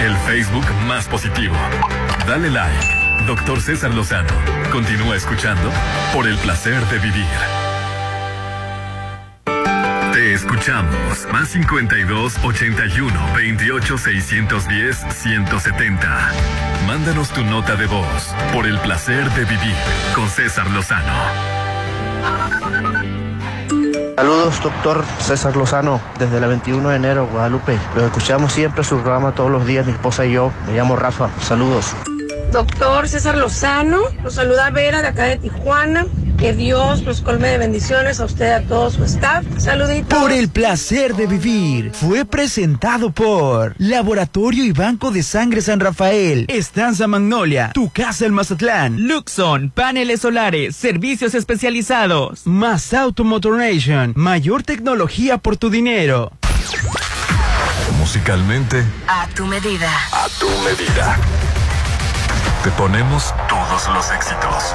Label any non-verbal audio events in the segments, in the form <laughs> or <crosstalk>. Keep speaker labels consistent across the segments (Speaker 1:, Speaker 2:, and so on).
Speaker 1: El Facebook más positivo. Dale like. Doctor César Lozano. Continúa escuchando por el placer de vivir. Te escuchamos. Más 52 81 28 610 170. Mándanos tu nota de voz por el placer de vivir con César Lozano.
Speaker 2: Saludos, doctor César Lozano, desde la 21 de enero, Guadalupe. Lo escuchamos siempre su programa todos los días, mi esposa y yo. Me llamo Rafa. Saludos.
Speaker 3: Doctor César Lozano, los saluda Vera de acá de Tijuana. Que Dios los colme de bendiciones a usted, a todo su staff. Saluditos.
Speaker 4: Por el placer de vivir. Fue presentado por Laboratorio y Banco de Sangre San Rafael. Estanza Magnolia. Tu casa el Mazatlán. Luxon. Paneles solares. Servicios especializados. Más Automotoration. Mayor tecnología por tu dinero.
Speaker 1: Musicalmente.
Speaker 5: A tu medida.
Speaker 1: A tu medida. Te ponemos todos los éxitos.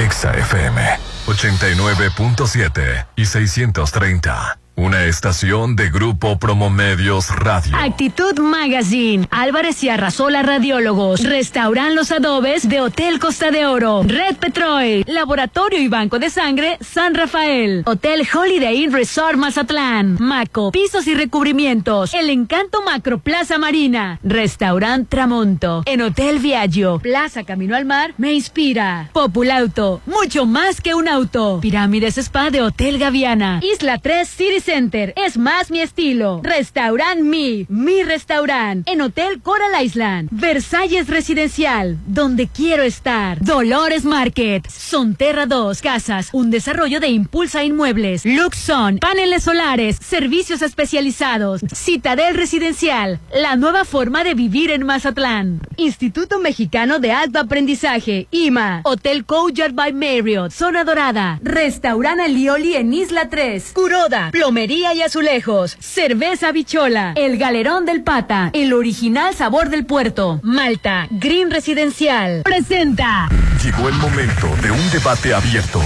Speaker 1: Exa FM 89.7 y 630. Una estación de Grupo Promomedios Radio.
Speaker 6: Actitud Magazine. Álvarez y Arrasola Radiólogos. Restauran los adobes de Hotel Costa de Oro. Red Petrol. Laboratorio y Banco de Sangre San Rafael. Hotel Holiday Inn Resort Mazatlán. Maco. Pisos y recubrimientos. El Encanto Macro Plaza Marina. Restaurant Tramonto. En Hotel Viaggio. Plaza Camino al Mar. Me inspira. Populauto. Mucho más que un auto. Pirámides Spa de Hotel Gaviana. Isla 3 City Es más mi estilo. Restaurant Mi. Mi restaurant. En Hotel Coral Island. Versalles Residencial. Donde quiero estar. Dolores Market. Sonterra 2. Casas. Un desarrollo de Impulsa Inmuebles. Luxon. Paneles solares. Servicios especializados. Citadel Residencial. La nueva forma de vivir en Mazatlán. Instituto Mexicano de Alto Aprendizaje. IMA. Hotel Courtyard by Marriott. Zona Dorada. Restaurant Alioli en Isla 3. Curoda. Y azulejos. Cerveza bichola. El galerón del pata. El original sabor del puerto. Malta. Green Residencial. Presenta.
Speaker 1: Llegó el momento de un debate abierto.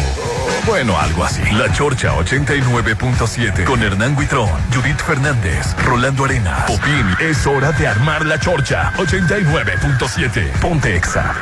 Speaker 1: Bueno, algo así. La Chorcha 89.7 con Hernán Guitrón, Judith Fernández, Rolando Arenas. Popín, es hora de armar la Chorcha 89.7. Ponte Exa.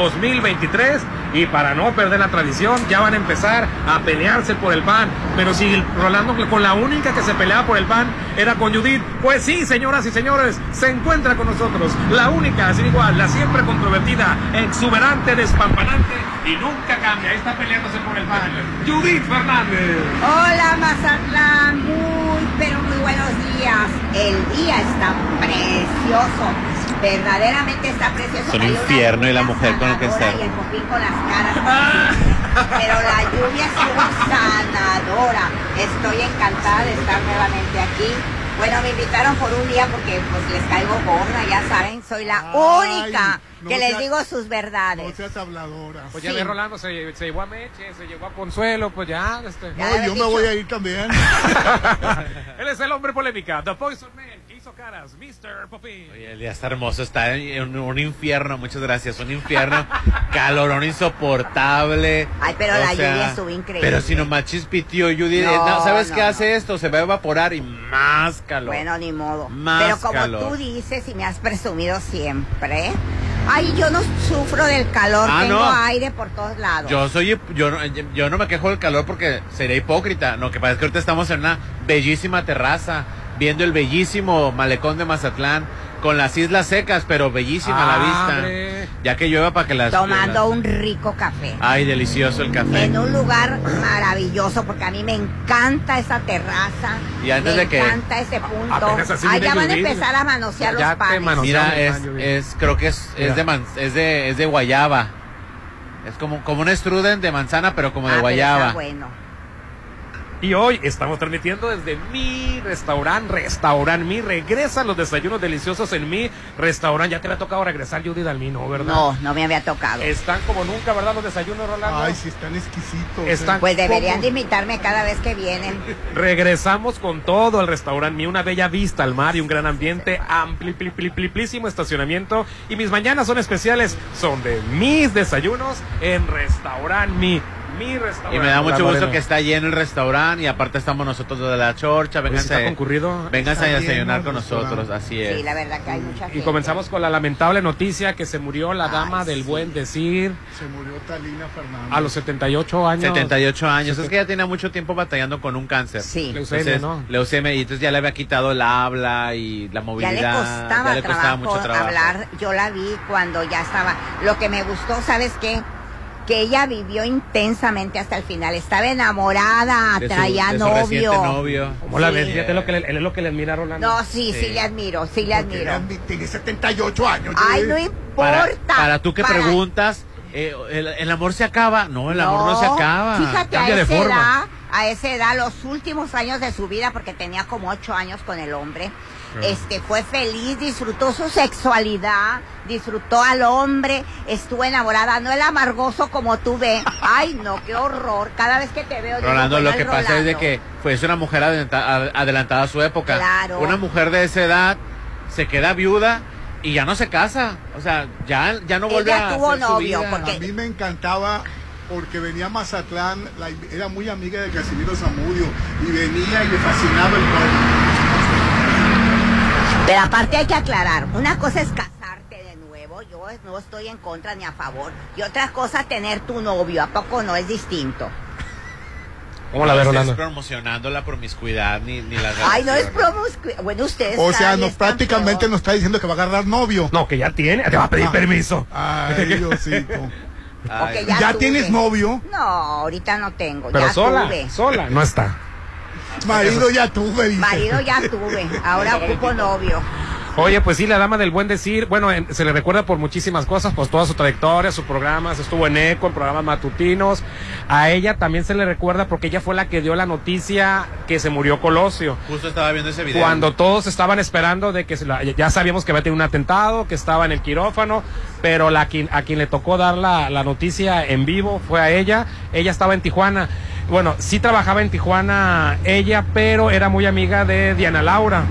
Speaker 7: 2023 y para no perder la tradición ya van a empezar a pelearse por el pan, pero si Rolando con la única que se peleaba por el pan era con Judith, pues sí, señoras y señores, se encuentra con nosotros la única, sin igual, la siempre controvertida, exuberante, despampanante y nunca cambia, está peleándose por el pan, Judith Fernández.
Speaker 8: Hola Mazatlán, muy pero muy buenos días. El día está precioso.
Speaker 9: Verdaderamente está precioso.
Speaker 8: Es
Speaker 9: una
Speaker 8: infierno y la
Speaker 9: lluvia
Speaker 8: mujer con el que
Speaker 9: sanadora
Speaker 8: está.
Speaker 9: Y el popín con las caras. Pero la lluvia estuvo sanadora. Estoy encantada de estar nuevamente aquí. Bueno, me invitaron por un día porque pues les caigo gorda, ya saben, soy la
Speaker 10: Ay,
Speaker 9: única
Speaker 10: no
Speaker 9: que les digo sus verdades.
Speaker 10: No seas habladora.
Speaker 11: Pues ya
Speaker 9: Sí.
Speaker 11: ve Rolando, se, se llevó a Meche, se llevó a Consuelo, pues ya. Este.
Speaker 9: Ya
Speaker 10: No, yo me voy a ir también. <laughs>
Speaker 11: Él es el hombre polémica, The Poison Man, caras, Mr. Popín.
Speaker 8: Oye, el día está hermoso, está en un, infierno, muchas gracias, un infierno, <laughs> calorón insoportable.
Speaker 9: Ay, pero
Speaker 8: o
Speaker 9: la
Speaker 8: sea,
Speaker 9: lluvia estuvo increíble.
Speaker 8: Pero si nomás chispitió, Judy,
Speaker 9: No,
Speaker 8: no, ¿sabes
Speaker 9: no,
Speaker 8: qué
Speaker 9: no.
Speaker 8: hace esto? Se va a evaporar y más calor.
Speaker 9: Bueno, ni modo.
Speaker 8: Más
Speaker 9: Pero como
Speaker 8: calor.
Speaker 9: tú dices y me has presumido siempre, ay, yo no sufro del calor,
Speaker 8: Ah,
Speaker 9: tengo
Speaker 8: no.
Speaker 9: aire por todos lados.
Speaker 8: Yo soy, yo, no- yo no me quejo del calor porque sería hipócrita. No, que pasa es que ahorita estamos en una bellísima terraza, viendo el bellísimo malecón de Mazatlán, con las islas secas, pero bellísima la vista.
Speaker 11: Hombre.
Speaker 8: Ya que llueva para que las...
Speaker 9: Tomando
Speaker 8: las-
Speaker 9: un rico café.
Speaker 8: Ay, delicioso el café.
Speaker 9: En un lugar maravilloso, porque a mí me encanta esa terraza.
Speaker 8: Y antes
Speaker 9: me
Speaker 8: de que-
Speaker 9: encanta ese punto. Ya van a empezar a manosear
Speaker 11: Ya
Speaker 9: los panes.
Speaker 8: Mira, es, es, creo que es, es de man- es de, es de guayaba. Es como, como un strudel de manzana, pero como de
Speaker 9: Ah, pero
Speaker 8: guayaba.
Speaker 9: está bueno.
Speaker 11: Y hoy estamos transmitiendo desde mi restaurante, Restaurant Mi. Regresan los desayunos deliciosos en mi restaurante. Ya te había tocado regresar, Judith, al mí, ¿no? ¿Verdad?
Speaker 9: No, no me había tocado.
Speaker 11: Están como nunca, ¿verdad? Los desayunos, Rolando.
Speaker 10: Ay, sí, están exquisitos. ¿eh?
Speaker 11: Están
Speaker 9: Pues deberían de invitarme cada vez que vienen. <laughs>
Speaker 11: Regresamos con todo al restaurante Mi, una bella vista al mar y un gran ambiente, amplísimo estacionamiento. Y mis mañanas son especiales, son de mis desayunos en restaurante Mi. Mi restaurante.
Speaker 8: Y me da mucho
Speaker 11: La
Speaker 8: gusto
Speaker 11: Morena.
Speaker 8: que está lleno el restaurante y aparte estamos nosotros de la chorcha.
Speaker 11: Pues
Speaker 8: Vénganse,
Speaker 11: está concurrido.
Speaker 8: vénganse
Speaker 10: Está
Speaker 8: a desayunar con nosotros,
Speaker 10: restaurante.
Speaker 8: así es.
Speaker 9: Sí, la verdad que hay mucha gente.
Speaker 11: Y comenzamos con la lamentable noticia que se murió la
Speaker 9: Ay,
Speaker 11: dama del
Speaker 9: sí.
Speaker 11: buen decir
Speaker 10: Se murió Talina Fernández.
Speaker 11: a los 78 años.
Speaker 8: 78 años. Es que ya tenía mucho tiempo batallando con un cáncer.
Speaker 9: Sí.
Speaker 11: Leucemia,
Speaker 8: Entonces,
Speaker 11: ¿no?
Speaker 8: leucemia, y entonces ya le había quitado el habla y la
Speaker 9: Ya
Speaker 8: movilidad.
Speaker 9: le costaba,
Speaker 8: ya le costaba
Speaker 9: trabajo,
Speaker 8: mucho trabajo.
Speaker 9: hablar. Yo la vi cuando ya estaba. Lo que me gustó, ¿sabes qué? Que ella vivió intensamente hasta el final. Estaba enamorada,
Speaker 8: De su-
Speaker 9: traía
Speaker 8: de su
Speaker 9: novio.
Speaker 11: ¿Cómo la ves? Fíjate lo que le, él es lo que le admira a Rolando.
Speaker 9: No, sí, sí,
Speaker 8: Sí.
Speaker 9: le admiro, sí le admiro.
Speaker 10: Tiene 78 años.
Speaker 9: Ay, no importa.
Speaker 8: Para, para tú que
Speaker 9: Para-
Speaker 8: preguntas, eh, el, el amor se acaba? No, el amor no se acaba.
Speaker 9: Fíjate,
Speaker 11: Cambia
Speaker 9: a esa edad, a esa edad, los últimos años de su vida, porque tenía como ocho años con el hombre, este, fue feliz, disfrutó su sexualidad, disfrutó al hombre, estuvo enamorada, no el amargoso como tú ves. <laughs> Ay, no, qué horror. Cada vez que te veo, digo,
Speaker 8: Rolando, lo que pasa es de que fue es una mujer adelanta- ad- adelantada a su época.
Speaker 9: Claro.
Speaker 8: Una mujer de esa edad se queda viuda y ya no se casa. O sea, ya, ya no vuelve
Speaker 9: Ella
Speaker 8: a
Speaker 9: tuvo
Speaker 8: hacer su
Speaker 9: novio,
Speaker 8: vida.
Speaker 9: porque-
Speaker 10: A mí me encantaba porque venía a Mazatlán, la- era muy amiga de Casimiro Zamudio y venía y le fascinaba el pueblo.
Speaker 9: Pero aparte hay que aclarar, una cosa es casarte de nuevo, yo no estoy en contra ni a favor, y otra cosa tener tu novio, ¿a poco no es distinto?
Speaker 11: ¿Cómo la ves,
Speaker 8: No
Speaker 11: Rolando?
Speaker 8: promocionando la promiscuidad ni, ni las
Speaker 9: Ay, no es
Speaker 8: relaciones.
Speaker 9: promiscu... Bueno, ustedes
Speaker 10: O sea,
Speaker 9: están
Speaker 10: prácticamente
Speaker 9: peor.
Speaker 10: nos está diciendo que va a agarrar novio.
Speaker 11: No, que ya tiene, te va a pedir
Speaker 10: Ah.
Speaker 11: permiso.
Speaker 10: Ay, <laughs> Diosito.
Speaker 8: Ay,
Speaker 10: ¿Ya tienes novio?
Speaker 9: No, ahorita no tengo,
Speaker 11: Pero
Speaker 9: ya
Speaker 11: sola,
Speaker 9: tuve.
Speaker 11: sola, no está.
Speaker 10: Marido ya tuve, dice.
Speaker 9: Marido ya tuve, ahora ocupo novio.
Speaker 11: Oye, pues sí, la dama del buen decir, bueno, en- se le recuerda por muchísimas cosas, pues toda su trayectoria, sus programas, estuvo en ECO, en programas matutinos. A ella también se le recuerda porque ella fue la que dio la noticia que se murió Colosio.
Speaker 8: Justo estaba viendo ese video.
Speaker 11: Cuando todos estaban esperando de que se la- ya sabíamos que había tenido un atentado, que estaba en el quirófano, pero la, quien- a quien le tocó dar la, la noticia en vivo fue a ella. Ella estaba en Tijuana. Bueno, sí trabajaba en Tijuana ella, pero era muy amiga de Diana Laura.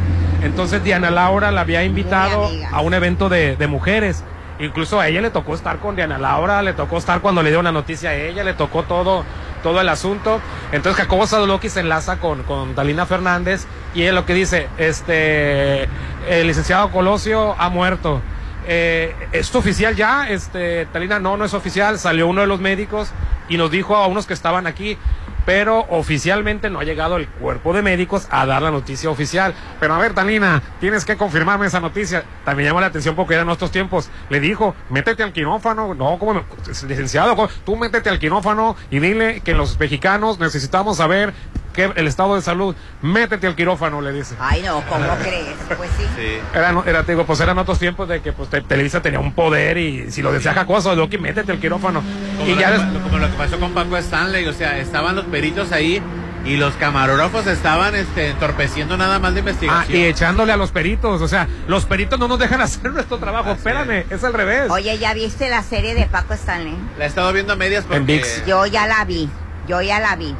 Speaker 11: Entonces Diana Laura la había invitado a un evento de, de mujeres. Incluso a ella le tocó estar con Diana Laura, le tocó estar cuando le dio la noticia a ella, le tocó todo, todo el asunto. Entonces Jacobo Sadoloki se enlaza con, con Dalina Fernández y es lo que dice, este, el licenciado Colosio ha muerto. Eh, ¿Es oficial ya? Este, Talina, no, no es oficial. Salió uno de los médicos y nos dijo a unos que estaban aquí, pero oficialmente no ha llegado el cuerpo de médicos a dar la noticia oficial. Pero a ver, Talina, tienes que confirmarme esa noticia. También llama la atención porque era en nuestros tiempos. Le dijo, métete al quirófano. No, como licenciado, tú métete al quirófano y dile que los mexicanos necesitamos saber que el estado de salud, métete al quirófano, le dice.
Speaker 9: Ay, no, ¿cómo crees? Pues sí.
Speaker 11: Era, te digo, pues eran otros tiempos de que pues te- Televisa tenía un poder y si lo decía Jacoso, digo que métete al quirófano.
Speaker 8: Como,
Speaker 11: Y
Speaker 8: lo
Speaker 11: ya
Speaker 8: que,
Speaker 11: des-
Speaker 8: como lo que pasó con Paco Stanley, o sea, estaban los peritos ahí y los camarógrafos estaban este, entorpeciendo nada más de
Speaker 11: Ah,
Speaker 8: investigación.
Speaker 11: y echándole a los peritos, o sea, los peritos no nos dejan <laughs> hacer nuestro trabajo, espérame, es al revés.
Speaker 9: Oye, ¿ya viste la serie de Paco Stanley?
Speaker 8: La he estado viendo a medias porque...
Speaker 11: En ViX.
Speaker 9: Yo ya la vi, yo ya la vi.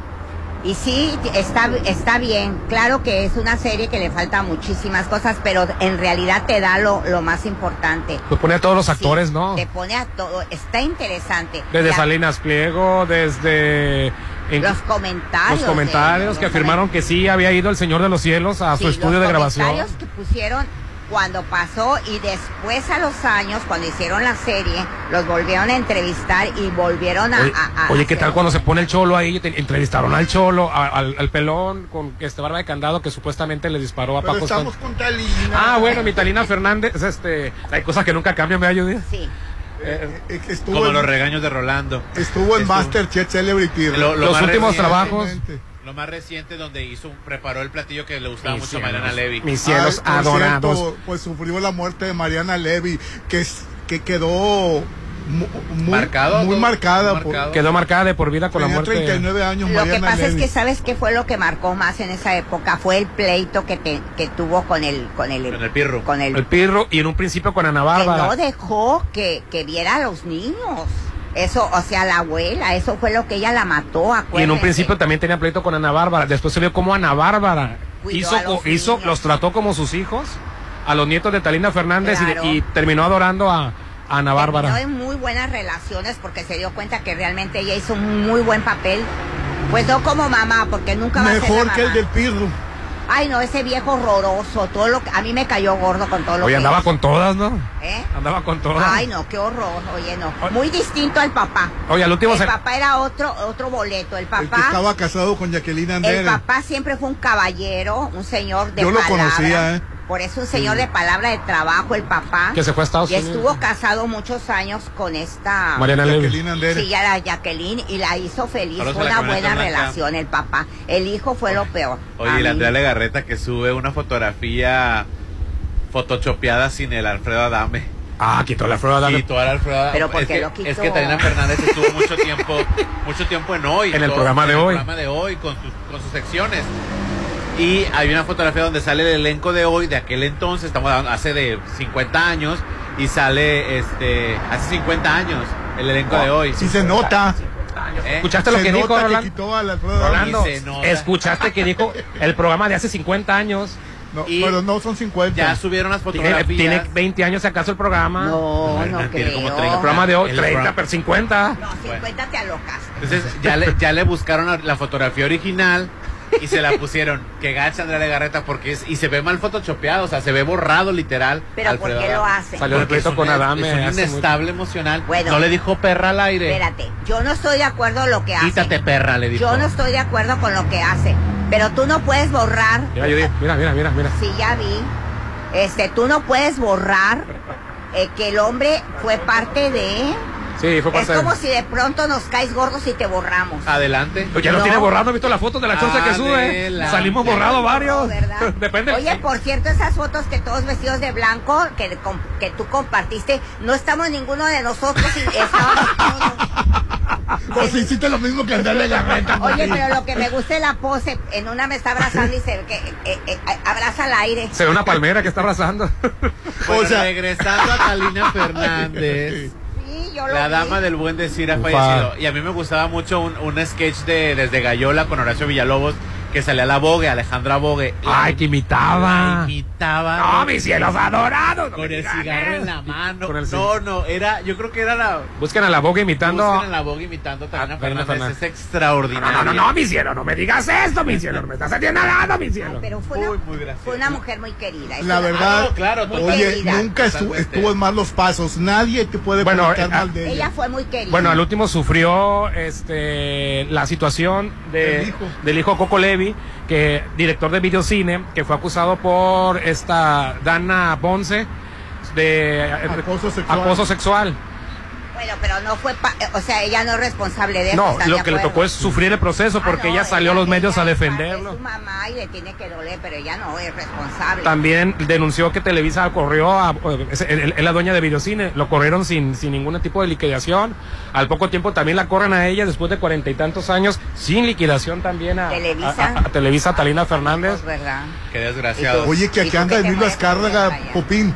Speaker 9: Y sí, está, está bien. Claro que es una serie que le falta muchísimas cosas, pero en realidad te da lo, lo más importante.
Speaker 11: Pues pone a todos los actores,
Speaker 9: Sí,
Speaker 11: ¿no?
Speaker 9: Te pone a todo. Está interesante.
Speaker 11: Desde
Speaker 9: La-
Speaker 11: Salinas Pliego, desde... en-
Speaker 9: Los comentarios.
Speaker 11: los comentarios
Speaker 9: de-
Speaker 11: que
Speaker 9: los
Speaker 11: afirmaron que sí había ido el Señor de los Cielos a
Speaker 9: Sí,
Speaker 11: su estudio
Speaker 9: los
Speaker 11: de grabación.
Speaker 9: comentarios que pusieron cuando pasó y después a los años, cuando hicieron la serie, los volvieron a entrevistar y volvieron a...
Speaker 11: Oye,
Speaker 9: a- a
Speaker 11: oye, ¿qué
Speaker 9: hacer-
Speaker 11: tal cuando se pone el cholo ahí? Te- entrevistaron al cholo, a- al, al pelón con este barba de candado que supuestamente le disparó a
Speaker 10: Pero
Speaker 11: Paco
Speaker 10: estamos
Speaker 11: Stan-
Speaker 10: con Talina.
Speaker 11: Ah, bueno, mi Talina Fernández, este, hay cosas que nunca cambian, ¿me ayuda?
Speaker 9: Sí.
Speaker 10: Eh, eh, estuvo
Speaker 8: Como
Speaker 10: en,
Speaker 8: los regaños de Rolando.
Speaker 10: estuvo en
Speaker 8: Estuvo-
Speaker 10: Masterchef Celebrity.
Speaker 8: Lo- lo
Speaker 11: Los últimos
Speaker 8: reciente-
Speaker 11: trabajos.
Speaker 8: Lo más reciente donde hizo, preparó el platillo que le gustaba
Speaker 11: Mis
Speaker 8: mucho a Mariana Levy.
Speaker 11: mis cielos
Speaker 10: Ay, por
Speaker 11: adorados.
Speaker 10: cierto, pues sufrió la muerte de Mariana Levy, que, es- que quedó mu- muy,
Speaker 8: Marcado,
Speaker 10: muy
Speaker 8: ¿no?
Speaker 10: marcada. Por-.
Speaker 11: Quedó marcada de por vida con la muerte.
Speaker 10: 39 años
Speaker 9: Lo que pasa es que sabes qué fue lo que marcó más en esa época fue el pleito que te- que tuvo con el con el
Speaker 8: Con el pirro.
Speaker 9: con el,
Speaker 11: El pirro y en un principio con Ana
Speaker 9: que
Speaker 11: Bárbara.
Speaker 9: no dejó que, que viera a los niños. Eso, o sea, la abuela, eso fue lo que ella la mató,
Speaker 11: Y en un principio también tenía pleito con Ana Bárbara. Después se vio como Ana Bárbara
Speaker 9: Cuidó
Speaker 11: hizo,
Speaker 9: los
Speaker 11: hizo
Speaker 9: niños.
Speaker 11: los trató como sus hijos, a los nietos de Talina Fernández y de-
Speaker 9: Claro.
Speaker 11: y, terminó adorando a, a Ana Bárbara.
Speaker 9: Terminó en muy buenas relaciones porque se dio cuenta que realmente ella hizo un muy buen papel. Pues no como mamá, porque nunca va a ser
Speaker 10: Mejor que el del Pirro.
Speaker 9: Ay, no, ese viejo horroroso, todo lo que a mí me cayó gordo con todo lo
Speaker 11: Oye,
Speaker 9: que
Speaker 11: andaba
Speaker 9: hizo.
Speaker 11: con todas, ¿no?
Speaker 9: ¿Eh?
Speaker 11: Andaba con todas.
Speaker 9: Ay, no, qué horror, oye, no. Muy distinto al papá.
Speaker 11: Oye, al último
Speaker 9: El
Speaker 11: se-
Speaker 9: papá era otro otro boleto. El
Speaker 10: El que
Speaker 9: papá,
Speaker 10: estaba casado con Jacqueline
Speaker 9: el
Speaker 10: Andere.
Speaker 9: papá siempre fue un caballero, un señor de
Speaker 10: Yo lo
Speaker 9: palabra.
Speaker 10: conocía, ¿eh?
Speaker 9: Por eso un señor de palabra de trabajo, el papá.
Speaker 11: Que se fue a Estados
Speaker 9: y
Speaker 11: Unidos.
Speaker 9: estuvo casado muchos años con esta
Speaker 11: Mariana.
Speaker 10: Jacqueline Andere.
Speaker 9: Sí, ya la Jacqueline y la hizo feliz. Fue una buena relación el papá. El hijo fue lo peor.
Speaker 8: Oye,
Speaker 9: A
Speaker 8: y la Andrea Legarreta que sube una fotografía photoshopeada sin el Alfredo Adame.
Speaker 11: Ah, quitó la prueba
Speaker 8: Y toda la Alfredo Adame.
Speaker 9: Pero ¿por
Speaker 8: es
Speaker 9: qué
Speaker 8: que,
Speaker 9: lo quitó?
Speaker 8: Es que Talina Fernández estuvo mucho tiempo, mucho tiempo en hoy. <laughs>
Speaker 11: En el
Speaker 8: todo-
Speaker 11: programa de
Speaker 8: en el
Speaker 11: hoy.
Speaker 8: programa de hoy con sus, con sus secciones. Y hay una fotografía donde sale el elenco de hoy, de aquel entonces, estamos hablando hace de 50 años, y sale este hace 50 años el elenco de hoy.
Speaker 10: Sí se nota.
Speaker 8: ¿Eh?
Speaker 11: ¿Escuchaste lo
Speaker 10: Se
Speaker 11: que dijo Rolando?
Speaker 10: quitó a la Alfredo
Speaker 11: Rolando, escuchaste que dijo el programa de hace 50 años.
Speaker 10: No,
Speaker 8: Y-
Speaker 10: pero no son 50.
Speaker 8: Ya subieron las
Speaker 11: Tiene,
Speaker 8: fotografías.
Speaker 11: tiene 20 años acaso el programa.
Speaker 9: No, no <laughs>
Speaker 8: Tiene
Speaker 9: creo.
Speaker 8: como
Speaker 11: El
Speaker 8: 30.
Speaker 11: programa de hoy,
Speaker 8: El
Speaker 11: 30,
Speaker 8: programa.
Speaker 11: pero 50.
Speaker 9: No, 50 te alocas.
Speaker 8: Entonces ya le, ya le buscaron la, la fotografía original y se la pusieron. Que gacha Andrea Legarreta porque es, y se ve mal photoshopeado, o sea, se ve borrado literal.
Speaker 9: Pero ¿por qué lo hace?
Speaker 11: Salió
Speaker 8: Porque
Speaker 11: pleito con Adame.
Speaker 8: Es un inestable emocional.
Speaker 9: Bueno.
Speaker 8: no le dijo perra al aire.
Speaker 9: Espérate, yo no estoy de acuerdo con lo que hace.
Speaker 8: Quítate perra, le dijo.
Speaker 9: Yo no estoy de acuerdo con lo que hace. Pero tú no puedes borrar.
Speaker 11: Mira, Judith, mira, mira, mira, mira.
Speaker 9: Sí, ya vi. Este, tú no puedes borrar eh, que el hombre fue parte de.
Speaker 11: Sí, fue
Speaker 9: Es como
Speaker 11: de...
Speaker 9: si de pronto nos caes gordos y te borramos.
Speaker 8: Adelante.
Speaker 11: Ya lo
Speaker 9: No.
Speaker 11: tiene borrado, ¿has visto la foto de la chorcha que sube?
Speaker 8: Adelante.
Speaker 11: Salimos borrados varios. <laughs>
Speaker 9: ¿verdad? <laughs>
Speaker 11: Depende.
Speaker 9: Oye, por cierto, esas fotos que todos vestidos de blanco que, que tú compartiste, no estamos ninguno de nosotros y estábamos <laughs> todos.
Speaker 10: Pues hiciste lo mismo que Andrea Legarreta.
Speaker 9: Oye, pero lo que me gusta es la pose. En una me está abrazando y se ve que eh, eh, eh, abraza al aire.
Speaker 11: Se ve una palmera que está abrazando.
Speaker 8: Bueno,
Speaker 10: O sea-
Speaker 8: regresando a Talina Fernández.
Speaker 9: Sí, yo lo
Speaker 8: La
Speaker 9: vi.
Speaker 8: dama del buen decir ha
Speaker 11: Ufa.
Speaker 8: fallecido. Y a mí me gustaba mucho un, un sketch de Desde Gallola con Horacio Villalobos que salía la Bogue, Alejandra Bogue. La-
Speaker 11: Ay, que
Speaker 8: la
Speaker 11: imitaba.
Speaker 8: imitaba.
Speaker 11: No, mis cielos adorados. no
Speaker 8: Con el cigarro en la mano.
Speaker 11: Con el
Speaker 8: no, no, era, yo creo que era la.
Speaker 11: Busquen a la boga imitando.
Speaker 8: Busquen a la Bogue imitando a Talina
Speaker 11: a Talina
Speaker 8: Fernández.
Speaker 11: Fernández.
Speaker 8: Es extraordinario.
Speaker 11: No, no, no, no, mi cielo, no me digas esto, mi cielo. No me estás haciendo nada, mi
Speaker 9: Ay,
Speaker 11: cielo.
Speaker 9: pero fue una,
Speaker 8: Muy, muy gracioso.
Speaker 9: fue una mujer muy querida.
Speaker 10: La verdad,
Speaker 8: claro,
Speaker 9: muy
Speaker 10: oye,
Speaker 9: querida.
Speaker 10: nunca estu-
Speaker 8: Totalmente.
Speaker 10: estuvo en malos pasos. Nadie te puede
Speaker 11: Bueno, eh,
Speaker 10: mal de ella.
Speaker 9: Ella fue muy querida.
Speaker 11: Bueno, al último sufrió este la situación de,
Speaker 10: Del hijo.
Speaker 11: del hijo Coco Levi, que director de videocine, que fue acusado por esta Dana Ponce de eh,
Speaker 10: Acoso sexual.
Speaker 11: acoso sexual.
Speaker 9: Bueno, pero no fue, pa- o sea, ella no es responsable de eso.
Speaker 11: No,
Speaker 9: ¿estás
Speaker 11: lo que le tocó es sufrir el proceso porque
Speaker 9: Ah, no,
Speaker 11: ella salió a los medios a defenderlo.
Speaker 9: Es su mamá y le tiene que doler, pero ella no es responsable.
Speaker 11: También denunció que Televisa corrió a. Es, es- la dueña de Videocine. Lo corrieron sin, sin ningún tipo de liquidación. Al poco tiempo también la corren a ella después de cuarenta y tantos años sin liquidación también a
Speaker 9: Televisa.
Speaker 11: a- a- a Televisa Talina Fernández.
Speaker 9: Es verdad.
Speaker 8: Qué desgraciado.
Speaker 10: Oye, que
Speaker 9: ¿Y
Speaker 10: aquí
Speaker 9: tú
Speaker 10: anda Emilio Azcárraga? Popín.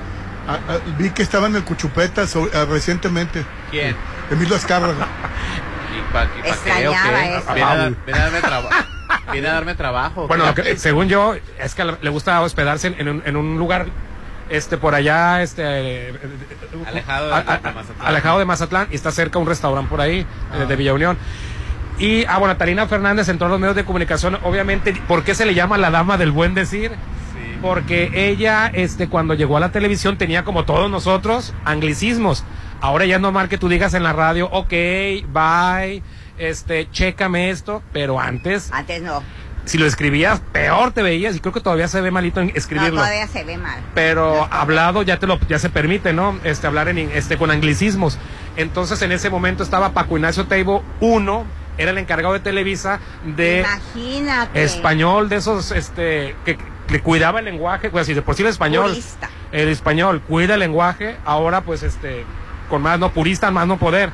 Speaker 10: Ah, ah, vi que estaba en el Cuchupeta so- ah, recientemente.
Speaker 8: ¿Quién?
Speaker 10: Emilio Azcárraga. <laughs>
Speaker 8: ¿Y pa- y pa'
Speaker 9: eso.
Speaker 8: Viene a, dar- viene a darme <laughs> trabajo. Viene a darme trabajo.
Speaker 11: Bueno, que- según yo, es que le gusta hospedarse en, en un, en un lugar este por allá este eh,
Speaker 8: Alejado de-
Speaker 11: a- a-
Speaker 8: de Mazatlán.
Speaker 11: alejado de Mazatlán y está cerca un restaurante por ahí eh, de Villa Unión y ah bueno Tarina Fernández entró a los medios de comunicación obviamente ¿por qué se le llama la dama del buen decir? Porque ella este cuando llegó a la televisión tenía como todos nosotros anglicismos ahora ya es normal que tú digas en la radio ok bye este chécame esto pero antes
Speaker 9: Antes no.
Speaker 11: si lo escribías, peor te veías y creo que todavía se ve malito en
Speaker 9: No,
Speaker 11: escribirlo.
Speaker 9: todavía se ve mal.
Speaker 11: pero hablado ya te lo ya se permite, ¿no? Este hablar en este con anglicismos. Entonces en ese momento estaba Paco Ignacio Teibo uno, era el encargado de Televisa de
Speaker 9: Imagínate.
Speaker 11: español de esos este que, que cuidaba el lenguaje, pues si de por sí el español
Speaker 9: Purista.
Speaker 11: el español cuida el lenguaje, ahora pues este con más no purista, más no poder.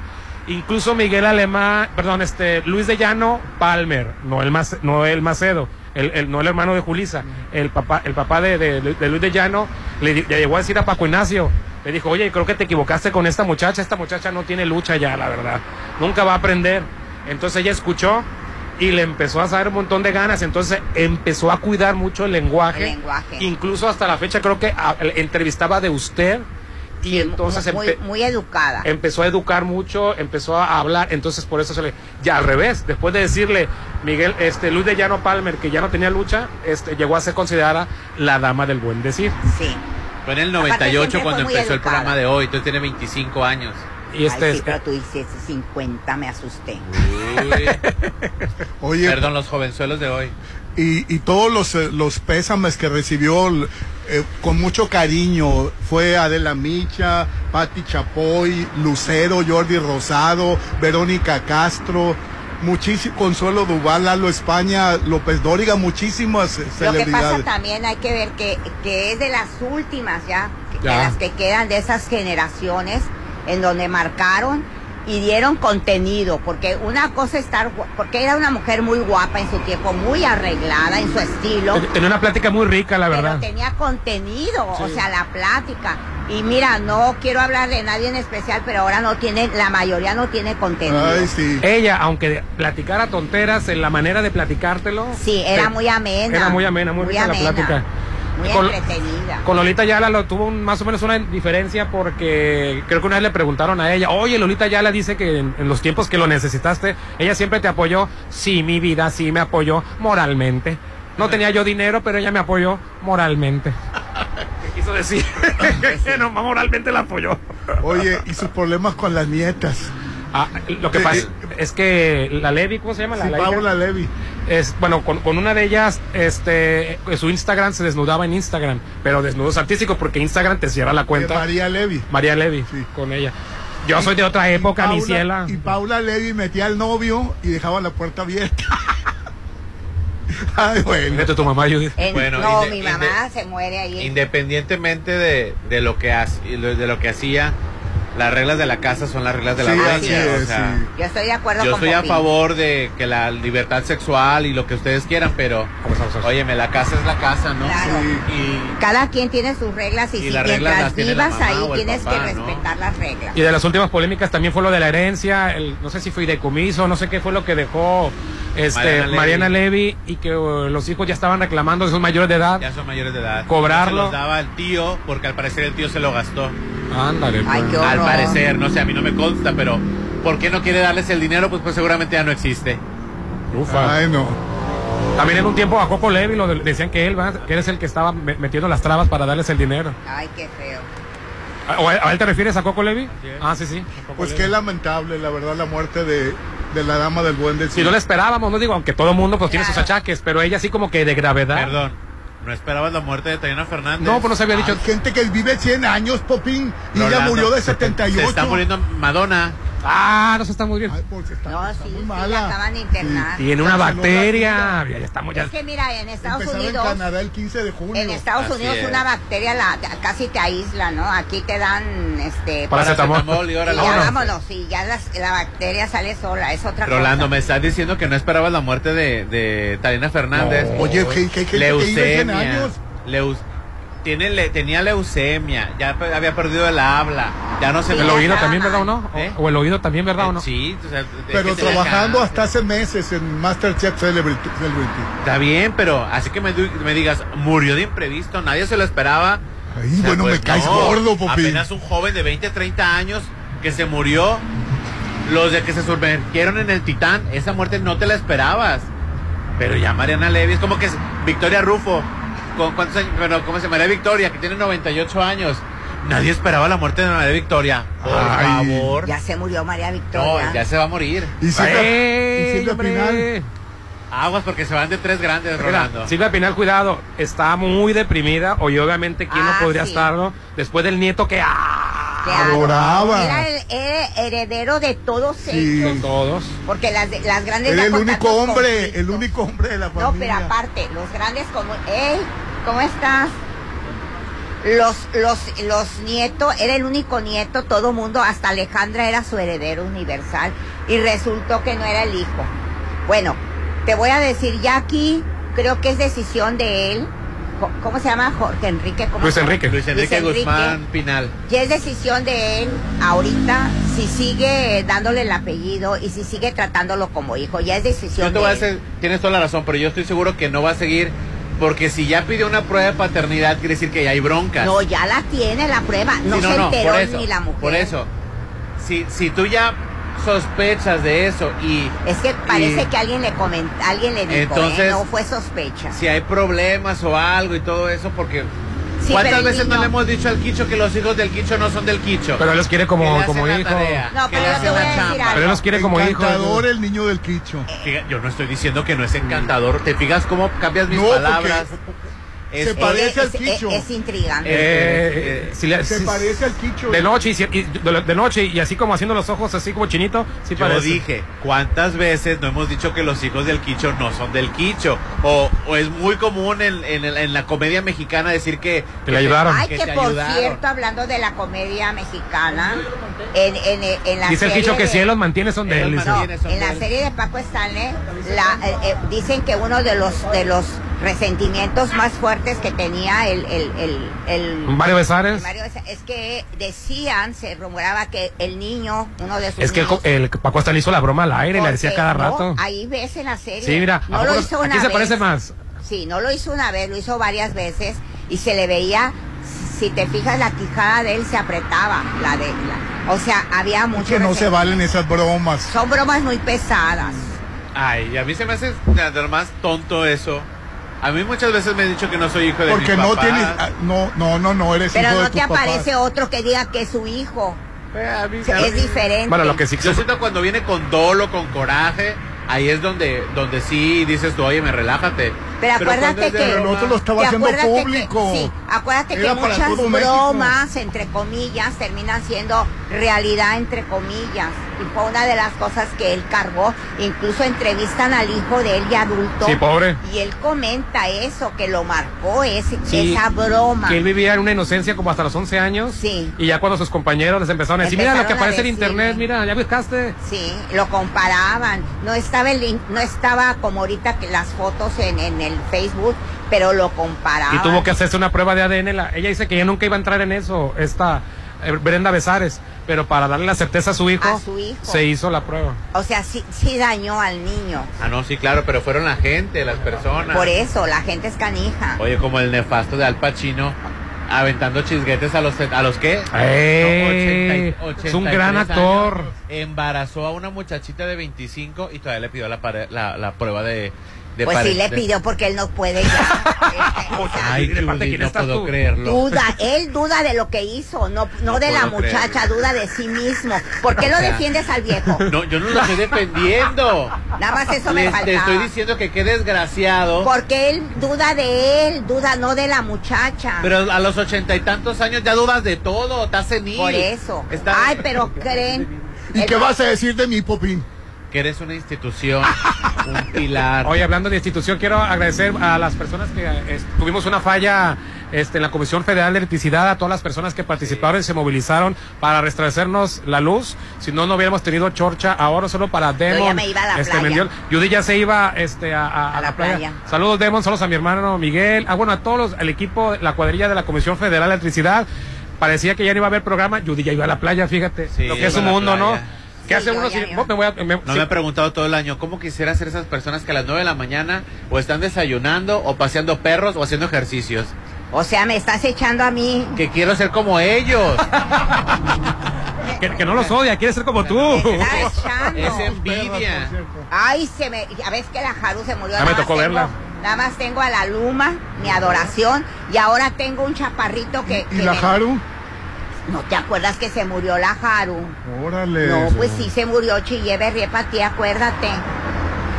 Speaker 11: Incluso Miguel Alemán, perdón, este Luis de Llano Palmer, no el Mace- no el Macedo, el, el- no el hermano de Julisa, el papá el papá de, de- de Luis de Llano le, le llegó a decir a Paco Ignacio, le dijo, "Oye, creo que te equivocaste con esta muchacha, esta muchacha no tiene lucha ya, la verdad. Nunca va a aprender." Entonces ella escuchó y le empezó a saber un montón de ganas, entonces empezó a cuidar mucho el lenguaje.
Speaker 9: El lenguaje.
Speaker 11: Incluso hasta la fecha creo que a- entrevistaba de usted y entonces
Speaker 9: muy,
Speaker 11: empe-
Speaker 9: muy educada.
Speaker 11: empezó a educar mucho, empezó a hablar, entonces por eso se le ya al revés, después de decirle Miguel este Luis de Llano Palmer que ya no tenía lucha, este llegó a ser considerada la dama del buen decir.
Speaker 9: Sí.
Speaker 8: Fue en el
Speaker 9: Aparte,
Speaker 8: 98
Speaker 9: siempre
Speaker 8: cuando empezó el programa de hoy. Entonces tiene 25 años.
Speaker 11: Y este
Speaker 9: Ay, sí,
Speaker 11: es-
Speaker 9: pero tú dices 50, me asusté.
Speaker 8: Uy,
Speaker 10: Oye,
Speaker 8: perdón, los jovenzuelos de hoy.
Speaker 10: y, y todos los, eh, los pésames que recibió eh, con mucho cariño fue Adela Micha, Patti Chapoy, Lucero, Jordi Rosado, Verónica Castro, muchísimo Consuelo Duval, Lalo España, López Dóriga, muchísimas eh,
Speaker 9: Lo que pasa
Speaker 10: celebridades.
Speaker 9: también hay que ver que, que es de las últimas ya, que-
Speaker 11: Ya.
Speaker 9: de las que quedan de esas generaciones en donde marcaron y dieron contenido, porque una cosa es estar, porque era una mujer muy guapa en su tiempo, muy arreglada en su estilo,
Speaker 11: Ten- Tenía una plática muy rica, la
Speaker 9: pero
Speaker 11: verdad.
Speaker 9: tenía contenido, o sea, la plática. Y mira, no quiero hablar de nadie en especial, pero ahora no tiene, la mayoría no tiene contenido.
Speaker 10: Ay, sí.
Speaker 11: Ella, aunque platicara tonteras en la manera de platicártelo,
Speaker 9: Sí, era
Speaker 11: te-
Speaker 9: muy amena.
Speaker 11: Era muy amena, muy, rica la plática.
Speaker 9: Muy
Speaker 11: Con-
Speaker 9: entretenida.
Speaker 11: Con Lolita Yala lo tuvo un- más o menos una diferencia porque creo que una vez le preguntaron a ella, oye, Lolita Yala dice que en, en los tiempos que lo necesitaste, ella siempre te apoyó. Sí, mi vida, sí me apoyó moralmente. No tenía yo dinero, pero ella me apoyó moralmente. ¿Qué quiso decir? que <laughs> <laughs> no, moralmente la apoyó.
Speaker 10: Oye, y sus problemas con las nietas.
Speaker 11: Ah, lo que pasa
Speaker 10: eh,
Speaker 11: es que la Levi, ¿cómo se llama? La,
Speaker 10: Sí,
Speaker 11: la hija?
Speaker 10: Paula Levy.
Speaker 11: Es, bueno, con, con una de ellas, este, su Instagram se desnudaba en Instagram, pero desnudos artísticos porque Instagram te cierra la
Speaker 10: Eh,
Speaker 11: cuenta.
Speaker 10: María Levy.
Speaker 11: María Levi,
Speaker 10: Sí.
Speaker 11: con ella. Yo soy de otra época, mi ciela.
Speaker 10: Y Paula Levy metía al novio y dejaba la puerta abierta. <laughs> Ay, bueno.
Speaker 11: Tu mamá, Judith.
Speaker 9: En-
Speaker 8: Bueno,
Speaker 9: no, mi mamá se muere ahí.
Speaker 8: Independientemente de, de lo que hace, de lo que hacía, las reglas de la casa son las reglas de la
Speaker 10: Sí,
Speaker 8: o sea,
Speaker 10: sí.
Speaker 9: Yo estoy de acuerdo
Speaker 8: Yo
Speaker 9: con
Speaker 8: estoy a favor de que la libertad sexual y lo que ustedes quieran, pero óyeme, la casa es la casa, ¿no?
Speaker 9: Claro.
Speaker 8: Y
Speaker 9: Cada quien tiene sus reglas y,
Speaker 8: Y
Speaker 9: si
Speaker 8: las reglas las tiene
Speaker 9: vivas ahí tienes
Speaker 8: papá,
Speaker 9: que
Speaker 8: ¿no?
Speaker 9: respetar las reglas.
Speaker 11: Y de las últimas polémicas también fue lo de la herencia, el, no sé si fue decomiso, no sé qué fue lo que dejó este,
Speaker 8: Mariana
Speaker 11: Mariana,
Speaker 8: Levy.
Speaker 11: Levy y que uh, los hijos ya estaban reclamando, son mayores de edad.
Speaker 8: ya son mayores de edad.
Speaker 11: Cobrarlo.
Speaker 8: Se los daba al tío, porque al parecer el tío se lo gastó.
Speaker 11: Ándale.
Speaker 9: Ay,
Speaker 11: pues.
Speaker 9: qué
Speaker 8: Al parecer, no sé, a mí no me consta, pero ¿por qué no quiere darles el dinero? Pues, pues seguramente ya no existe.
Speaker 11: Ufa.
Speaker 10: Ay, no.
Speaker 11: También en un tiempo a Coco Levy lo de- decían que él, ¿verdad? que él es el que estaba me- metiendo las trabas para darles el dinero.
Speaker 9: Ay, qué feo.
Speaker 11: ¿A, o a- a él te refieres a Coco Levy? Ah, sí, sí. Coco
Speaker 10: Pues
Speaker 11: Levy.
Speaker 10: qué lamentable, la verdad, la muerte de, de la dama del buen decir.
Speaker 11: Si no la esperábamos, no digo, aunque todo mundo pues tiene sus achaques, pero ella sí como que de gravedad.
Speaker 8: Perdón. ¿No esperabas la muerte de Tatiana Fernández?
Speaker 11: No, pues no se había
Speaker 10: Hay
Speaker 11: dicho.
Speaker 10: gente que vive 100 años, Popín, y
Speaker 8: Rolando,
Speaker 10: murió de
Speaker 8: Se
Speaker 10: 78.
Speaker 8: está muriendo Madonna.
Speaker 11: Ah, no se está muy bien.
Speaker 10: Ay, pues, está,
Speaker 9: No,
Speaker 10: está
Speaker 9: sí,
Speaker 10: muy
Speaker 9: sí,
Speaker 10: mala.
Speaker 9: la acaban de internar.
Speaker 11: Tiene una bacteria. Ya estamos ya.
Speaker 9: Es que mira, en Estados Unidos,
Speaker 10: en Canadá el 15 de junio.
Speaker 9: en Estados
Speaker 8: Así
Speaker 9: Unidos
Speaker 8: es.
Speaker 9: una bacteria la, casi te aísla, ¿no? Aquí te dan, este,
Speaker 11: Paracetamol.
Speaker 8: Paracetamol y
Speaker 9: y
Speaker 8: órale.
Speaker 9: ya
Speaker 11: vámonos.
Speaker 9: vámonos, y ya las- la bacteria sale sola, es otra
Speaker 8: Rolando,
Speaker 9: cosa.
Speaker 8: me estás diciendo que no esperabas la muerte de, de Tatiana Fernández.
Speaker 11: No.
Speaker 10: Oye, ¿qué, qué, qué, que vive 100
Speaker 8: leucemia. Tiene, le- tenía leucemia, ya pe- había perdido el habla, ya no se
Speaker 9: Sí,
Speaker 11: El oído también, ¿verdad o no?
Speaker 8: ¿Eh?
Speaker 11: O el oído también, ¿verdad o no?
Speaker 8: Sí, o sea,
Speaker 10: Pero trabajando hasta hace meses en Masterchef Celebrity.
Speaker 8: Está bien, pero así que me, me digas, murió de imprevisto, nadie se lo esperaba.
Speaker 10: Ay,
Speaker 8: O sea,
Speaker 10: bueno,
Speaker 8: pues,
Speaker 10: me caes
Speaker 8: no,
Speaker 10: gordo, Popín.
Speaker 8: Apenas un joven de 20, 30 años que se murió. Los de que se sumergieron en el Titán, esa muerte no te la esperabas. Pero ya Mariana Levy es como que es Victoria Rufo. ¿Con cuántos años? Bueno, ¿cómo se llama? María Victoria, que tiene 98 años. Nadie esperaba la muerte de María Victoria. Por
Speaker 10: Ay.
Speaker 8: favor.
Speaker 9: Ya se murió María Victoria.
Speaker 8: No, ya se va a morir.
Speaker 10: Y Silvia,
Speaker 11: ¡Ey,
Speaker 10: y Silvia
Speaker 11: hombre!
Speaker 10: Pinal.
Speaker 8: Aguas porque se van de tres grandes,
Speaker 11: Mira,
Speaker 8: Rolando.
Speaker 11: Silvia Pinal, cuidado, está muy deprimida. Oye, obviamente, ¿quién
Speaker 9: Ah,
Speaker 11: no podría
Speaker 9: sí.
Speaker 11: estarlo? Después del nieto que. ¡Ah!
Speaker 10: Adoraba.
Speaker 9: Era el heredero de todos
Speaker 10: Sí.
Speaker 9: ellos.
Speaker 11: De todos.
Speaker 9: Porque las, de- las grandes
Speaker 10: Era el único hombre,
Speaker 9: conflictos.
Speaker 10: el único hombre de la
Speaker 9: No,
Speaker 10: familia.
Speaker 9: pero aparte, los grandes como, ¡Ey! ¿Cómo estás? Los, los, los nietos, era el único nieto, todo mundo, hasta Alejandra era su heredero universal y resultó que no era el hijo. Bueno, te voy a decir, ya aquí creo que es decisión de él. ¿Cómo se llama? Jorge Enrique. ¿cómo
Speaker 11: Luis? Enrique.
Speaker 8: Luis Enrique
Speaker 9: Luis Enrique.
Speaker 8: Guzmán Pinal.
Speaker 9: Ya es decisión de él ahorita si sigue dándole el apellido y si sigue tratándolo como hijo. Ya es decisión
Speaker 8: Yo te
Speaker 9: de
Speaker 8: voy a
Speaker 9: él.
Speaker 8: hacer, tienes toda la razón, pero yo estoy seguro que no va a seguir, porque si ya pidió una prueba de paternidad, quiere decir que ya hay broncas.
Speaker 9: No, ya la tiene la prueba. No,
Speaker 8: Sí,
Speaker 9: se enteró
Speaker 8: por eso,
Speaker 9: ni la mujer.
Speaker 8: Por eso, si, si tú ya sospechas de eso y
Speaker 9: Es que parece
Speaker 8: Y-
Speaker 9: que alguien le comentó, alguien le dijo,
Speaker 8: Entonces-
Speaker 9: ¿eh? no fue sospecha.
Speaker 8: si hay problemas o algo y todo eso, porque
Speaker 9: Sí,
Speaker 8: ¿cuántas veces no le hemos dicho al Quicho que los hijos del Quicho no son del Quicho?
Speaker 11: Pero él los quiere como, como hijo.
Speaker 8: tarea,
Speaker 9: No, pero yo te voy a decir
Speaker 8: chamba.
Speaker 9: algo.
Speaker 11: Pero él los quiere como hijo.
Speaker 10: Encantador el niño del quicho.
Speaker 8: Yo no estoy diciendo que no es encantador. ¿Te fijas cómo cambias mis
Speaker 10: No, porque
Speaker 8: palabras? Es-
Speaker 10: se parece al Quicho.
Speaker 9: es- es intrigante.
Speaker 11: Eh,
Speaker 8: Eh,
Speaker 11: si le-
Speaker 10: Se
Speaker 11: si-
Speaker 10: parece al quicho.
Speaker 11: De noche y, si- y de, de noche y así como haciendo los ojos así como chinito, sí
Speaker 8: Yo
Speaker 11: parece.
Speaker 8: dije, ¿cuántas veces no hemos dicho que los hijos del Quicho no son del Quicho? O, o es muy común en, en el- en la comedia mexicana decir que...
Speaker 11: Que le ayudaron.
Speaker 9: Ay,
Speaker 8: que
Speaker 9: que,
Speaker 8: te
Speaker 9: por
Speaker 8: ayudaron.
Speaker 9: cierto, hablando de la comedia mexicana, en, en, en la
Speaker 11: Dice el
Speaker 9: serie
Speaker 11: Quicho que
Speaker 9: de-
Speaker 11: si él los mantiene son de
Speaker 8: Él.
Speaker 9: No,
Speaker 8: son
Speaker 9: en
Speaker 8: de
Speaker 9: la
Speaker 8: él.
Speaker 9: serie de Paco Stanley la, eh, eh, dicen que uno de los de los resentimientos más fuertes que tenía el el el, el-
Speaker 11: Mario Besares.
Speaker 9: el Mario Besares es que decían, se rumoraba que el niño, uno de sus
Speaker 11: Es que el,
Speaker 9: niños,
Speaker 11: co- el Paco hasta le hizo la broma al aire y le decía cada
Speaker 9: no,
Speaker 11: rato.
Speaker 9: ahí ves en la serie.
Speaker 11: Sí, mira, ¿a
Speaker 9: no lo hizo
Speaker 11: ¿a
Speaker 9: una
Speaker 11: quién se
Speaker 9: vez.
Speaker 11: parece más?
Speaker 9: Sí, no lo hizo una vez, lo hizo varias veces y se le veía si te fijas la quijada de él se apretaba, la de la, o sea, había
Speaker 10: Es
Speaker 9: mucho
Speaker 10: que no se valen esas bromas.
Speaker 9: Son bromas muy pesadas.
Speaker 8: Ay, a mí se me hace nada más tonto eso. A mí muchas veces me han dicho que no soy hijo de
Speaker 10: Porque
Speaker 8: mis
Speaker 10: no
Speaker 8: papás.
Speaker 10: tienes. ah, No, no, no, no eres
Speaker 9: Pero
Speaker 10: hijo de
Speaker 9: no
Speaker 10: tus
Speaker 9: te
Speaker 10: papás.
Speaker 9: aparece otro que diga que es su hijo.
Speaker 8: Eh, a mí-
Speaker 9: es diferente.
Speaker 11: Bueno, lo que sí
Speaker 8: Yo siento cuando viene con dolo, con coraje, ahí es donde, donde sí dices tú, oye, me relájate.
Speaker 9: Pero acuérdate que-
Speaker 10: Pero el
Speaker 8: broma-
Speaker 10: otro lo estaba haciendo
Speaker 9: acuérdate que-
Speaker 10: público.
Speaker 9: sí, acuérdate
Speaker 10: Era
Speaker 9: que muchas
Speaker 10: México.
Speaker 9: bromas, entre comillas, terminan siendo realidad, entre comillas. Y fue una de las cosas que él cargó. Incluso entrevistan al hijo de él ya adulto.
Speaker 11: Sí, pobre.
Speaker 9: Y él comenta eso, que lo marcó ese,
Speaker 11: Sí,
Speaker 9: esa broma.
Speaker 11: Que él vivía en una inocencia como hasta los 11 años.
Speaker 9: Sí.
Speaker 11: Y ya cuando sus compañeros les empezaron a decir, mira lo que aparece en internet, mira, ya buscaste.
Speaker 9: Sí, lo comparaban. No estaba el no estaba como ahorita que las fotos en, en el Facebook, pero lo comparaban.
Speaker 11: Y tuvo que hacerse una prueba de ADN. La- ella dice que ella nunca iba a entrar en eso, esta eh, Brenda Besares. Pero para darle la certeza a su hijo,
Speaker 9: A su hijo.
Speaker 11: se hizo la prueba.
Speaker 9: O sea, sí, sí dañó al niño.
Speaker 8: Ah, no, sí, claro, pero fueron la gente, las personas.
Speaker 9: Por eso, la gente es canija.
Speaker 8: Oye, como el nefasto de Al Pacino, aventando chisguetes a los, a los qué?
Speaker 11: ¡Ey!
Speaker 8: No, 80
Speaker 11: es un gran
Speaker 8: 83
Speaker 11: actor.
Speaker 8: años. Embarazó a una muchachita de 25 y todavía le pidió la, pare- la, la prueba de, de
Speaker 9: Pues
Speaker 8: pare-
Speaker 9: sí le pidió porque él no puede ya. <laughs> Este,
Speaker 8: Ay,
Speaker 11: de parte de
Speaker 8: Judy, no puedo
Speaker 11: tú.
Speaker 8: creerlo.
Speaker 9: Duda, él duda de lo que hizo, no, no,
Speaker 8: No
Speaker 9: de la
Speaker 8: creerlo.
Speaker 9: muchacha, duda de sí mismo. ¿Por qué lo
Speaker 8: O sea,
Speaker 9: defiendes al viejo? <laughs>
Speaker 8: No, yo no lo estoy defendiendo.
Speaker 9: Nada más eso me faltaba.
Speaker 8: le estoy diciendo que qué desgraciado.
Speaker 9: Porque él duda de él, duda no de la muchacha.
Speaker 8: Pero a los ochenta y tantos años ya dudas de todo, estás senil.
Speaker 9: Por eso.
Speaker 8: Está-
Speaker 9: Ay, pero creen. <laughs>
Speaker 10: ¿Y
Speaker 9: el-
Speaker 10: qué vas a decir de mi Popín?
Speaker 8: Que eres una institución, un <laughs> pilar.
Speaker 11: Oye, hablando de institución, quiero agradecer a las personas que eh, tuvimos una falla este, en la Comisión Federal de Electricidad, a todas las personas que participaron y se movilizaron para restablecernos la luz. Si no, no hubiéramos tenido chorcha ahora solo para Demon.
Speaker 9: ya me iba a la
Speaker 11: este,
Speaker 9: playa.
Speaker 11: Mendiol. Judy ya se iba este, a, a- a la, playa. Saludos, Demon, saludos a mi hermano Miguel. Ah, bueno, a todos los, el equipo, la cuadrilla de la Comisión Federal de Electricidad. Parecía que ya no iba a haber programa. Judy ya iba a la playa, fíjate.
Speaker 8: Sí,
Speaker 11: lo que es un mundo, ¿no? ¿Qué
Speaker 9: Sí,
Speaker 11: hace
Speaker 9: yo
Speaker 11: uno
Speaker 9: ya
Speaker 11: si me voy a- me-
Speaker 8: No
Speaker 11: sí.
Speaker 8: me he preguntado todo el año cómo quisiera ser esas personas que a las 9 de la mañana o están desayunando o paseando perros o haciendo ejercicios.
Speaker 9: O sea, me estás echando a mí.
Speaker 8: Que quiero ser como ellos. <laughs>
Speaker 11: que, que no los odia, quiere ser como tú.
Speaker 9: Me estás echando.
Speaker 8: Es envidia.
Speaker 9: Ay, se me. Ya ves que la Haru se murió.
Speaker 11: Ah, me tocó verla.
Speaker 9: Nada más tengo a la Luma, mi adoración, y ahora tengo un chaparrito que.
Speaker 10: ¿Y
Speaker 9: que
Speaker 10: la
Speaker 9: me-
Speaker 10: Haru?
Speaker 9: ¿No te acuerdas que se murió la Haru?
Speaker 10: Órale.
Speaker 9: No, pues sí se murió Chille Berrie para ti, acuérdate.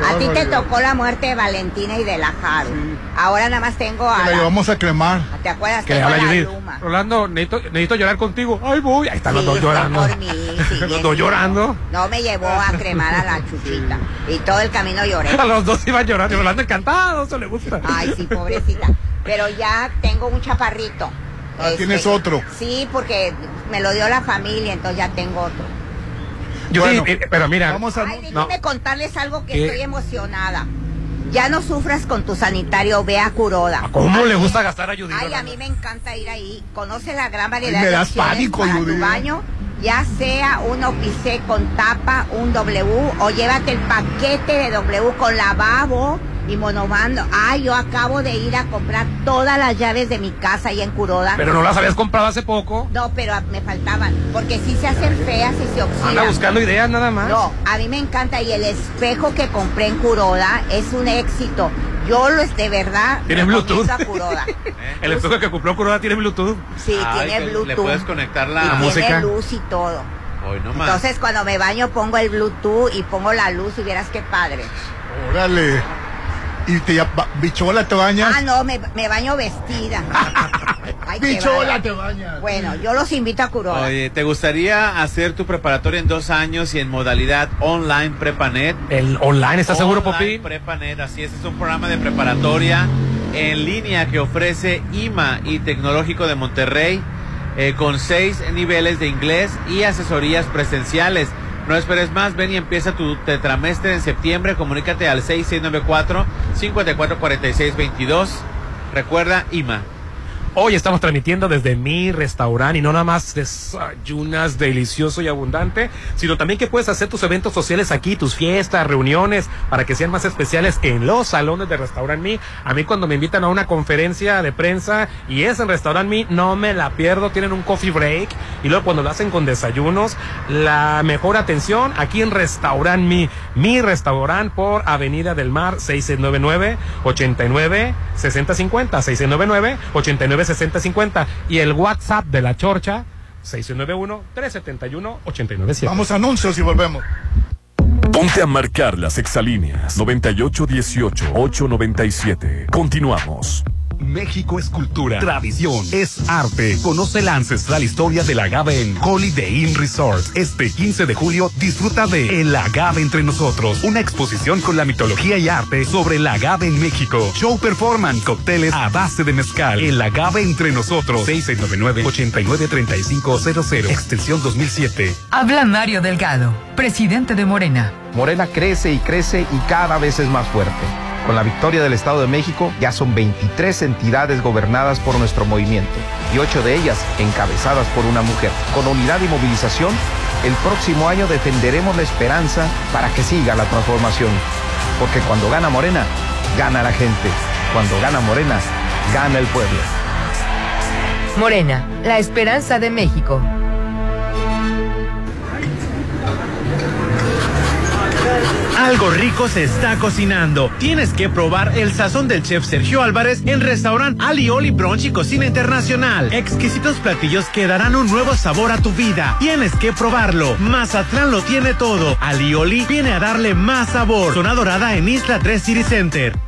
Speaker 9: A ti te tocó la muerte de Valentina y de la Haru. Ahora nada más tengo a
Speaker 10: Que la llevamos a cremar.
Speaker 9: ¿Te acuerdas?
Speaker 11: Que
Speaker 9: la
Speaker 11: Judith.
Speaker 9: Luma.
Speaker 11: Rolando, necesito, necesito llorar contigo. Ay, voy. Ahí están los dos llorando.
Speaker 9: por mí, sí, <laughs>
Speaker 11: los dos llorando.
Speaker 9: No me llevó a cremar a la <laughs> chuchita. Y todo el camino lloré.
Speaker 11: A los dos iban llorando. Rolando encantado, eso le gusta.
Speaker 9: Ay, sí, pobrecita. Pero ya tengo un chaparrito.
Speaker 10: Ah, ¿tienes otro?
Speaker 9: Sí, porque me lo dio la familia, entonces ya tengo otro.
Speaker 11: Yo
Speaker 10: Bueno,
Speaker 11: sí, eh, pero mira.
Speaker 10: Vamos a...
Speaker 9: Ay,
Speaker 11: no.
Speaker 9: déjenme contarles algo que
Speaker 11: ¿Qué?
Speaker 9: estoy emocionada. Ya no sufras con tu sanitario, ve a Curoda.
Speaker 11: ¿Cómo le gusta gastar a Judith?
Speaker 9: Ay, a mí me encanta ir ahí. Conoce la gran variedad
Speaker 10: Ay, me
Speaker 9: de
Speaker 10: das
Speaker 9: opciones
Speaker 10: pánico,
Speaker 9: para
Speaker 10: Judy.
Speaker 9: tu baño, ya sea un Opicé con tapa, un W o llévate el paquete de W con lavabo y monomando. Ay, yo acabo de ir a comprar todas las llaves de mi casa ahí en Curoda.
Speaker 11: Pero no las habías comprado hace poco.
Speaker 9: No, pero me faltaban, porque sí se hacen feas y se oxidan.
Speaker 11: Anda buscando ideas nada más.
Speaker 9: No, a mí me encanta y el espejo que compré en Curoda es un éxito. Yo lo es de verdad.
Speaker 11: Tiene Bluetooth.
Speaker 9: a. <laughs>
Speaker 11: El espejo que compró Curoda tiene Bluetooth.
Speaker 9: Sí,
Speaker 8: Ay,
Speaker 9: tiene Bluetooth.
Speaker 8: Le puedes conectar
Speaker 9: y
Speaker 11: la,
Speaker 9: tiene
Speaker 11: música.
Speaker 9: luz y todo.
Speaker 8: Hoy no más.
Speaker 9: Entonces cuando me baño pongo el Bluetooth y pongo la luz y vieras qué padre.
Speaker 10: Órale. ¿Y te bichola te bañas?
Speaker 9: Ah, no, me, me baño vestida. <laughs> Ay,
Speaker 10: bichola te bañas.
Speaker 9: Bueno, yo los invito a Curoda.
Speaker 8: Oye, ¿te gustaría hacer tu preparatoria en dos años y en modalidad online PrepaNet?
Speaker 11: El online, ¿estás seguro,
Speaker 8: Online
Speaker 11: Popi?
Speaker 8: PrepaNet, así es, es un programa de preparatoria en línea que ofrece IMA y Tecnológico de Monterrey eh, con seis niveles de inglés y asesorías presenciales. No esperes más, ven y empieza tu tetramestre en septiembre. Comunícate al 6694-544622. Recuerda IMA.
Speaker 11: Hoy estamos transmitiendo desde mi restaurante y no nada más desayunas delicioso y abundante, sino también que puedes hacer tus eventos sociales aquí, tus fiestas, reuniones, para que sean más especiales en los salones de Restaurant Me. A mí cuando me invitan a una conferencia de prensa y es en Restaurant Me, no me la pierdo, tienen un coffee break y luego cuando lo hacen con desayunos, la mejor atención aquí en Restaurant Me, mi restaurante por Avenida del Mar 6699 89 6050 6699 89 6050 y el WhatsApp de la Chorcha 691 371 897.
Speaker 10: Vamos a anuncios y volvemos.
Speaker 1: Ponte a marcar las exalíneas 9818-897. Continuamos.
Speaker 12: México es cultura, tradición, es arte. Conoce la ancestral historia del agave en Holiday Inn Resort. Este 15 de julio disfruta de El agave entre nosotros, una exposición con la mitología y arte sobre el agave en México. Show performance, cócteles a base de mezcal. El agave entre nosotros. 699-893500, extensión 2007.
Speaker 5: Habla Mario Delgado, presidente de Morena.
Speaker 13: Morena crece y crece y cada vez es más fuerte. Con la victoria del Estado de México ya son 23 entidades gobernadas por nuestro movimiento y 8 de ellas encabezadas por una mujer. Con unidad y movilización, el próximo año defenderemos la esperanza para que siga la transformación. Porque cuando gana Morena, gana la gente. Cuando gana Morena, gana el pueblo.
Speaker 5: Morena, la esperanza de México.
Speaker 14: Algo rico se está cocinando. Tienes que probar el sazón del chef Sergio Álvarez en restaurante Alioli Brunch y Cocina Internacional. Exquisitos platillos que darán un nuevo sabor a tu vida. Tienes que probarlo. Mazatlán lo tiene todo. Alioli viene a darle más sabor. Zona Dorada en Isla 3 City Center.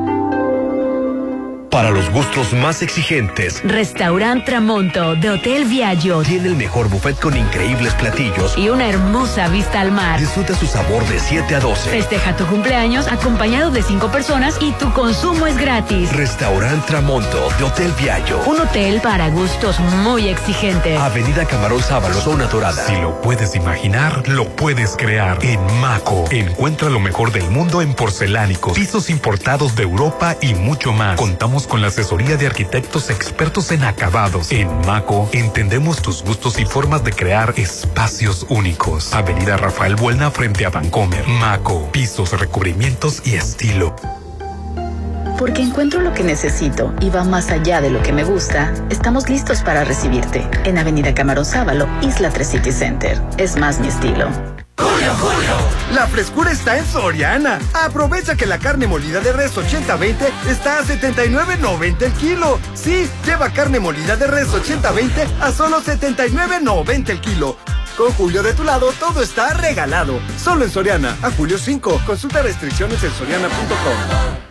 Speaker 15: Para los gustos más exigentes,
Speaker 6: Restaurant Tramonto de Hotel Viaggio
Speaker 15: tiene el mejor buffet con increíbles platillos.
Speaker 6: y una hermosa vista al mar.
Speaker 15: Disfruta su sabor de 7 a 12.
Speaker 6: Festeja tu cumpleaños acompañado de cinco personas y tu consumo es gratis.
Speaker 15: Restaurant Tramonto de Hotel Viallo.
Speaker 6: Un hotel para gustos muy exigentes.
Speaker 15: Avenida Camarón Sábalo, zona dorada.
Speaker 12: Si lo puedes imaginar, lo puedes crear. En Maco, encuentra lo mejor del mundo en porcelánicos, pisos importados de Europa y mucho más. Contamos con la asesoría de arquitectos expertos en acabados. En Maco, entendemos tus gustos y formas de crear espacios únicos. Avenida Rafael Buelna frente a Vancomer. Maco, pisos, recubrimientos y estilo.
Speaker 16: Porque encuentro lo que necesito y va más allá de lo que me gusta, estamos listos para recibirte en Avenida Camarón Sábalo, Isla 3 City Center. Es más mi estilo.
Speaker 17: La frescura está en Soriana. Aprovecha que la carne molida de res 80-20 está a 79.90 el kilo. Sí, lleva carne molida de res 80-20 a solo 79.90 el kilo. Con Julio de tu lado, todo está regalado. Solo en Soriana. A julio 5. Consulta restricciones en soriana.com.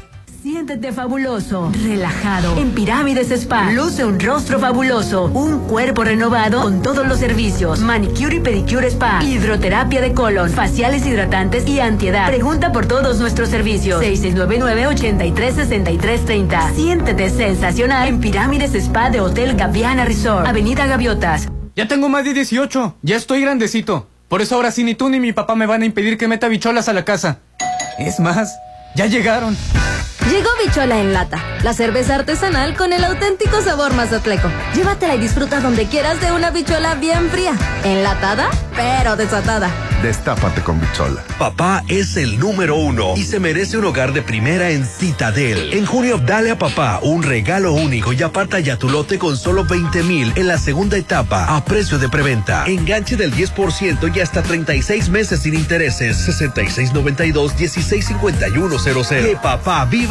Speaker 6: Siéntete fabuloso, relajado. En Pirámides Spa, luce un rostro fabuloso, un cuerpo renovado con todos los servicios. Manicure y pedicure spa, hidroterapia de colon, faciales hidratantes y antiedad. Pregunta por todos nuestros servicios. 6699-836330. Siéntete sensacional en Pirámides Spa de Hotel Gaviana Resort, Avenida Gaviotas.
Speaker 18: Ya tengo más de 18. Ya estoy grandecito. Por eso ahora sí ni tú ni mi papá me van a impedir que meta bicholas a la casa. Es más, ya llegaron.
Speaker 19: Llegó Bichola en lata, la cerveza artesanal con el auténtico sabor mazatleco. Llévatela y disfruta donde quieras de una bichola bien fría, enlatada, pero desatada.
Speaker 1: Destápate con Bichola.
Speaker 15: Papá es el número uno y se merece un hogar de primera en Citadel. En junio, dale a papá un regalo único y aparta ya tu lote con solo 20 mil en la segunda etapa a precio de preventa. Enganche del 10% y hasta 36 meses sin intereses. 6692-165100. Que papá viva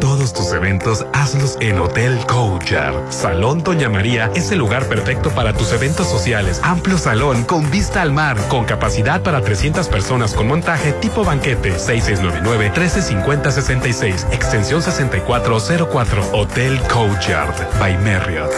Speaker 12: Todos tus eventos hazlos en Hotel Coachard. Salón Doña María es el lugar perfecto para tus eventos sociales. Amplio salón con vista al mar, con capacidad para 300 personas con montaje tipo banquete. 6699-135066, extensión 6404. Hotel Coachard by Marriott.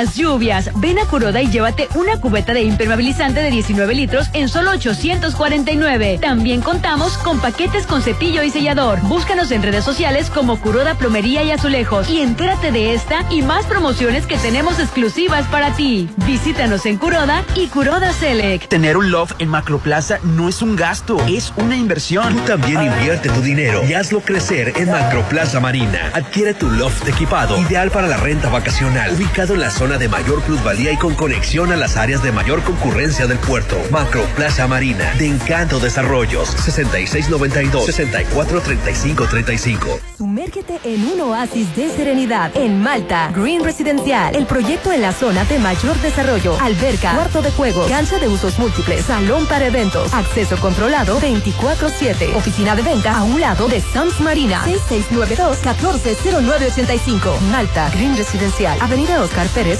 Speaker 6: Las lluvias. Ven a Curoda y llévate una cubeta de impermeabilizante de 19 litros en solo 849. También contamos con paquetes con cepillo y sellador. Búscanos en redes sociales como Curoda Plomería y Azulejos y entérate de esta y más promociones que tenemos exclusivas para ti. Visítanos en Curoda y Curoda Select.
Speaker 4: Tener un loft en Macroplaza no es un gasto, es una inversión.
Speaker 15: Tú también invierte tu dinero y hazlo crecer en Macroplaza Marina. Adquiere tu loft equipado, ideal para la renta vacacional, ubicado en la zona zona de mayor plusvalía y con conexión a las áreas de mayor concurrencia del puerto. Macro Plaza Marina, de Encanto Desarrollos, 6692-643535.
Speaker 20: Sumérgete en un oasis de serenidad en Malta, Green Residencial, el proyecto en la zona de mayor desarrollo, alberca, cuarto de juegos, cancha de usos múltiples, salón para eventos, acceso controlado 24/7, oficina de venta a un lado de Sams Marina, 6692-140985, Malta, Green Residencial, Avenida Oscar Pérez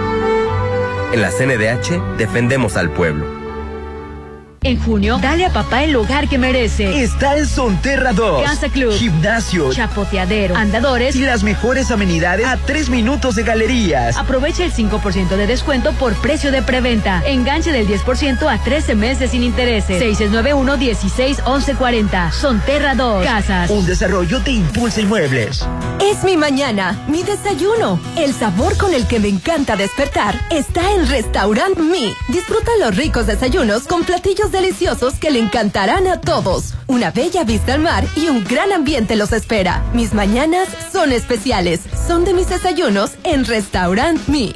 Speaker 21: En la CNDH defendemos al pueblo.
Speaker 6: En junio, dale a papá el hogar que merece.
Speaker 4: Está en Sonterra 2.
Speaker 6: Casa Club.
Speaker 4: Gimnasio.
Speaker 6: Chapoteadero. Andadores.
Speaker 4: Y las mejores amenidades a tres minutos de galerías.
Speaker 6: Aprovecha el 5% de descuento por precio de preventa. Enganche del 10% a 13 meses sin intereses. 691-16-1140. Sonterra 2. Casas.
Speaker 4: Un desarrollo de Impulsa Inmuebles.
Speaker 20: Es mi mañana, mi desayuno. El sabor con el que me encanta despertar está en Restaurant Mi. Disfruta los ricos desayunos con platillos deliciosos que le encantarán a todos. Una bella vista al mar y un gran ambiente los espera. Mis mañanas son especiales. Son de mis desayunos en Restaurant Mi.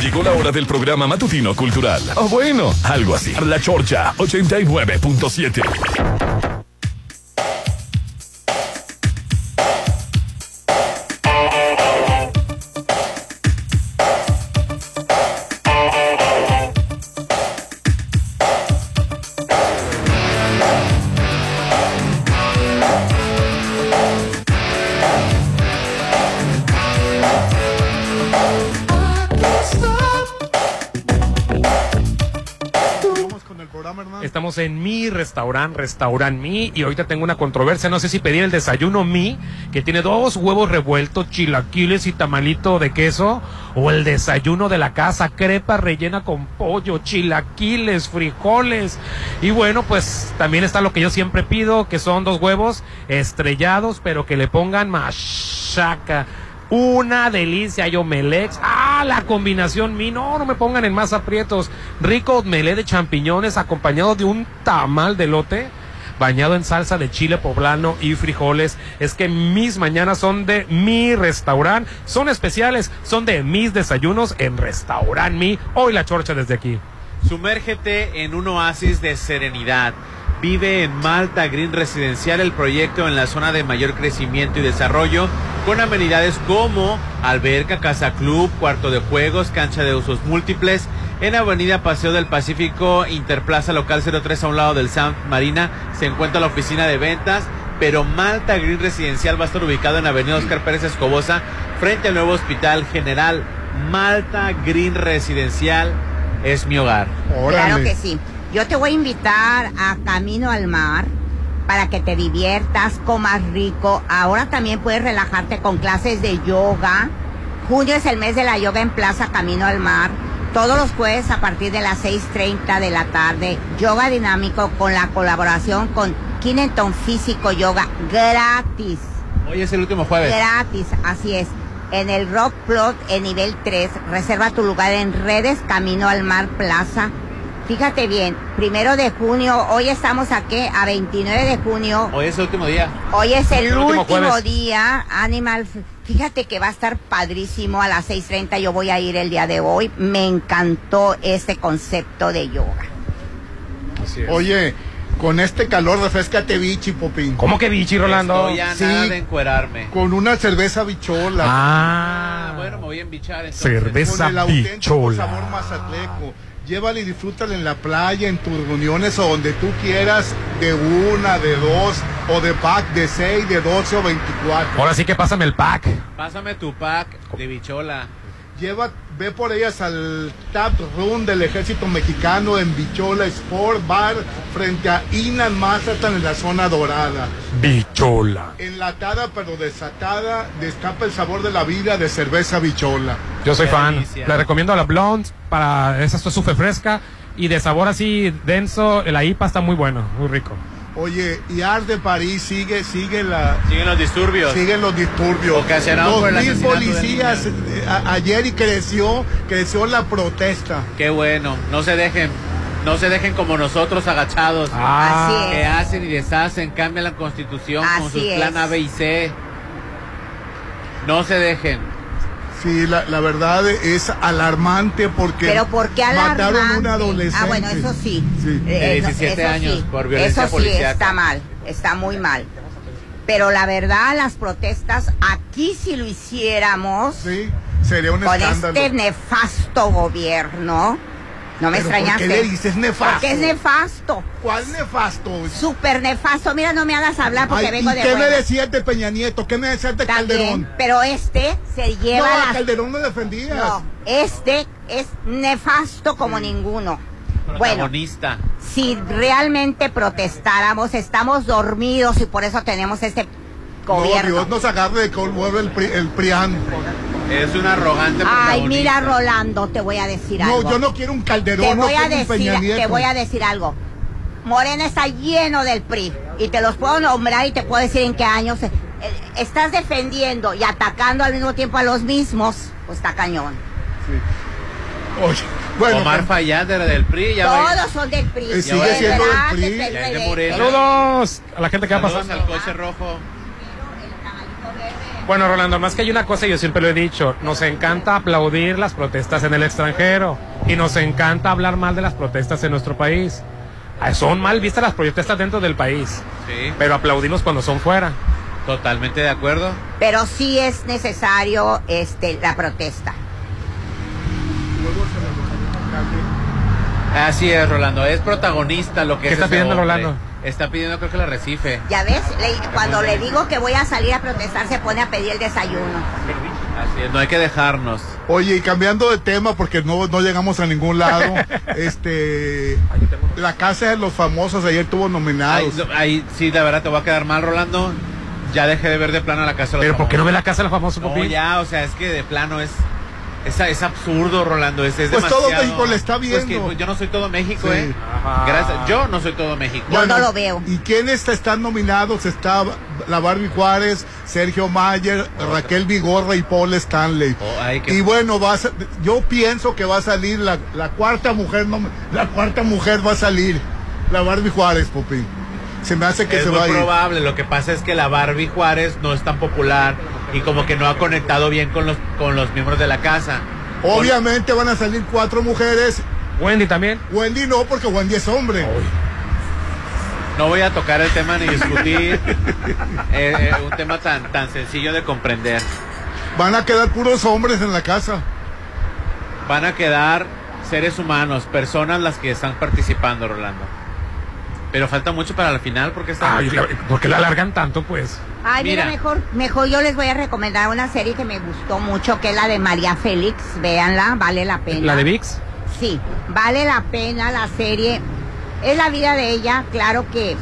Speaker 1: Llegó la hora del programa matutino cultural. O bueno, algo así. La Chorcha 89.7.
Speaker 11: restaurante, restaurant mi, y ahorita tengo una controversia. No sé si pedir el desayuno mi, que tiene dos huevos revueltos, chilaquiles y tamalito de queso, o el desayuno de la casa, crepa rellena con pollo, chilaquiles, frijoles. Y bueno, pues también está lo que yo siempre pido, que son dos huevos estrellados, pero que le pongan machaca. Una delicia, y omelex. Ah, la combinación mi. No, no me pongan en más aprietos. Rico omelé de champiñones acompañado de un tamal de lote bañado en salsa de chile poblano y frijoles. Es que mis mañanas son de mi restaurante. Son especiales, son de mis desayunos en Restaurant Mi. Hoy la chorcha desde aquí.
Speaker 8: Sumérgete en un oasis de serenidad. Vive en Malta Green Residencial, el proyecto en la zona de mayor crecimiento y desarrollo, con amenidades como alberca, casa club, cuarto de juegos, cancha de usos múltiples. En Avenida Paseo del Pacífico, Interplaza Local 03 a un lado del Sound Marina, se encuentra la oficina de ventas, pero Malta Green Residencial va a estar ubicado en Avenida Oscar Pérez Escobosa, frente al nuevo Hospital General. Malta Green Residencial es mi hogar.
Speaker 9: Claro que sí. Yo te voy a invitar a Camino al Mar para que te diviertas, comas rico. Ahora también puedes relajarte con clases de yoga. Junio es el mes de la yoga en Plaza Camino al Mar. Todos los jueves a partir de las 6.30 de la tarde. Yoga dinámico con la colaboración con Kineton Físico Yoga gratis.
Speaker 8: Hoy es el último jueves.
Speaker 9: Gratis, así es. En el Rock Plot en nivel 3. Reserva tu lugar en redes Camino al Mar Plaza. Fíjate bien, primero de junio, hoy estamos aquí a 29 de junio.
Speaker 8: Hoy es el último día.
Speaker 9: Hoy es el,
Speaker 8: El último
Speaker 9: día, Animal. Fíjate que va a estar padrísimo a las 6.30. Yo voy a ir el día de hoy. Me encantó este concepto de yoga.
Speaker 10: Oye, con este calor refrescate bichi, Popín.
Speaker 11: ¿Cómo que bichi, Rolando?
Speaker 8: Estoy a
Speaker 10: Sí.
Speaker 8: nada de encuerarme.
Speaker 10: Con una cerveza bichola.
Speaker 11: Ah.
Speaker 8: bueno, me voy a embichar entonces.
Speaker 11: Cerveza
Speaker 10: Con el auténtico
Speaker 11: bichola.
Speaker 10: sabor mazatleco. Llévala y disfrútala en la playa, en tus reuniones o donde tú quieras, de una, de dos, o de pack de seis, de doce o veinticuatro.
Speaker 11: Ahora sí que pásame el pack.
Speaker 8: Pásame tu pack de bichola.
Speaker 10: Lleva, ve por ellas al Tap Room del ejército mexicano en Bichola Sport Bar frente a Inan Mazatlán en la zona dorada.
Speaker 11: Bichola.
Speaker 10: Enlatada pero desatada, destapa el sabor de la vida de cerveza Bichola.
Speaker 11: Yo soy fan. Le recomiendo a la Blonde para esa es súper fresca y de sabor así denso. La IPA está muy bueno, muy rico.
Speaker 10: Oye, y Art de París sigue, sigue la...
Speaker 8: Siguen los disturbios.
Speaker 10: Siguen los disturbios.
Speaker 8: Ocasionados por
Speaker 10: mil policías eh, a- ayer y creció, creció la protesta.
Speaker 8: Qué bueno, no se dejen, no se dejen como nosotros agachados.
Speaker 10: Ah. Así
Speaker 8: Que
Speaker 10: es.
Speaker 8: hacen y deshacen, cambian la constitución con
Speaker 9: Así
Speaker 8: sus
Speaker 9: es.
Speaker 8: plan A, B y C. No se dejen.
Speaker 10: Sí, la, la verdad es alarmante porque
Speaker 9: Pero ¿por qué
Speaker 10: mataron a
Speaker 9: alarmante?
Speaker 10: un adolescente.
Speaker 9: Ah, bueno, eso sí.
Speaker 10: Sí.
Speaker 9: Eh,
Speaker 8: De
Speaker 9: no,
Speaker 8: 17
Speaker 9: eso
Speaker 8: años
Speaker 9: sí.
Speaker 8: por violencia
Speaker 9: Eso sí está mal, está muy mal. Pero la verdad, las protestas, aquí si lo hiciéramos,
Speaker 10: sería un
Speaker 9: con
Speaker 10: escándalo.
Speaker 9: este nefasto gobierno, no me
Speaker 10: Pero ¿por
Speaker 9: extrañaste.
Speaker 10: qué le dices nefasto?
Speaker 9: Porque es nefasto.
Speaker 10: ¿Cuál nefasto?
Speaker 9: Súper nefasto. Mira, no me hagas hablar porque
Speaker 10: Ay,
Speaker 9: vengo
Speaker 10: ¿Y
Speaker 9: de
Speaker 10: qué me decías de Peña Nieto? ¿Qué me decías de Calderón?
Speaker 9: Pero este se lleva
Speaker 10: no, a
Speaker 9: las-
Speaker 10: Calderón no defendías.
Speaker 9: No, este es nefasto como ninguno. Bueno, si realmente protestáramos, estamos dormidos y por eso tenemos este
Speaker 10: No,
Speaker 9: gobierno.
Speaker 10: Dios nos agarre de mueve el, pri- el PRIAN.
Speaker 8: Es un arrogante
Speaker 9: Ay, mira, Rolando, te voy a decir algo.
Speaker 10: No, yo no quiero un Calderón,
Speaker 9: Te
Speaker 10: no
Speaker 9: voy a decir, te voy a decir algo. Morena está lleno del PRI y te los puedo nombrar y te puedo decir en qué años eh, estás defendiendo y atacando al mismo tiempo a los mismos, pues está cañón.
Speaker 10: Oye, bueno,
Speaker 8: Omar Fayad era del PRI. Ya va-
Speaker 9: Todos son del PRI.
Speaker 10: Eh, sigue siendo del PRI.
Speaker 11: Saludos a la gente que va
Speaker 8: Saludos
Speaker 11: pasando.
Speaker 8: al coche rojo.
Speaker 11: Bueno, Rolando, más que hay una cosa, yo siempre lo he dicho, nos encanta aplaudir las protestas en el extranjero y nos encanta hablar mal de las protestas en nuestro país. Ah, Son mal vistas las protestas dentro del país,
Speaker 8: Sí,
Speaker 11: pero aplaudimos cuando son fuera.
Speaker 8: totalmente de acuerdo.
Speaker 9: Pero sí es necesario este la protesta.
Speaker 8: Así es, Rolando. Es protagonista lo que
Speaker 11: ¿Qué
Speaker 8: es
Speaker 11: está pidiendo
Speaker 8: hombre.
Speaker 11: Rolando?
Speaker 8: Está pidiendo, creo que la recife.
Speaker 9: Ya ves, Le- cuando le digo que voy a salir a protestar se pone a pedir el desayuno.
Speaker 8: Así es, no hay que dejarnos.
Speaker 10: Oye, y cambiando de tema, porque no, no llegamos a ningún lado, <laughs> este, la Casa de los Famosos ayer tuvo
Speaker 8: Ay,
Speaker 10: nominados.
Speaker 8: no, ahí sí, de verdad te voy a quedar mal, Rolando. Ya dejé de ver de plano la casa de los
Speaker 11: Pero ¿por qué no ve la casa de los famosos,
Speaker 8: No, ya, o sea, es que de plano es. Es, es absurdo, Rolando. Es, es
Speaker 10: Pues todo México le está
Speaker 8: Pues que,
Speaker 10: viendo.
Speaker 8: pues, yo no soy todo México,
Speaker 10: Sí.
Speaker 8: ¿eh? Gracias. Yo no soy todo México.
Speaker 10: Bueno, ¿Y quiénes están nominados? Está la Barbie Juárez, Sergio Mayer, Raquel Vigorra y Paul Stanley.
Speaker 8: Oh,
Speaker 10: Y bueno, va a yo pienso que va a salir la, la cuarta mujer, no, la cuarta mujer va a salir, la Barbie Juárez, Popín. Se me hace que
Speaker 8: es
Speaker 10: se
Speaker 8: muy
Speaker 10: va a ir.
Speaker 8: probable. Lo que pasa es que la Barbie Juárez no es tan popular y como que no ha conectado bien con los, con los miembros de la casa.
Speaker 10: Obviamente van a salir cuatro mujeres.
Speaker 11: Wendy también.
Speaker 10: Wendy no, porque Wendy es hombre.
Speaker 8: No voy a tocar el tema ni discutir <laughs> eh, eh, un tema tan, tan sencillo de comprender.
Speaker 10: Van a quedar puros hombres en la casa.
Speaker 8: Van a quedar seres humanos, personas las que están participando, Rolando. Pero falta mucho para la final porque está...
Speaker 11: Ay, la- ¿Por qué la alargan tanto, pues?
Speaker 9: Ay, mira,
Speaker 8: Mira.
Speaker 9: mejor, mejor yo les voy a recomendar una serie que me gustó mucho, que es la de María Félix. Véanla, vale la pena.
Speaker 11: ¿La de VIX?
Speaker 9: Sí, vale la pena la serie. Es la vida de ella, claro que.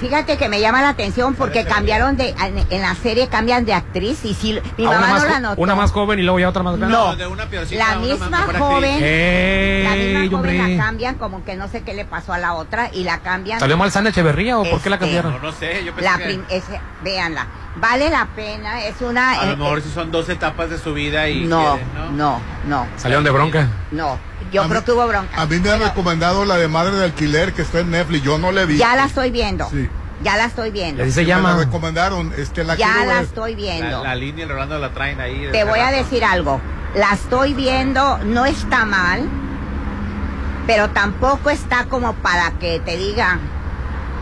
Speaker 9: Fíjate que me llama la atención porque cambiaron de. En, la serie cambian de actriz y sí, mi mamá no la notó.
Speaker 11: una más joven y luego ya otra más grande.
Speaker 9: No,
Speaker 8: de una
Speaker 9: la misma joven, la misma joven
Speaker 11: hombre.
Speaker 9: la cambian como que no sé qué le pasó a la otra y la cambian.
Speaker 11: ¿Salió mal Sana Echeverría o por qué la
Speaker 9: Este,
Speaker 11: cambiaron?
Speaker 8: No, no sé, yo pensé
Speaker 9: La
Speaker 8: que
Speaker 9: prim- ese- véanla, vale la pena, es una.
Speaker 8: a
Speaker 9: eh,
Speaker 8: lo mejor si son dos etapas de su vida y...
Speaker 9: no,
Speaker 8: quieren,
Speaker 9: no, no,
Speaker 11: Salieron de bronca.
Speaker 9: no. Yo creo que hubo bronca.
Speaker 10: A mí me han recomendado la de Madre de Alquiler que está en Netflix. Yo no la he visto.
Speaker 9: Ya la estoy viendo.
Speaker 10: Sí.
Speaker 9: Ya la estoy viendo.
Speaker 10: Sí, Me la recomendaron. Este, la
Speaker 9: Ya la
Speaker 10: ver.
Speaker 9: estoy viendo.
Speaker 8: La, la línea y el Rolando la traen ahí. de
Speaker 9: Te voy a decir algo. La estoy viendo, no está mal, pero tampoco está como para que te diga,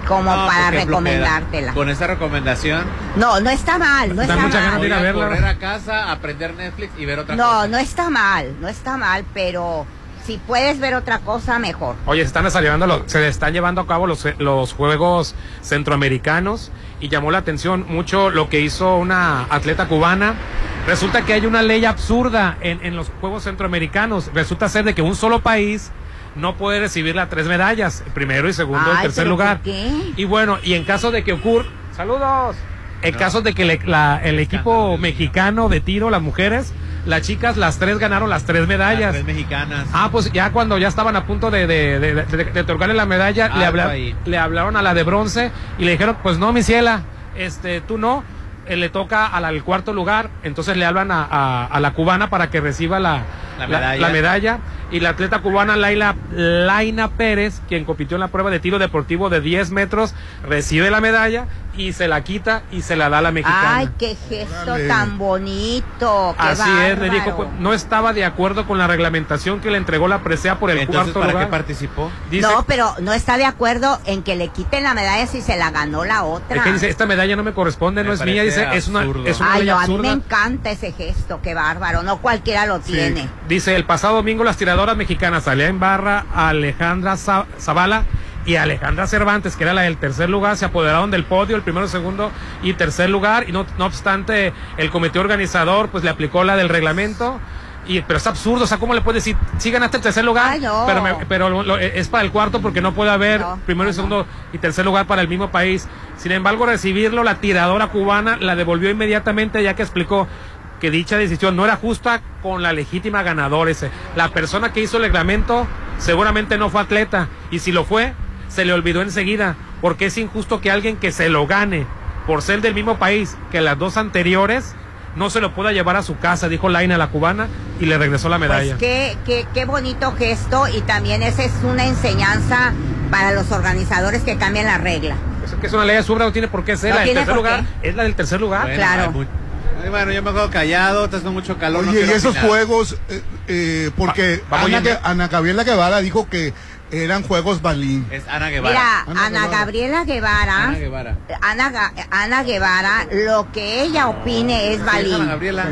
Speaker 9: como
Speaker 8: No,
Speaker 9: para recomendártela.
Speaker 8: Con esa recomendación.
Speaker 9: No, no está mal, no está mal.
Speaker 8: Voy a correr a casa, aprender Netflix y ver otra
Speaker 9: No,
Speaker 8: cosa.
Speaker 9: no está mal, no está mal, pero si puedes ver otra cosa, mejor.
Speaker 11: Oye, se están desarrollando los- se están llevando a cabo los, los Juegos Centroamericanos y llamó la atención mucho lo que hizo una atleta cubana Resulta que hay una ley absurda en, en los Juegos Centroamericanos. Resulta ser de que un solo país no puede recibir las tres medallas, primero y segundo y tercer
Speaker 9: ¿pero
Speaker 11: lugar.
Speaker 9: por qué?
Speaker 11: Y bueno, y en caso de que ocurra, saludos. En caso de que le- la- el equipo mexicano de tiro, las mujeres, las chicas, las tres ganaron las tres medallas.
Speaker 8: Las tres mexicanas.
Speaker 11: Ah, pues ya cuando ya estaban a punto de, de, de, de- otorgarle la medalla,
Speaker 8: Ah,
Speaker 11: le, habla- le hablaron a la de bronce y le dijeron, pues no, mi ciela, este, tú no, eh, le toca al, al cuarto lugar, entonces le hablan a, a- a la cubana para que reciba la,
Speaker 8: La
Speaker 11: la-
Speaker 8: medalla.
Speaker 11: la medalla. Y la atleta cubana Laila, Laina Pérez, quien compitió en la prueba de tiro deportivo de 10 metros, recibe la medalla y se la quita y se la da a la mexicana.
Speaker 9: Ay, qué gesto tan bonito. Qué
Speaker 11: Así es, le dijo, pues, no estaba de acuerdo con la reglamentación que le entregó la presea por el
Speaker 8: Entonces,
Speaker 11: cuarto
Speaker 8: ¿para
Speaker 11: lugar.
Speaker 8: qué participó?
Speaker 11: Dice,
Speaker 9: no, pero no está de acuerdo en que le quiten la medalla si se la ganó la otra.
Speaker 11: es que dice, esta medalla no me corresponde, no
Speaker 8: Me
Speaker 11: es mía, dice, es una, es una
Speaker 9: Ay, no, a mí me encanta ese gesto, qué bárbaro. No cualquiera lo tiene.
Speaker 11: Dice, el pasado domingo las tiradoras mexicanas en barra Alejandra Za- Zavala y Alejandra Cervantes, que era la del tercer lugar, se apoderaron del podio, el primero, segundo y tercer lugar, y no, no obstante, el comité organizador pues le aplicó la del reglamento. Y, pero es absurdo, o sea, ¿cómo le puedes decir, sí ganaste el tercer lugar,
Speaker 9: Ay, no.
Speaker 11: pero, me- pero lo- lo- es para el cuarto porque no puede haber primero y segundo y tercer lugar para el mismo país. Sin embargo, recibirlo, la tiradora cubana la devolvió inmediatamente ya que explicó que dicha decisión no era justa con la legítima ganadora. Ese. La persona que hizo el reglamento seguramente no fue atleta y si lo fue, se le olvidó enseguida porque es injusto que alguien que se lo gane por ser del mismo país que las dos anteriores no se lo pueda llevar a su casa, dijo Laina la cubana y le regresó la medalla.
Speaker 9: Pues qué, qué, qué bonito gesto y también esa es una enseñanza para los organizadores que cambian la regla.
Speaker 11: Es que es una ley absurda, no tiene por qué ser.
Speaker 9: No
Speaker 11: la del tercer lugar es la del tercer lugar.
Speaker 8: Bueno,
Speaker 9: Claro.
Speaker 8: Bueno, yo me quedo callado, estás con mucho calor. no
Speaker 10: Oye, y
Speaker 8: quiero
Speaker 10: esos
Speaker 8: opinar.
Speaker 10: juegos, eh, eh, porque
Speaker 8: Va-
Speaker 10: Ana. Gue- Ana Gabriela Guevara dijo que eran juegos Balín.
Speaker 8: Es Ana
Speaker 9: Mira,
Speaker 8: Guevara.
Speaker 9: Ana, Gabriela Guevara,
Speaker 8: Ana Guevara.
Speaker 9: Ana, Ana Guevara, lo que ella opine es
Speaker 8: Sí, es Ana. Gabriela.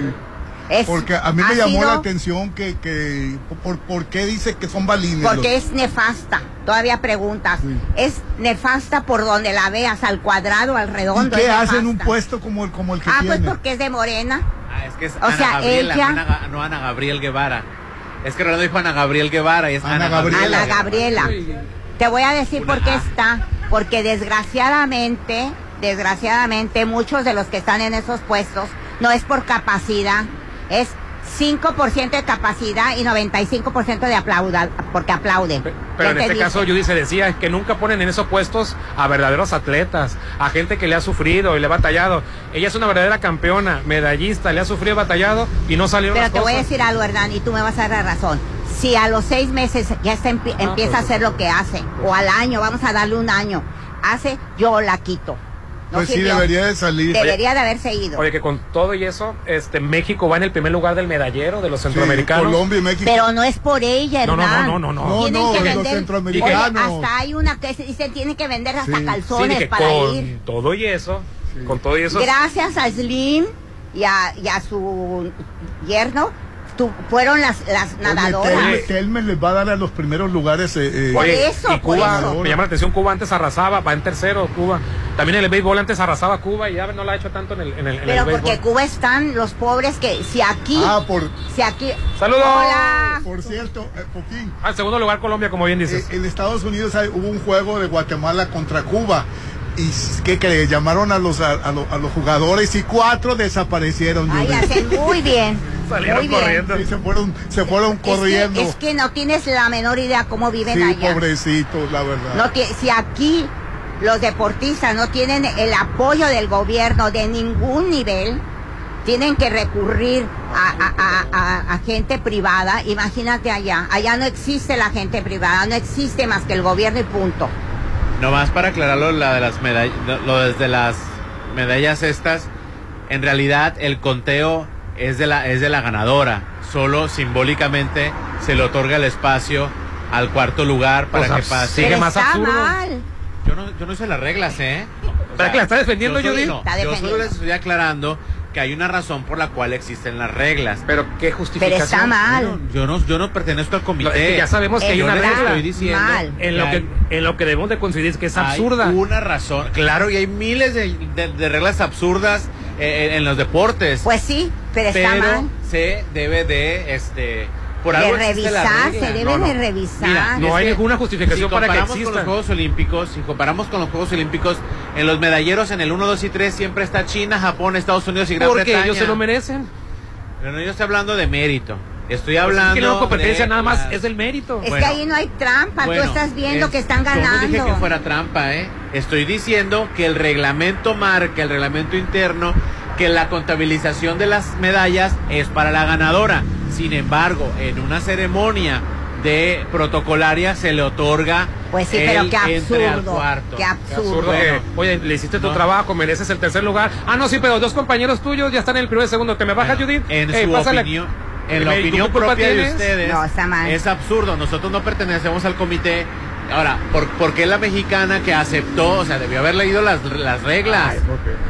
Speaker 9: Es-
Speaker 10: Porque a mí me llamó
Speaker 9: sido-
Speaker 10: la atención que, que por, por qué dice que son balines.
Speaker 9: Porque es nefasta. Todavía preguntas. Es nefasta por donde la veas, al cuadrado, al
Speaker 10: ¿Y
Speaker 9: redondo.
Speaker 10: qué
Speaker 9: es
Speaker 10: hacen un puesto como el, como el que
Speaker 9: Ah, pues
Speaker 10: tiene?
Speaker 9: porque es de morena.
Speaker 8: Ah, es que es
Speaker 9: O
Speaker 8: Ana
Speaker 9: sea,
Speaker 8: Gabriela,
Speaker 9: ella-
Speaker 8: no, Ana, no Ana Gabriel Guevara. Es que Rolando dijo Ana Gabriel Guevara y es Ana, Gabriela.
Speaker 9: Ana Gabriela. Te voy a decir por qué está. Porque desgraciadamente, desgraciadamente, muchos de los que están en esos puestos no es por capacidad, es 5% de capacidad y 95% de aplauda, porque aplauden.
Speaker 11: Pero en
Speaker 9: ¿Qué te
Speaker 11: este caso? Judy se decía que nunca ponen en esos puestos a verdaderos atletas, a gente que le ha sufrido y le ha batallado. Ella es una verdadera campeona, medallista, le ha sufrido y batallado y no salió
Speaker 9: Pero
Speaker 11: las
Speaker 9: te voy a decir algo, Hernán, y tú me vas a dar la razón. Si a los seis meses ya está empie- empieza a hacer lo que hace, o al año, vamos a darle un año, hace, yo la quito. No
Speaker 10: Pues sí,
Speaker 9: sirvió.
Speaker 10: debería de salir.
Speaker 9: Debería de haberse ido.
Speaker 11: Oye, que con todo y eso, este México va en el primer lugar del medallero de los centroamericanos.
Speaker 10: Colombia y México.
Speaker 9: Pero no es por ella,
Speaker 11: No, no,
Speaker 9: Hernán.
Speaker 11: no, no, no, no.
Speaker 9: Tienen
Speaker 10: No,
Speaker 9: que
Speaker 10: los
Speaker 9: vender.
Speaker 10: centroamericanos.
Speaker 9: Oye, hasta hay una que se dice tiene que vender hasta
Speaker 11: Sí,
Speaker 9: calzones
Speaker 11: que
Speaker 9: para
Speaker 11: con
Speaker 9: ir.
Speaker 11: todo y eso, con todo y eso.
Speaker 9: Gracias a Slim y a, y a su yerno, tu- fueron las, las nadadoras.
Speaker 10: Oye, Telme- Telme les va a dar a los primeros lugares. eh, eh,
Speaker 11: Oye,
Speaker 9: eso,
Speaker 11: y
Speaker 9: por
Speaker 11: Cuba,
Speaker 9: eso.
Speaker 11: me llama la atención, Cuba antes arrasaba, va en tercero, Cuba. También en el béisbol antes arrasaba Cuba y ya no la ha hecho tanto en el, en el, en el
Speaker 9: Pero
Speaker 11: béisbol.
Speaker 9: porque Cuba están los pobres que si aquí,
Speaker 10: Ah, por,
Speaker 9: si aquí.
Speaker 11: ¡Saludos!
Speaker 9: Hola.
Speaker 10: por cierto, eh,
Speaker 11: Ah, en segundo lugar Colombia, como bien dices.
Speaker 10: eh, en Estados Unidos hay- hubo un juego de Guatemala contra Cuba. ¿Y que que llamaron a los, a, a lo- a los jugadores y cuatro desaparecieron.
Speaker 9: Ay, hacen muy bien. <laughs>
Speaker 10: Salieron
Speaker 9: muy bien.
Speaker 10: corriendo. Sí, se fueron, se fueron
Speaker 9: Es que-
Speaker 10: corriendo.
Speaker 9: Es que, no tienes la menor idea cómo viven
Speaker 10: sí,
Speaker 9: allá.
Speaker 10: pobrecitos, la verdad.
Speaker 9: No si aquí los deportistas no tienen el apoyo del gobierno de ningún nivel, tienen que recurrir a, a- a- a- a gente privada. Imagínate allá. Allá no existe la gente privada, no existe más que el gobierno y punto.
Speaker 8: Nomás para aclararlo, la de las medallas, lo desde las medallas estas, en realidad el conteo es de la es de la ganadora. Solo simbólicamente se le otorga el espacio al cuarto lugar para que pase.
Speaker 11: sigue más
Speaker 9: está
Speaker 11: absurdo.
Speaker 9: mal.
Speaker 8: Yo no, yo no hice las reglas, ¿eh? O
Speaker 11: ¿Para qué la está defendiendo,
Speaker 8: yo no,
Speaker 9: Está
Speaker 8: yo solo les estoy aclarando que hay una razón por la cual existen las reglas.
Speaker 11: Pero qué justificación.
Speaker 9: Pero está mal.
Speaker 8: Yo no, yo no pertenezco al comité.
Speaker 11: Es que ya sabemos que hay
Speaker 8: Yo
Speaker 11: una regla.
Speaker 8: estoy diciendo
Speaker 9: mal.
Speaker 11: En lo, que, en lo que debemos de coincidir es que es
Speaker 8: hay
Speaker 11: absurda.
Speaker 8: una razón. Claro, y hay miles de, de- de reglas absurdas eh, en, en los deportes.
Speaker 9: Pues sí, Pero está mal.
Speaker 8: se debe de este por
Speaker 9: De
Speaker 8: algo la
Speaker 9: revisar, se debe de revisar.
Speaker 8: Mira,
Speaker 11: No
Speaker 8: es
Speaker 11: hay
Speaker 8: que
Speaker 11: ninguna justificación
Speaker 8: si
Speaker 11: para que
Speaker 8: comparamos con
Speaker 11: existan.
Speaker 8: los Juegos Olímpicos, si comparamos con los Juegos Olímpicos, en los medalleros en el 1, 2 y 3 siempre está China, Japón, Estados Unidos y Gran
Speaker 11: Porque
Speaker 8: Bretaña.
Speaker 11: ellos se lo merecen.
Speaker 8: Pero no yo estoy hablando de mérito. Estoy
Speaker 11: Pues
Speaker 8: hablando
Speaker 11: es que no competencia
Speaker 8: de
Speaker 11: nada más es el mérito.
Speaker 9: Es
Speaker 8: Bueno.
Speaker 9: que ahí no hay trampa,
Speaker 8: Bueno,
Speaker 9: tú estás viendo
Speaker 8: es-
Speaker 9: que están
Speaker 8: Yo no
Speaker 9: ganando.
Speaker 8: dije que fuera trampa, ¿eh? Estoy diciendo que el reglamento marca, el reglamento interno, que la contabilización de las medallas es para la ganadora. Sin embargo, en una ceremonia de protocolaria se le otorga
Speaker 9: Pues sí,
Speaker 8: el
Speaker 9: pero qué absurdo,
Speaker 8: cuarto.
Speaker 9: qué absurdo.
Speaker 11: Que, oye, le hiciste tu
Speaker 8: No.
Speaker 11: trabajo, mereces el tercer lugar. Ah, no, sí, pero dos compañeros tuyos ya están en el primer y segundo. ¿Te me bajas, Judith?
Speaker 8: En
Speaker 11: Ey,
Speaker 8: su
Speaker 11: pásale.
Speaker 8: opinión, en
Speaker 11: Eh,
Speaker 8: la
Speaker 11: ¿tú qué
Speaker 8: opinión
Speaker 11: culpa
Speaker 8: propia de ustedes,
Speaker 9: No, está mal.
Speaker 8: es absurdo. Nosotros no pertenecemos al comité. Ahora, ¿por, por qué la mexicana que aceptó? O sea, debió haber leído las, las reglas.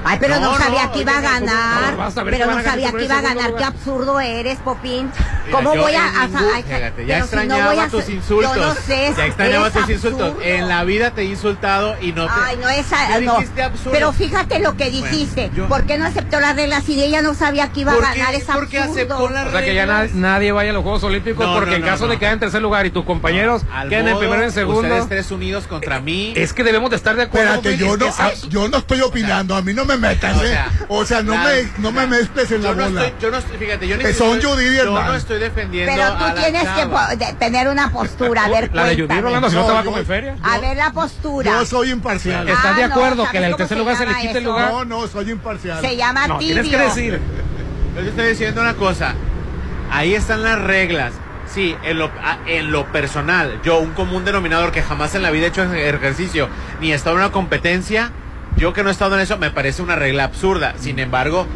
Speaker 9: Ay, pero no,
Speaker 8: No,
Speaker 9: sabía
Speaker 8: no,
Speaker 9: que iba a
Speaker 8: oye, ¿cómo-
Speaker 9: ganar.
Speaker 8: a
Speaker 9: pero no sabía que iba a ganar. Qué absurdo eres, Popín.
Speaker 8: Mira,
Speaker 9: ¿Cómo voy a,
Speaker 8: en
Speaker 9: a-
Speaker 8: ningún-
Speaker 9: a-
Speaker 8: fíjate, ya
Speaker 9: si
Speaker 8: extrañaba
Speaker 9: a
Speaker 8: tus insultos.
Speaker 9: Yo no sé.
Speaker 8: ya extrañaba tus insultos. En la vida te he insultado y no te.
Speaker 9: Ay, no es
Speaker 8: Me
Speaker 9: no.
Speaker 8: dijiste absurdo.
Speaker 9: Pero fíjate lo que
Speaker 8: Bueno,
Speaker 9: dijiste.
Speaker 8: yo-
Speaker 9: ¿Por qué no aceptó las reglas si ella no sabía que iba a ganar? Es
Speaker 8: Porque
Speaker 9: absurdo.
Speaker 8: aceptó las
Speaker 11: O sea que ya na- nadie vaya a los Juegos Olímpicos porque en caso de quedar en tercer lugar y tus compañeros queden en primero y en segundo.
Speaker 8: Ustedes tres unidos contra mí.
Speaker 11: Es que debemos de estar de acuerdo.
Speaker 10: Espérate, yo no, ah, yo no estoy opinando, a mí no me metas,
Speaker 8: O
Speaker 10: ¿eh?
Speaker 8: sea,
Speaker 10: O sea, no
Speaker 8: la-
Speaker 10: me, no me mezcles en la
Speaker 8: yo no
Speaker 10: bola.
Speaker 8: estoy, yo no estoy, fíjate, yo
Speaker 10: son Judy
Speaker 8: Yo no estoy defendiendo
Speaker 9: Pero
Speaker 8: a
Speaker 9: tú
Speaker 8: la
Speaker 9: tienes que tener una postura. A ver,
Speaker 11: La de Judith
Speaker 9: cuéntame.
Speaker 11: Rolando, si no
Speaker 10: No,
Speaker 11: te va como en feria.
Speaker 9: A ver la postura.
Speaker 10: Yo soy imparcial.
Speaker 11: ¿Estás de
Speaker 9: Ah, no,
Speaker 11: acuerdo
Speaker 9: ¿sabes
Speaker 11: que en el tercer lugar se le quite el lugar?
Speaker 10: No, no, soy imparcial.
Speaker 9: Se llama
Speaker 11: No,
Speaker 9: tibio.
Speaker 11: tienes que decir.
Speaker 8: Yo te estoy diciendo una cosa. Ahí están las reglas. Sí, en lo, a- en lo personal, yo, un común denominador que jamás en la vida he hecho ejercicio, ni he estado en una competencia, yo que no he estado en eso, me parece una regla absurda. Sin embargo,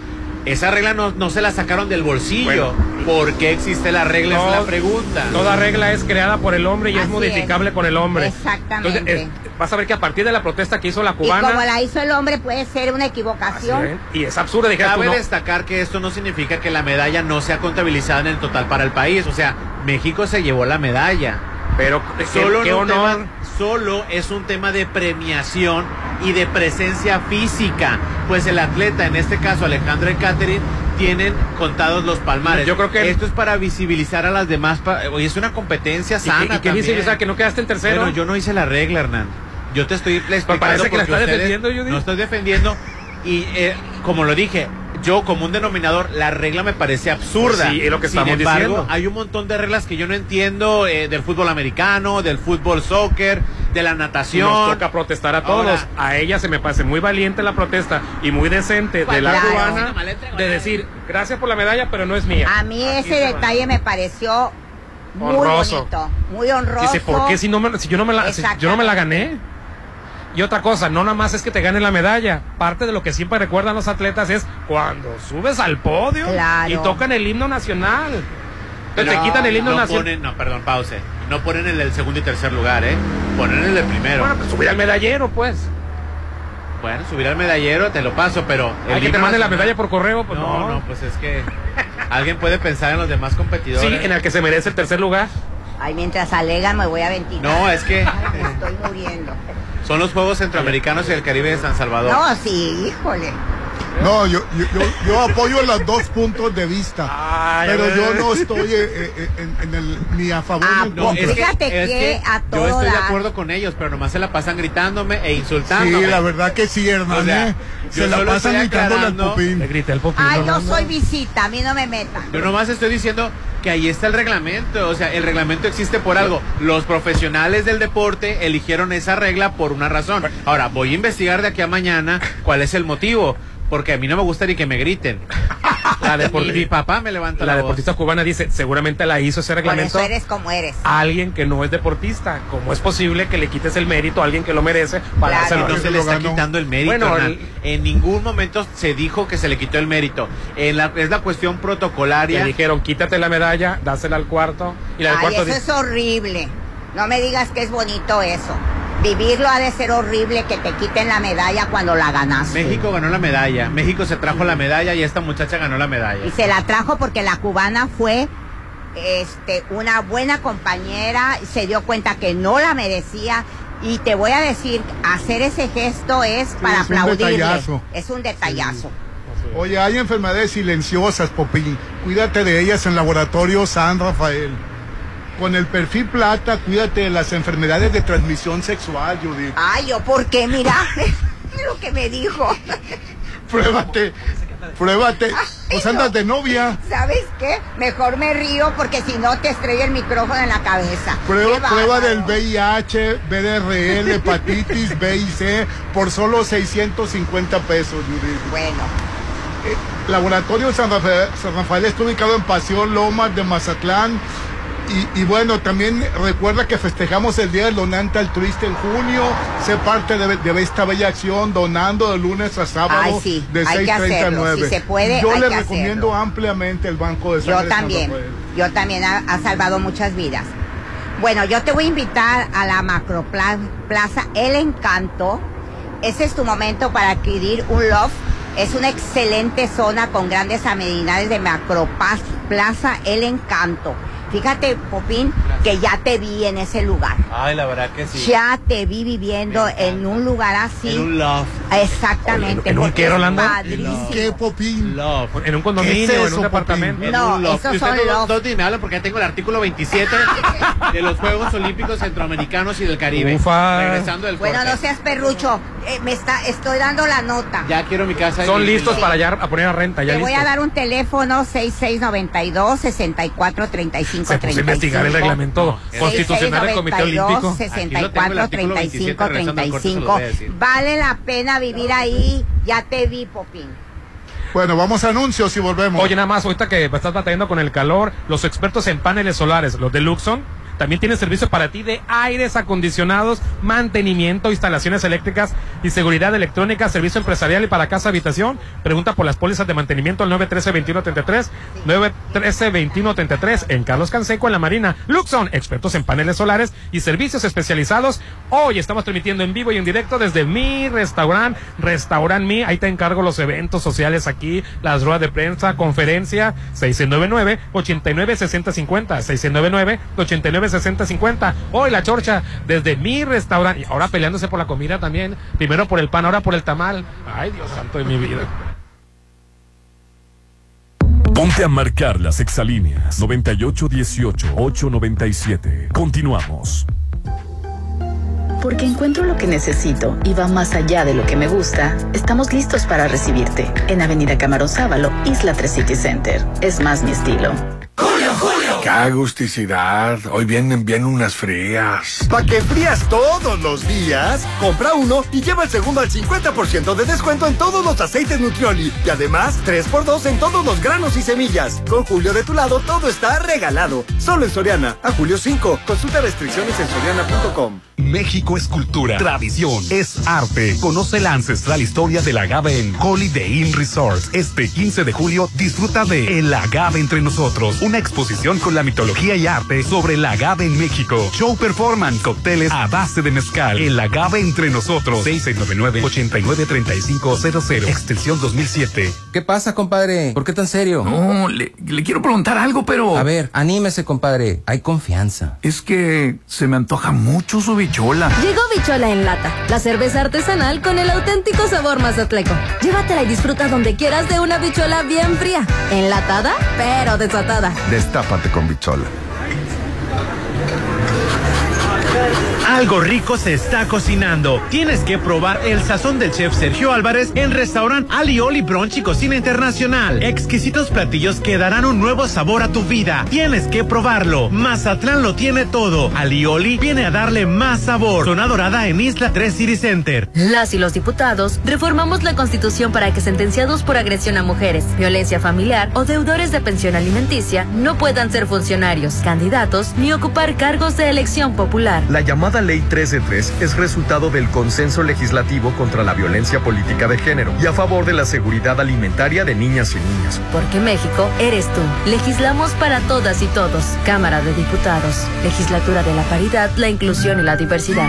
Speaker 8: esa regla no, no se la sacaron del bolsillo. ¿Por qué existe la regla? es la pregunta.
Speaker 11: Toda regla es creada por el hombre y es modificable
Speaker 9: es.
Speaker 11: por el hombre.
Speaker 9: Exactamente.
Speaker 11: Entonces, vas a ver que a partir de la protesta que hizo la
Speaker 9: Y como
Speaker 11: cubana.
Speaker 9: la hizo el hombre, puede ser una equivocación.
Speaker 11: es, y es absurdo.
Speaker 8: Cabe
Speaker 11: no,
Speaker 8: destacar que esto no significa que la medalla no sea contabilizada en el total para el país. O sea, México se llevó la medalla.
Speaker 11: Pero qué,
Speaker 8: Solo,
Speaker 11: qué honor.
Speaker 8: tema- solo es un tema de premiación y de presencia física. Pues el atleta, en este caso Alejandro y Catherine, tienen contados los palmares.
Speaker 11: Yo creo que-
Speaker 8: esto es para visibilizar a las demás. Oye, es una competencia
Speaker 11: ¿Y,
Speaker 8: sana.
Speaker 11: y, y qué. O sea, que no quedaste en tercero.
Speaker 8: Bueno, yo no hice la regla, Hernán. Yo te estoy explicando
Speaker 11: parece que la defendiendo, Judith.
Speaker 8: No estoy defendiendo. Y eh, como lo dije, yo como un denominador, la regla me parece absurda.
Speaker 11: Sí, es lo que
Speaker 8: Sin
Speaker 11: estamos
Speaker 8: embargo,
Speaker 11: diciendo.
Speaker 8: hay un montón de reglas que yo no entiendo eh, del fútbol americano, del fútbol soccer, de la natación.
Speaker 11: Nos toca protestar a todos.
Speaker 8: Ahora-
Speaker 11: a ella se me parece muy valiente la protesta y muy decente de la
Speaker 9: Claro.
Speaker 11: cubana de decir gracias por la medalla, pero no es mía.
Speaker 9: A mí ese detalle me pareció muy
Speaker 11: Honroso.
Speaker 9: bonito, muy honroso.
Speaker 11: Dice, ¿por qué si, no me, si yo, no me la, si yo no me la gané? Y otra cosa, no nada más es que te gane la medalla. Parte de lo que siempre recuerdan los atletas es cuando subes al podio
Speaker 9: Claro.
Speaker 11: y tocan el himno nacional.
Speaker 8: No,
Speaker 11: te quitan el himno
Speaker 8: no
Speaker 11: nacional.
Speaker 8: ponen- no, perdón, pause. No ponen el segundo y tercer lugar, ¿eh? Ponen el del primero.
Speaker 11: Bueno, pues subir al medallero, pues.
Speaker 8: Bueno, subir al medallero te lo paso, pero.
Speaker 11: Hay
Speaker 8: el
Speaker 11: que te mande la medalla por correo, pues
Speaker 8: no,
Speaker 11: no.
Speaker 8: no, pues es que alguien puede pensar en los demás competidores.
Speaker 11: Sí, en el que se merece el tercer lugar.
Speaker 9: Ay, mientras alegan me voy a ventilar.
Speaker 8: No, es que
Speaker 9: Ay, me estoy muriendo.
Speaker 8: Son los Juegos Centroamericanos y el Caribe de San Salvador.
Speaker 9: No, sí, híjole.
Speaker 10: No, yo, yo, yo, yo apoyo los dos puntos de vista.
Speaker 11: Ay,
Speaker 10: pero yo no estoy eh, eh, en, en el, ni a favor
Speaker 9: Ah,
Speaker 10: ni en
Speaker 8: No,
Speaker 10: contra.
Speaker 8: es que,
Speaker 9: Fíjate
Speaker 8: es
Speaker 9: que a
Speaker 8: yo estoy de acuerdo con ellos, pero nomás se la pasan gritándome e insultándome.
Speaker 10: Sí, la verdad que sí, Hernán.
Speaker 8: O sea,
Speaker 10: ¿eh?
Speaker 8: yo
Speaker 10: Se la pasan gritándole al.
Speaker 11: Le grité al popín.
Speaker 9: Ay, yo
Speaker 11: Rolando.
Speaker 9: soy visita, a mí no me metan.
Speaker 8: Yo nomás estoy diciendo que ahí está el reglamento, o sea, el reglamento existe por algo. Los profesionales del deporte eligieron esa regla por una razón. Ahora, voy a investigar de aquí a mañana cuál es el motivo, porque a mí no me gusta ni que me griten.
Speaker 11: La, <laughs>
Speaker 8: Y
Speaker 11: depor-
Speaker 8: mi papá me levanta
Speaker 11: la
Speaker 8: la, voz.
Speaker 11: deportista cubana dice, seguramente la hizo ese
Speaker 9: Por
Speaker 11: reglamento
Speaker 9: eso eres como eres.
Speaker 11: a alguien que no es deportista. ¿Cómo es posible que le quites el mérito a alguien que lo merece para
Speaker 9: Claro.
Speaker 11: dárselo?
Speaker 8: No
Speaker 10: que
Speaker 8: se le está quitando el mérito.
Speaker 11: Bueno, el-
Speaker 8: En ningún momento se dijo que se le quitó el mérito. En la, es la cuestión
Speaker 11: Le
Speaker 8: protocolaria.
Speaker 11: dijeron, quítate la medalla, dásela al cuarto. Y la del
Speaker 9: Ay,
Speaker 11: cuarto
Speaker 9: eso
Speaker 11: dice,
Speaker 9: es horrible. No me digas que es bonito eso. Vivirlo ha de ser horrible que te quiten la medalla cuando la ganaste.
Speaker 8: México ganó la medalla. México se trajo la medalla y esta muchacha ganó la medalla.
Speaker 9: Y se la trajo porque la cubana fue este, una buena compañera, se dio cuenta que no la merecía. Y te voy a decir, hacer ese gesto es para
Speaker 10: es un
Speaker 9: aplaudirle.
Speaker 10: detallazo.
Speaker 9: Es un detallazo.
Speaker 10: Oye, hay enfermedades silenciosas, Popín. Cuídate de ellas en Laboratorio San Rafael. Con el perfil plata, cuídate de las enfermedades de transmisión sexual, Judith.
Speaker 9: Ay, yo, ¿por qué? Mira, <laughs> lo que me dijo.
Speaker 10: Pruébate, pruébate. Pues andas de novia.
Speaker 9: ¿Sabes qué? Mejor me río porque si no te estrella el micrófono en la cabeza.
Speaker 10: Prueba, prueba del VIH, BDRL, <laughs> hepatitis B y C por solo 650 pesos, Judith.
Speaker 9: Bueno.
Speaker 10: Laboratorio San Rafael, San Rafael está ubicado en Pasión Lomas de Mazatlán. Y, y bueno, también recuerda que festejamos el Día del Donante Altruista en junio. Sé parte de, de esta bella acción donando de lunes a sábado
Speaker 9: Ay, sí,
Speaker 10: de
Speaker 9: hay que
Speaker 10: 6.30 a
Speaker 9: hacerlo.
Speaker 10: 9.
Speaker 9: Si se puede,
Speaker 10: Yo le recomiendo ampliamente el Banco de Sangre
Speaker 9: Yo también. Yo también ha, ha salvado muchas vidas. Bueno, yo te voy a invitar a la Macroplaza El Encanto. Ese es tu momento para adquirir un loft. Es una excelente zona con grandes amenidades de Macroplaza El Encanto. Fíjate, Popín, que ya te vi en ese lugar.
Speaker 8: Ay, la verdad que sí.
Speaker 9: Ya te vi viviendo en un lugar así.
Speaker 8: En un loft.
Speaker 9: Exactamente.
Speaker 11: ¿En un qué,
Speaker 9: es
Speaker 11: Rolando?
Speaker 10: ¿Qué, Popín?
Speaker 8: Loft.
Speaker 11: En un condominio, en un departamento.
Speaker 8: En
Speaker 9: No,
Speaker 8: un loft.
Speaker 9: esos
Speaker 8: Y usted
Speaker 9: son
Speaker 8: no, no, ni me habla porque ya tengo el artículo 27 <laughs> de los Juegos Olímpicos Centroamericanos y del Caribe.
Speaker 11: Ufa.
Speaker 8: Regresando del
Speaker 9: Bueno,
Speaker 8: corte.
Speaker 9: no seas perrucho. Eh, me está, estoy dando la nota.
Speaker 8: Ya quiero mi casa.
Speaker 11: Son listos para ya a poner a renta, ya
Speaker 9: Te voy a dar un teléfono 6692 6435
Speaker 11: Se puso a investigar el reglamento constitucional del Comité Olímpico.
Speaker 9: 64 35 35 Vale la pena vivir ahí. Ya te vi, Popín.
Speaker 10: Bueno, vamos a anuncios y volvemos.
Speaker 11: Oye, nada más, ahorita que estás batallando con el calor, los expertos en paneles solares, los de Luxon, también tienen servicio para ti de aires acondicionados, mantenimiento, instalaciones eléctricas y seguridad electrónica, servicio empresarial y para casa habitación. Pregunta por las pólizas de mantenimiento al 913-2133, 913-2133 en Carlos Canseco, en la Marina. Luxon, expertos en paneles solares y servicios especializados. Hoy estamos transmitiendo en vivo y en directo desde mi restaurante, Restaurant Mi. Ahí te encargo los eventos sociales aquí, las ruedas de prensa, conferencia, 699-896050, 699-896050. Hoy la chorcha desde mi restaurante. Y ahora peleándose por la comida también. Primero por el pan, ahora por el tamal. Ay, Dios santo de mi vida.
Speaker 1: Ponte a marcar las exalíneas 9818-897. Continuamos.
Speaker 16: Porque encuentro lo que necesito y va más allá de lo que me gusta, estamos listos para recibirte en Avenida Camarón Sábalo, Isla 3 City Center. Es más mi estilo.
Speaker 22: ¡Qué agusticidad! Hoy vienen bien unas frías.
Speaker 17: ¿Pa' que frías todos los días? Compra uno y lleva el segundo al 50% de descuento en todos los aceites Nutrioli. Y además, 3x2 en todos los granos y semillas. Con Julio de tu lado, todo está regalado. Solo en Soriana. A julio 5. Consulta restricciones en soriana.com.
Speaker 12: México es cultura, tradición, es arte. Conoce la ancestral historia del agave en Holiday Inn Resort. Este 15 de julio disfruta de El Agave entre nosotros, una exposición con la mitología y arte sobre el agave en México. Show performance, cócteles a base de mezcal. El Agave entre nosotros. 6699-893500, extensión 2007.
Speaker 23: ¿Qué pasa, compadre? ¿Por qué tan serio?
Speaker 24: No, le, le quiero preguntar algo, pero...
Speaker 23: A ver, anímese, compadre. Hay confianza.
Speaker 24: Es que se me antoja mucho su bichola.
Speaker 19: Llegó Bichola en lata, la cerveza artesanal con el auténtico sabor mazatleco. Llévatela y disfruta donde quieras de una bichola bien fría, enlatada pero desatada.
Speaker 25: Destápate con bichola.
Speaker 14: Algo rico se está cocinando. Tienes que probar el sazón del chef Sergio Álvarez en restaurant Alioli Brunch y Cocina Internacional. Exquisitos platillos que darán un nuevo sabor a tu vida. Tienes que probarlo. Mazatlán lo tiene todo. Alioli viene a darle más sabor. Zona dorada en Isla 3 City Center.
Speaker 19: Las y los diputados reformamos la constitución para que sentenciados por agresión a mujeres, violencia familiar o deudores de pensión alimenticia no puedan ser funcionarios, candidatos ni ocupar cargos de elección popular.
Speaker 26: La llamada Ley 133 es resultado del consenso legislativo contra la violencia política de género y a favor de la seguridad alimentaria de niñas y niños.
Speaker 19: Porque México eres tú. Legislamos para todas y todos. Cámara de Diputados. Legislatura de la Paridad, la Inclusión y la Diversidad.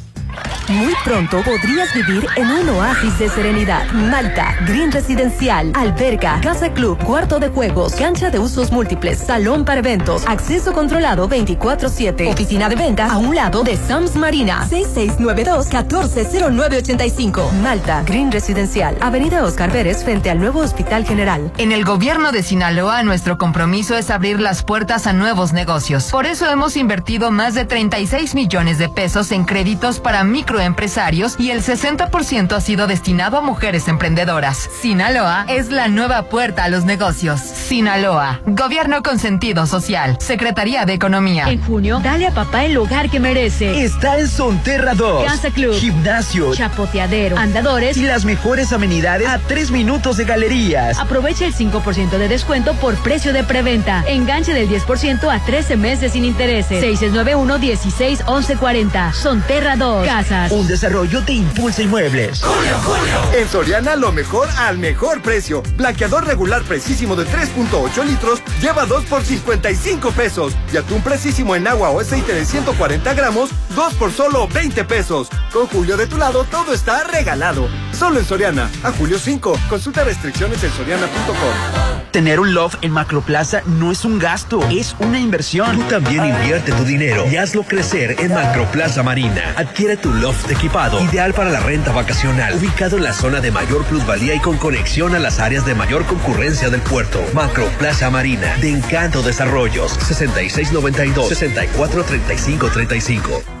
Speaker 20: Muy pronto podrías vivir en un oasis de serenidad. Malta, Green Residencial, alberga, casa club, cuarto de juegos, cancha de usos múltiples, salón para eventos, acceso controlado 24-7, oficina de venta a un lado de Sams Marina, 6692-140985. Malta, Green Residencial, Avenida Oscar Pérez frente al nuevo Hospital General.
Speaker 27: En el gobierno de Sinaloa, nuestro compromiso es abrir las puertas a nuevos negocios. Por eso hemos invertido más de 36 millones de pesos en créditos para microempresarios y el 60% ha sido destinado a mujeres emprendedoras. Sinaloa es la nueva puerta a los negocios. Sinaloa, gobierno con sentido social, Secretaría de Economía.
Speaker 6: En junio, dale a papá el lugar que merece.
Speaker 4: Está en Sonterra 2.
Speaker 6: Casa Club.
Speaker 4: Gimnasio.
Speaker 6: Chapoteadero. Andadores.
Speaker 4: Y las mejores amenidades a tres minutos de galerías.
Speaker 6: Aprovecha el 5% de descuento por precio de preventa. Enganche del 10% a 13 meses sin intereses. 691-16-1140. Sonterra 2. Casas.
Speaker 4: Un desarrollo de Impulsa Inmuebles.
Speaker 17: En Soriana lo mejor al mejor precio. Blanqueador regular precisísimo de 3.8 litros lleva 2 por 55 pesos. Y atún precisísimo en agua o aceite de 140 gramos, 2 por solo 20 pesos. Con Julio de tu lado todo está regalado. Solo en Soriana. A julio 5. Consulta restricciones en soriana.com.
Speaker 4: Tener un loft en Macroplaza no es un gasto, es una inversión.
Speaker 15: Tú también invierte tu dinero y hazlo crecer en Macroplaza Marina. Adquiere tu loft equipado, ideal para la renta vacacional, ubicado en la zona de mayor plusvalía y con conexión a las áreas de mayor concurrencia del puerto. Macroplaza Marina, de Encanto Desarrollos, 6692-643535.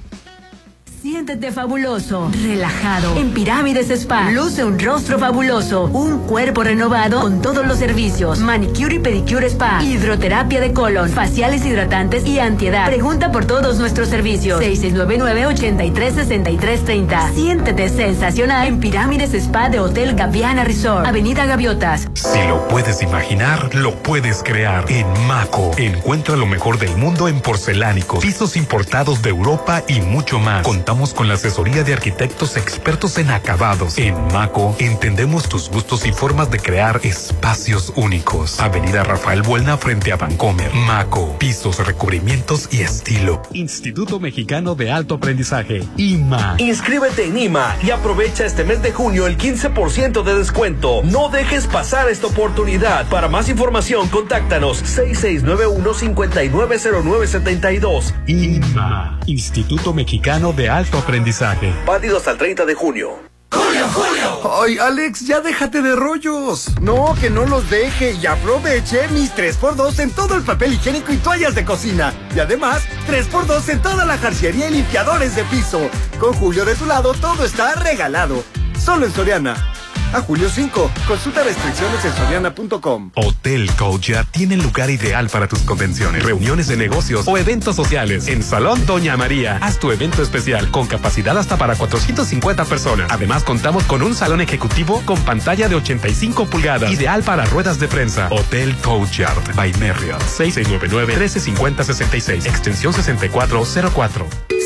Speaker 6: Siéntete fabuloso, relajado. En Pirámides Spa, luce un rostro fabuloso, un cuerpo renovado con todos los servicios. Manicure y pedicure spa, hidroterapia de colon, faciales hidratantes y antiedad. Pregunta por todos nuestros servicios. 6699-836330. Siéntete sensacional en Pirámides Spa de Hotel Gaviana Resort, Avenida Gaviotas.
Speaker 12: Si lo puedes imaginar, lo puedes crear. En Maco, encuentra lo mejor del mundo en porcelánicos, pisos importados de Europa y mucho más. Con la asesoría de arquitectos expertos en acabados. En Maco, entendemos tus gustos y formas de crear espacios únicos. Avenida Rafael Buelna frente a Vancomer. Maco, pisos, recubrimientos y estilo. Instituto Mexicano de Alto Aprendizaje. IMA.
Speaker 15: Inscríbete en IMA y aprovecha este mes de junio el 15% de descuento. No dejes pasar esta oportunidad. Para más información, contáctanos 6691-590972.
Speaker 12: IMA. Instituto Mexicano de Alto Aprendizaje.
Speaker 15: Válido hasta el 30 de junio.
Speaker 17: ¡Julio, Julio! Ay, Alex, ya déjate de rollos. No, que no los deje y aproveche mis 3x2 en todo el papel higiénico y toallas de cocina. Y además, 3x2 en toda la jarciería y limpiadores de piso. Con Julio de tu lado, todo está regalado. Solo en Soriana. A julio 5. Consulta restricciones en soriana.com.
Speaker 12: Hotel Cocha tiene el lugar ideal para tus convenciones, reuniones de negocios o eventos sociales. En Salón Doña María, haz tu evento especial con capacidad hasta para 450 personas. Además, contamos con un salón ejecutivo con pantalla de 85 pulgadas, ideal para ruedas de prensa. Hotel Courtyard by Marriott, 6699-135066, extensión 6404.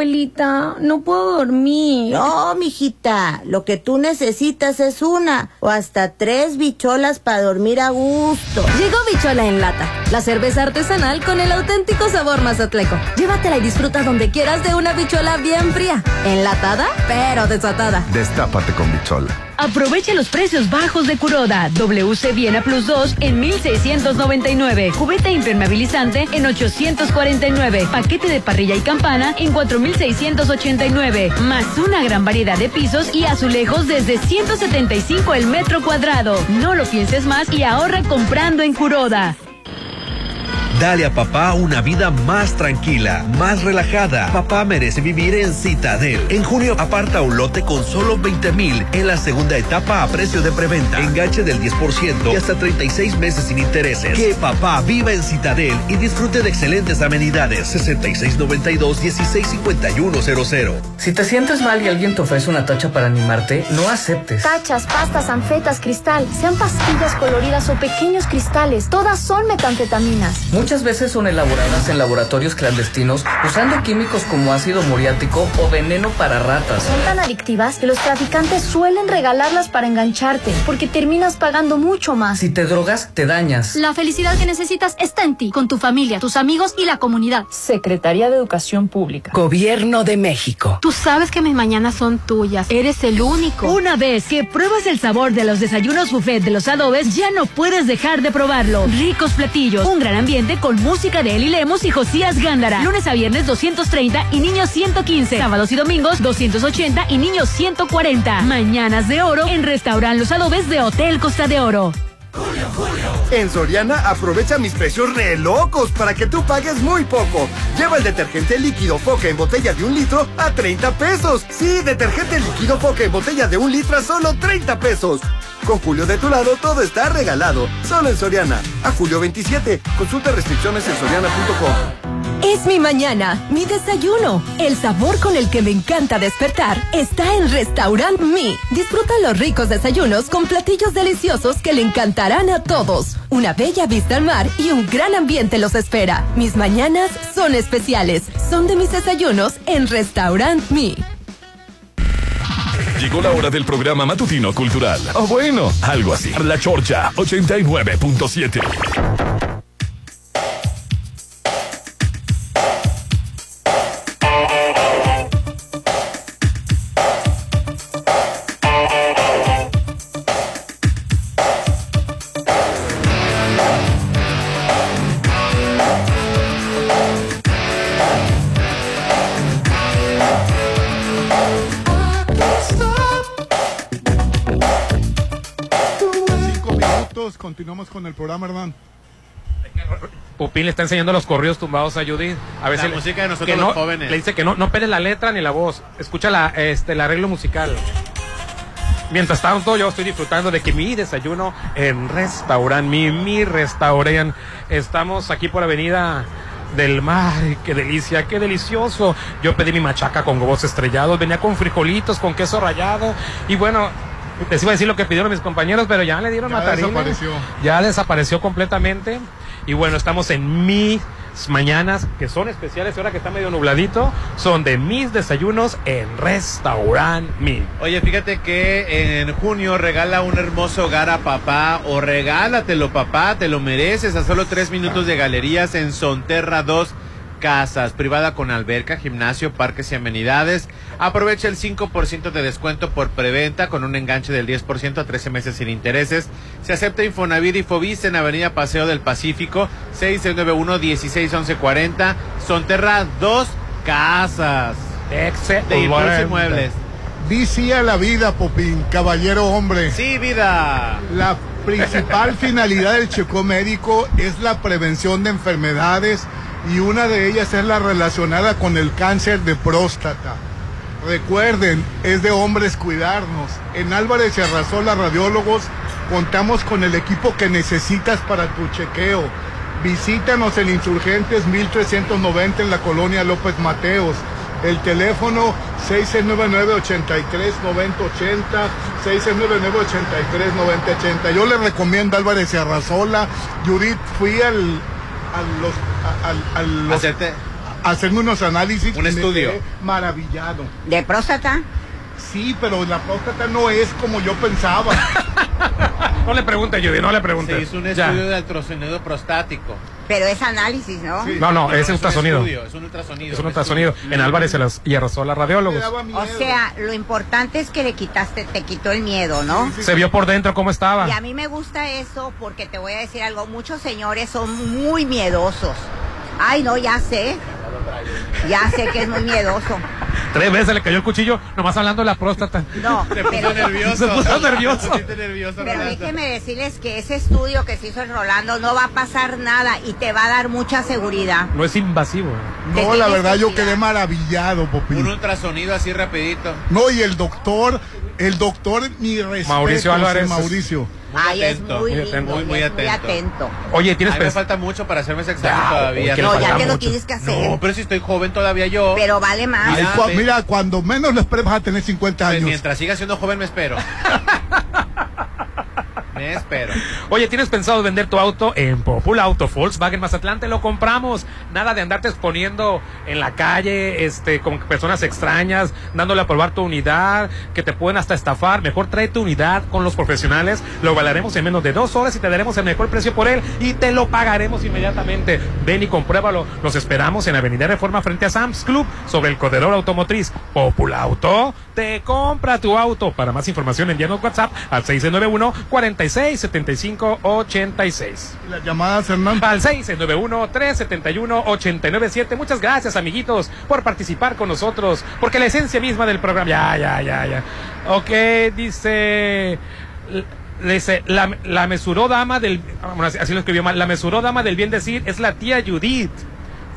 Speaker 28: Abuelita. No puedo dormir.
Speaker 29: No, mijita. Lo que tú necesitas es una o hasta tres bicholas para dormir a gusto.
Speaker 19: Llegó Bichola en lata, la cerveza artesanal con el auténtico sabor mazatleco. Llévatela y disfruta donde quieras de una bichola bien fría, enlatada pero desatada.
Speaker 30: Destápate con bichola.
Speaker 6: Aprovecha los precios bajos de Curoda. WC Viena Plus 2 en 1699. Cubeta impermeabilizante en 849. Paquete de parrilla y campana en 4689. Más una gran variedad de pisos y azulejos desde 175 el metro cuadrado. No lo pienses más y ahorra comprando en Curoda.
Speaker 15: Dale a papá una vida más tranquila, más relajada. Papá merece vivir en Citadel. En junio aparta un lote con solo 20 mil en la segunda etapa a precio de preventa. Enganche del 10% y hasta 36 meses sin intereses. Que papá viva en Citadel y disfrute de excelentes amenidades. 6692-165100.
Speaker 31: Si te sientes mal y alguien te ofrece una tacha para animarte, no aceptes.
Speaker 28: Tachas, pastas, anfetas, cristal, sean pastillas coloridas o pequeños cristales, todas son metanfetaminas.
Speaker 31: Muchas veces son elaboradas en laboratorios clandestinos usando químicos como ácido muriático o veneno para ratas.
Speaker 28: Son tan adictivas que los traficantes suelen regalarlas para engancharte, porque terminas pagando mucho más.
Speaker 31: Si te drogas, te dañas.
Speaker 28: La felicidad que necesitas está en ti, con tu familia, tus amigos y la comunidad.
Speaker 32: Secretaría de Educación Pública.
Speaker 33: Gobierno de México.
Speaker 28: Tú sabes que mis mañanas son tuyas. Eres el único.
Speaker 6: Una vez que pruebas el sabor de los desayunos buffet de los adobes, ya no puedes dejar de probarlo. Ricos platillos, un gran ambiente con música de Eli Lemos y Josías Gándara. Lunes a viernes 230 y niños 115. Sábados y domingos 280 y niños 140. Mañanas de oro en Restaurant Los Adobes de Hotel Costa de Oro.
Speaker 17: En Soriana aprovecha mis precios re locos para que tú pagues muy poco. Lleva el detergente líquido Foca en botella de un litro a 30 pesos. Sí, detergente líquido Foca en botella de un litro a solo 30 pesos. Con Julio de tu lado todo está regalado. Solo en Soriana. A julio 27. Consulta restricciones en soriana.com.
Speaker 20: Es mi mañana, mi desayuno. El sabor con el que me encanta despertar está en Restaurant Mi. Disfruta los ricos desayunos con platillos deliciosos que le encantarán a todos. Una bella vista al mar y un gran ambiente los espera. Mis mañanas son especiales. Son de mis desayunos en Restaurant Mi.
Speaker 1: Llegó la hora del programa matutino cultural. O bueno, algo así. La Chorcha 89.7.
Speaker 10: continuamos con el programa, hermano.
Speaker 11: Pupín le está enseñando los corridos tumbados a Judith. A ver
Speaker 10: La
Speaker 11: si le-
Speaker 10: música de nosotros
Speaker 11: que
Speaker 10: los
Speaker 11: no-
Speaker 10: jóvenes.
Speaker 11: Le dice que no, no peles la letra ni la voz. Escucha la, este, el arreglo musical. Mientras tanto, yo estoy disfrutando de que mi desayuno en restaurante, mi, mi restaurante. Estamos aquí por Avenida del Mar. ¡Qué delicia, qué delicioso! Yo pedí mi machaca con huevos estrellados, venía con frijolitos, con queso rallado. Y bueno, les iba a decir lo que pidieron mis compañeros, pero ya le dieron
Speaker 10: Ya desapareció.
Speaker 11: Ya desapareció completamente. Y bueno, estamos en mis mañanas, que son especiales, ahora que está medio nubladito, son de mis desayunos en Restaurant Mi.
Speaker 8: Oye, fíjate que en junio regala un hermoso hogar a papá o regálatelo papá, te lo mereces a solo tres minutos de galerías en Sonterra 2 Casas, privada con alberca, gimnasio, parques y amenidades. Aprovecha el 5% de descuento por preventa con un enganche del 10% a 13 meses sin intereses. Se acepta Infonavit y Fobis en Avenida Paseo del Pacífico, 691-161140, Sonterra 2 Casas.
Speaker 11: Excelente.
Speaker 8: De Impulso Inmuebles.
Speaker 10: Di sí a la vida, Popín, caballero hombre.
Speaker 8: Sí, vida.
Speaker 10: La principal <laughs> finalidad del checo médico es la prevención de enfermedades y una de ellas es la relacionada con el cáncer de próstata. Recuerden, es de hombres cuidarnos. En Álvarez y Arrasola Radiólogos contamos con el equipo que necesitas para tu chequeo. Visítanos en Insurgentes 1390 en la colonia López Mateos. El teléfono 699-83-9080, 699-83-9080. Yo le recomiendo Álvarez y Arrasola. Judith, fui al, a los, a, al- a los-
Speaker 8: Hacerte-
Speaker 10: hacerme unos análisis.
Speaker 8: Un estudio.
Speaker 10: maravillado.
Speaker 9: ¿De próstata?
Speaker 10: Sí, pero la próstata no es como yo pensaba. <laughs>
Speaker 11: No le pregunte, Judy, no le pregunte.
Speaker 8: Se hizo un
Speaker 11: Ya.
Speaker 8: estudio de ultrasonido prostático.
Speaker 9: Pero es análisis, ¿no?
Speaker 11: No, no, es
Speaker 8: un
Speaker 11: ultrasonido.
Speaker 8: estudio, Es un ultrasonido.
Speaker 11: Es un ultrasonido. En Álvarez se las y Arrasola radiólogos.
Speaker 9: O sea, lo importante es que le quitaste, te quitó el miedo, ¿no?
Speaker 11: Se vio por dentro cómo estaba.
Speaker 9: Y a mí me gusta eso porque te voy a decir algo, muchos señores son muy miedosos. Ay, no, ya sé. Ya sé que es muy miedoso.
Speaker 11: Tres veces le cayó el cuchillo, nomás hablando de la próstata.
Speaker 9: No,
Speaker 8: Se puso
Speaker 9: pero-
Speaker 8: nervioso.
Speaker 11: Se puso nervioso.
Speaker 8: Se nervioso,
Speaker 9: Pero déjeme decirles que ese estudio que se hizo el Rolando no va a pasar nada y te va a dar mucha seguridad.
Speaker 11: No es invasivo.
Speaker 10: No, la verdad yo quedé maravillado, Popi.
Speaker 8: Un ultrasonido así rapidito.
Speaker 10: No, y el doctor, el doctor, mi respeto.
Speaker 11: Mauricio Álvarez.
Speaker 10: Mauricio.
Speaker 9: Ay, es
Speaker 8: atento,
Speaker 9: muy
Speaker 8: muy
Speaker 9: lindo,
Speaker 8: atento,
Speaker 9: y
Speaker 8: muy
Speaker 9: es muy
Speaker 8: atento.
Speaker 9: atento.
Speaker 11: Oye, tienes
Speaker 8: A mí me falta mucho para hacerme ese examen
Speaker 11: Ya,
Speaker 8: todavía.
Speaker 11: ¿qué le
Speaker 9: No, ya te lo
Speaker 11: mucho?
Speaker 9: tienes que hacer.
Speaker 8: No, pero si estoy joven todavía yo.
Speaker 9: Pero vale más.
Speaker 10: Cua-
Speaker 8: ve.
Speaker 10: mira, cuando menos lo esperes vas a tener 50
Speaker 8: Pues
Speaker 10: años.
Speaker 8: mientras siga siendo joven me espero. <laughs> me espero.
Speaker 11: Oye, ¿tienes pensado vender tu auto en Popul Auto Volkswagen Mazatlán? Te lo compramos. Nada de andarte exponiendo en la calle, este, con personas extrañas, dándole a probar tu unidad, que te pueden hasta estafar. Mejor trae tu unidad con los profesionales. Lo valaremos en menos de dos horas y te daremos el mejor precio por él y te lo pagaremos inmediatamente. Ven y compruébalo. Los esperamos en Avenida Reforma frente a Sam's Club sobre el corredor automotriz. Popul Auto te compra tu auto. Para más información envíanos WhatsApp al 691 46 75 86.
Speaker 10: Y Las llamadas, Hernán.
Speaker 11: Al 691-371-897. Muchas gracias, amiguitos, por participar con nosotros. Porque la esencia misma del programa. Ya, ya, ya, ya. Ok, dice. Dice, la, la mesuró dama del. bueno, así- así lo escribió mal. La mesuró dama del bien decir es la tía Judith.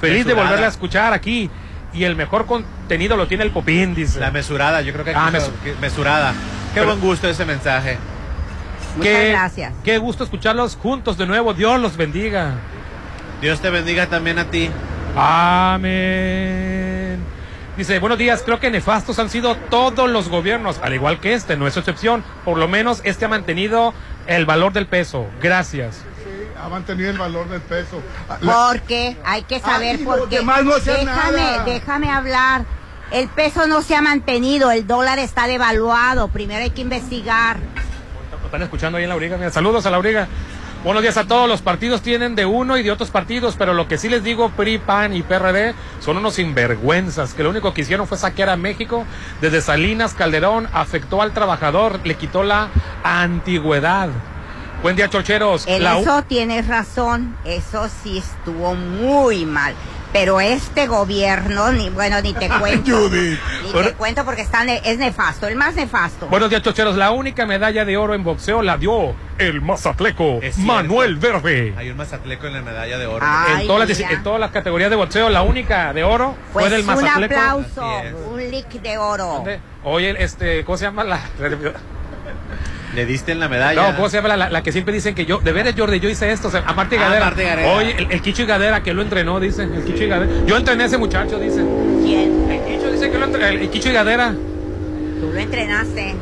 Speaker 11: Feliz de
Speaker 8: Mesurada.
Speaker 11: volverla a escuchar aquí. Y el mejor contenido lo tiene el Popín, dice.
Speaker 8: La mesurada, yo creo que
Speaker 11: Ah, mesu-
Speaker 8: mesurada. Qué
Speaker 11: Pero-
Speaker 8: buen gusto ese mensaje.
Speaker 9: Muchas
Speaker 11: Qué-
Speaker 9: gracias.
Speaker 11: Qué gusto escucharlos juntos de nuevo. Dios los bendiga.
Speaker 8: Dios te bendiga también a ti.
Speaker 11: Amén. Dice, buenos días, creo que nefastos han sido todos los gobiernos, al igual que este, no es excepción. Por lo menos este ha mantenido el valor del peso. Gracias.
Speaker 10: Ha mantenido el valor del peso.
Speaker 9: Porque hay que saber
Speaker 10: Ay,
Speaker 9: por qué.
Speaker 10: no
Speaker 9: déjame,
Speaker 10: nada.
Speaker 9: déjame hablar. El peso no se ha mantenido, el dólar está devaluado. Primero hay que investigar.
Speaker 11: Están escuchando ahí en la Auriga. Mira, saludos a la Auriga. Buenos días a todos. Los partidos tienen de uno y de otros partidos, pero lo que sí les digo, PRI, PAN y PRD son unos sinvergüenzas, que lo único que hicieron fue saquear a México. Desde Salinas, Calderón, afectó al trabajador, le quitó la antigüedad. Buen día, chorcheros.
Speaker 9: En
Speaker 11: La
Speaker 9: eso tienes razón, eso sí estuvo muy mal. Pero este gobierno, ni bueno, ni te <laughs> cuento.
Speaker 10: Judith.
Speaker 9: Ni
Speaker 11: Bueno.
Speaker 9: te cuento porque está ne- es nefasto, el más nefasto.
Speaker 11: Buenos días, chocheros. La única medalla de oro en boxeo la dio el mazatleco. Manuel Verde.
Speaker 8: Hay un mazatleco en la medalla de oro.
Speaker 9: Ay,
Speaker 11: en, todas las,
Speaker 9: mira.
Speaker 11: en todas las categorías de boxeo, la única de oro
Speaker 9: pues
Speaker 11: fue del
Speaker 9: un
Speaker 11: mazatleco.
Speaker 9: aplauso,
Speaker 8: Así es.
Speaker 9: un lick de oro.
Speaker 11: Oye, este, ¿cómo se llama la? <laughs>
Speaker 8: Le diste en la medalla.
Speaker 11: No, ¿cómo se llama la, la- la que siempre dicen que yo, de veras Jordi, yo hice esto, o sea, a Marta y
Speaker 8: Ah,
Speaker 11: Gadera.
Speaker 8: Marta Gadera.
Speaker 11: Oye, el, el Kicho y Gadera que lo entrenó, dice, el Kicho y Gadera. Yo entrené a ese muchacho, dice.
Speaker 9: ¿Quién?
Speaker 11: El Kicho dice que lo entrenó, el, el Kicho y Gadera.
Speaker 9: Tú lo entrenaste.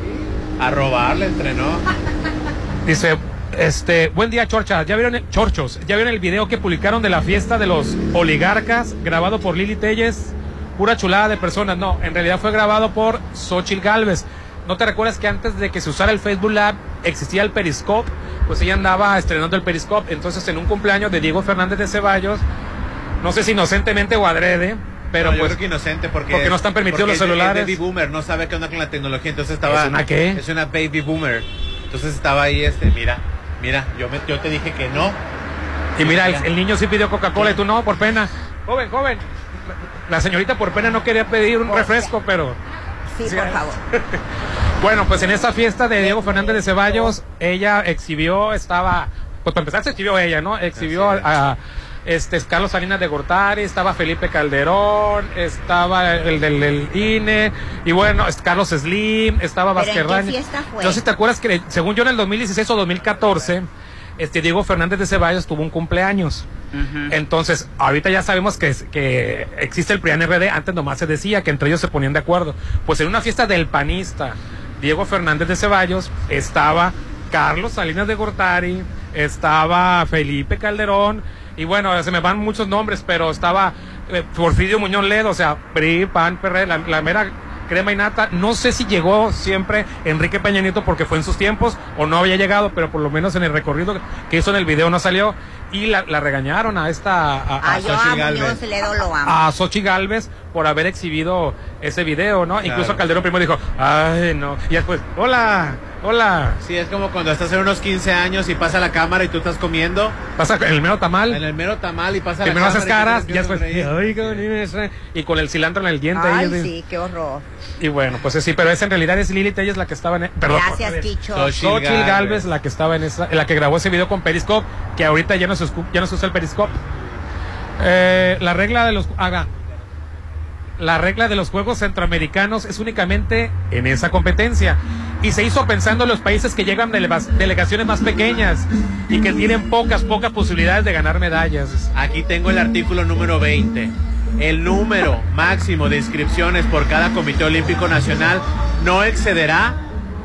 Speaker 8: A robar le entrenó. <laughs>
Speaker 11: Dice, este, buen día, Chorcha. ¿Ya vieron el, Chorchos? ¿Ya vieron el video que publicaron de la fiesta de los oligarcas grabado por Lili Telles? Pura chulada de personas. No, en realidad fue grabado por Xochitl Galvez. ¿No te recuerdas que antes de que se usara el Facebook Lab existía el Periscope? Pues ella andaba estrenando el Periscope. Entonces, en un cumpleaños de Diego Fernández de Ceballos, no sé si inocentemente o adrede, pero
Speaker 8: No, yo
Speaker 11: pues
Speaker 8: creo que inocente porque
Speaker 11: porque no están permitidos los celulares.
Speaker 8: Es baby boomer, no sabe qué onda con la tecnología, entonces estaba
Speaker 11: ¿Es una qué?
Speaker 8: Es una baby boomer. Entonces estaba ahí este, mira, mira, yo me, yo te dije que no.
Speaker 11: Y mira, el, el niño sí pidió Coca-Cola y tú no, por pena. Joven, joven. La señorita por pena no quería pedir un refresco, pero...
Speaker 9: Sí,
Speaker 11: Sí.
Speaker 9: por favor. <laughs>
Speaker 11: Bueno, pues en esta fiesta de Diego Fernández de Ceballos, ella exhibió, estaba... Pues para empezar se exhibió ella, ¿no? Exhibió a, a, este, Carlos Salinas de Gortari, estaba Felipe Calderón, estaba el del, INE, y bueno, es Carlos Slim, estaba
Speaker 9: ¿Pero en qué
Speaker 11: Vázquez sé si te acuerdas que, según yo, en el 2016 o 2014, este Diego Fernández de Ceballos tuvo un cumpleaños. Entonces, ahorita ya sabemos que, que existe el PRIAN RD, antes nomás se decía que entre ellos se ponían de acuerdo. Pues en una fiesta del panista, Diego Fernández de Ceballos, estaba Carlos Salinas de Gortari, estaba Felipe Calderón, y bueno, se me van muchos nombres, pero estaba eh, Porfirio Muñoz Ledo, o sea, PRI, PAN, PRD, la, la mera crema y nata. No sé si llegó siempre Enrique Peña Nieto porque fue en sus tiempos o no había llegado, pero por lo menos en el recorrido que hizo en el video no salió. Y la, la regañaron a esta. A, a
Speaker 9: a
Speaker 11: Xochitl Gálvez.
Speaker 9: Muñoz Ledo lo amo.
Speaker 11: A Xochitl Galvez por haber exhibido ese video, ¿no? Incluso Calderón primero dijo, ay, no. Y después, hola, hola.
Speaker 8: Sí, es como cuando estás en unos 15 años y pasa la cámara y tú estás comiendo.
Speaker 11: Pasa en el mero tamal.
Speaker 8: En el mero tamal y pasa
Speaker 11: Primero
Speaker 8: la
Speaker 11: haces
Speaker 8: cámara.
Speaker 11: caras y ya después, ay, qué bonito, y con el cilantro en el diente.
Speaker 9: Ay,
Speaker 11: ahí,
Speaker 9: sí, qué horror.
Speaker 11: Y bueno, pues sí, pero esa en realidad es Lilith, ella es la que estaba en. Perdón,
Speaker 9: Gracias. Quicho.
Speaker 11: Xochitl Galvez,
Speaker 8: Gálvez.
Speaker 11: la que estaba en esa, la que grabó ese video con Periscope, que ahorita ya no se, escu- ya no se usa el Periscope. Eh, la regla de los. Haga. La regla de los Juegos Centroamericanos es únicamente en esa competencia. Y se hizo pensando en los países que llegan delegaciones más pequeñas y que tienen pocas, pocas posibilidades de ganar medallas.
Speaker 8: Aquí tengo el artículo número 20. El número máximo de inscripciones por cada Comité Olímpico Nacional no excederá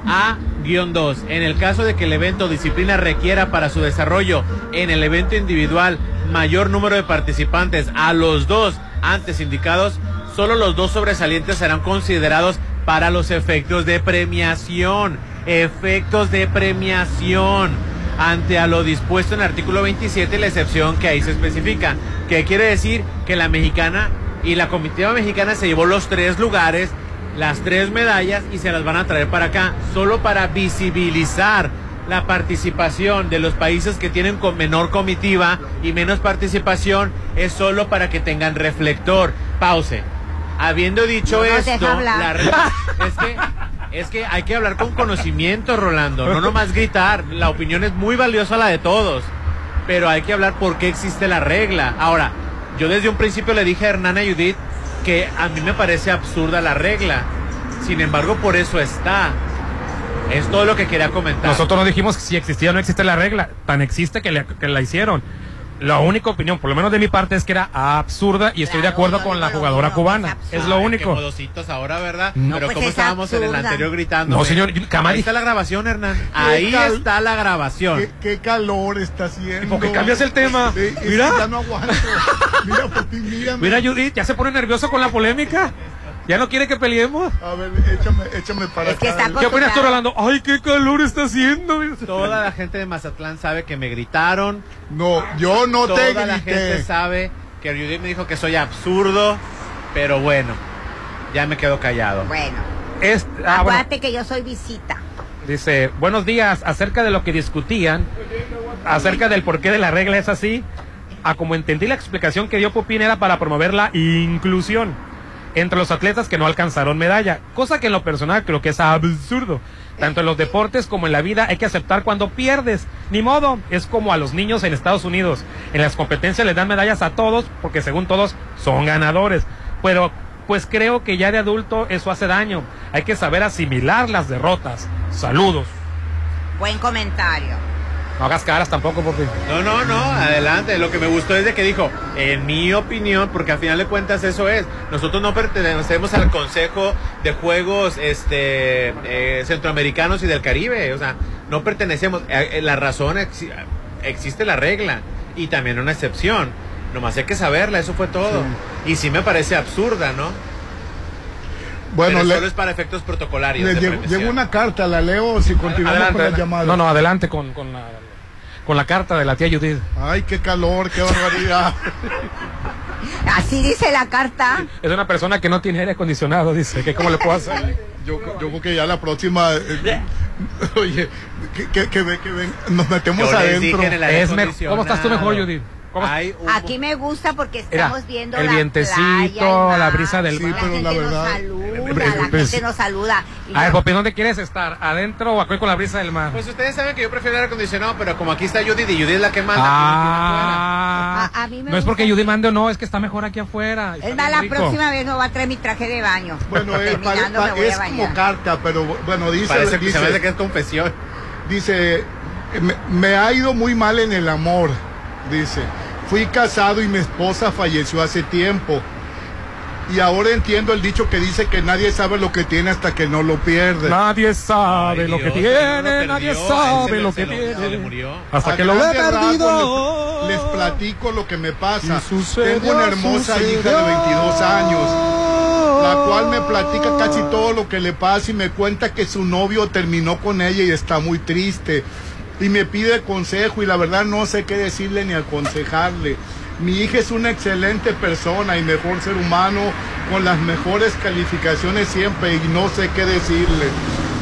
Speaker 8: a guion 2. En el caso de que el evento disciplina requiera para su desarrollo en el evento individual mayor número de participantes a los dos antes indicados, solo los dos sobresalientes serán considerados para los efectos de premiación. Efectos de premiación ante a lo dispuesto en el artículo 27, la excepción que ahí se especifica, que quiere decir que la mexicana y la comitiva mexicana se llevó los tres lugares, las tres medallas y se las van a traer para acá, solo para visibilizar la participación de los países que tienen con menor comitiva y menos participación, es solo para que tengan reflector. Pause. Habiendo dicho
Speaker 9: No nos deja
Speaker 8: esto,
Speaker 9: hablar.
Speaker 8: la re- <laughs> es que es que hay que hablar con conocimiento, Rolando, no nomás gritar. La opinión es muy valiosa la de todos, pero hay que hablar por qué existe la regla. Ahora, yo desde un principio le dije a Hernán y Judith que a mí me parece absurda la regla. Sin embargo, por eso está. Es todo lo que quería comentar.
Speaker 11: Nosotros no dijimos si existía o no existe la regla, tan existe que, le- que la hicieron. La única opinión, por lo menos de mi parte, es que era absurda y estoy de acuerdo con la jugadora cubana. Es lo
Speaker 8: Ay,
Speaker 11: único.
Speaker 8: modositos ahora, ¿verdad?
Speaker 11: No,
Speaker 8: Pero
Speaker 11: pues
Speaker 8: como
Speaker 11: es
Speaker 8: estábamos en el anterior gritando.
Speaker 11: No, señor, jamás
Speaker 8: Ahí está la grabación, Hernán. Ahí
Speaker 10: cal-
Speaker 8: está la grabación.
Speaker 10: ¿Qué, qué calor está haciendo.
Speaker 11: por qué cambias el tema?
Speaker 10: Eh, es que
Speaker 11: Mira.
Speaker 10: Ya no aguanto. Mira, por ti, mírame.
Speaker 11: Mira, Judith, ya se pone nervioso con la polémica. Ya no quiere que peleemos.
Speaker 10: A ver, échame, échame para
Speaker 9: Es que
Speaker 10: acá.
Speaker 9: está
Speaker 11: ¿Qué opinas tú, Rolando? Ay, qué calor está haciendo.
Speaker 8: Toda la gente de Mazatlán sabe que me gritaron.
Speaker 10: No, yo no te
Speaker 8: Toda la
Speaker 10: grité.
Speaker 8: gente sabe que Judith me dijo que soy absurdo, pero bueno, ya me quedo callado.
Speaker 9: Bueno,
Speaker 11: Es, ah, bueno,
Speaker 9: que yo soy visita.
Speaker 11: dice, buenos días, acerca de lo que discutían, acerca del porqué de la regla es así, a como entendí la explicación que dio Popín era para promover la inclusión entre los atletas que no alcanzaron medalla, cosa que en lo personal creo que es absurdo. Tanto en los deportes como en la vida hay que aceptar cuando pierdes. Ni modo, es como a los niños en Estados Unidos. En las competencias les dan medallas a todos porque según todos son ganadores. Pero pues creo que ya de adulto eso hace daño. Hay que saber asimilar las derrotas. Saludos.
Speaker 9: Buen comentario.
Speaker 11: No hagas caras tampoco porque...
Speaker 8: No, no, no, adelante. Lo que me gustó es de que dijo, en mi opinión, porque al final de cuentas eso es. Nosotros no pertenecemos al Consejo de Juegos este, eh, Centroamericanos y del Caribe. O sea, no pertenecemos. Eh, eh, La razón, exi- existe la regla y también una excepción. Nomás hay que saberla, eso fue todo. Y sí me parece absurda, ¿no?
Speaker 10: Bueno,
Speaker 8: Pero
Speaker 10: le-
Speaker 8: solo es para efectos protocolarios.
Speaker 10: Le llegó, una carta, la leo si continuamos
Speaker 11: Adelante,
Speaker 10: con la
Speaker 11: adelante.
Speaker 10: llamada.
Speaker 11: No, no, adelante con, con la, con la carta de la tía Judith.
Speaker 10: Ay, qué calor, qué barbaridad.
Speaker 9: Así dice la carta.
Speaker 11: Es una persona que no tiene aire acondicionado, dice. que ¿Cómo le puedo hacer?
Speaker 10: Yo, yo creo que ya la próxima. eh, oye, que, que, que, ve- que ven, nos metemos
Speaker 8: Yo les
Speaker 10: adentro.
Speaker 8: dije en el aire
Speaker 11: Es ¿Cómo estás tú mejor, Judith? ¿Cómo
Speaker 8: Hay un-
Speaker 9: Aquí me gusta porque
Speaker 11: Mira,
Speaker 9: estamos viendo
Speaker 11: el
Speaker 9: la
Speaker 11: vientecito,
Speaker 9: playa, el
Speaker 11: la brisa del
Speaker 10: Sí,
Speaker 11: mar.
Speaker 10: pero
Speaker 9: la
Speaker 10: la
Speaker 9: gente
Speaker 10: verdad-
Speaker 9: nos saluda, la gente nos saluda. Y
Speaker 11: A ver, ¿dónde quieres estar? ¿Adentro o aquí con la brisa del mar?
Speaker 8: Pues ustedes saben que yo prefiero aire acondicionado, pero como aquí está Judith y Judith es la que manda.
Speaker 11: Ah,
Speaker 9: A- a mí me
Speaker 11: no es porque Judy mande o no, es que está mejor aquí afuera.
Speaker 9: Es más, la
Speaker 11: rico.
Speaker 9: próxima vez me voy a traer mi traje de baño.
Speaker 10: Bueno, eh, pare-
Speaker 9: Terminando
Speaker 10: pa-
Speaker 9: me voy
Speaker 10: es
Speaker 9: a
Speaker 10: como
Speaker 9: bañar.
Speaker 10: carta, pero bueno, dice.
Speaker 8: Parece que se me hace
Speaker 10: dice,
Speaker 8: que es confesión.
Speaker 10: dice me, me ha ido muy mal en el amor. Dice, fui casado y mi esposa falleció hace tiempo. Y ahora entiendo el dicho que dice que nadie sabe lo que tiene hasta que no lo pierde.
Speaker 11: Nadie sabe
Speaker 8: Ay,
Speaker 11: lo que
Speaker 8: Dios,
Speaker 11: tiene,
Speaker 8: lo
Speaker 11: nadie sabe
Speaker 8: se
Speaker 11: lo que tiene.
Speaker 8: murió.
Speaker 11: Hasta
Speaker 10: A
Speaker 11: que lo ve perdido.
Speaker 10: Les, les platico lo que me pasa.
Speaker 11: Sucedió,
Speaker 10: Tengo una hermosa
Speaker 11: sucedió.
Speaker 10: hija de 22 años, la cual me platica casi todo lo que le pasa y me cuenta que su novio terminó con ella y está muy triste. Y me pide consejo y la verdad no sé qué decirle ni aconsejarle. Mi hija es una excelente persona y mejor ser humano con las mejores calificaciones siempre y no sé qué decirle.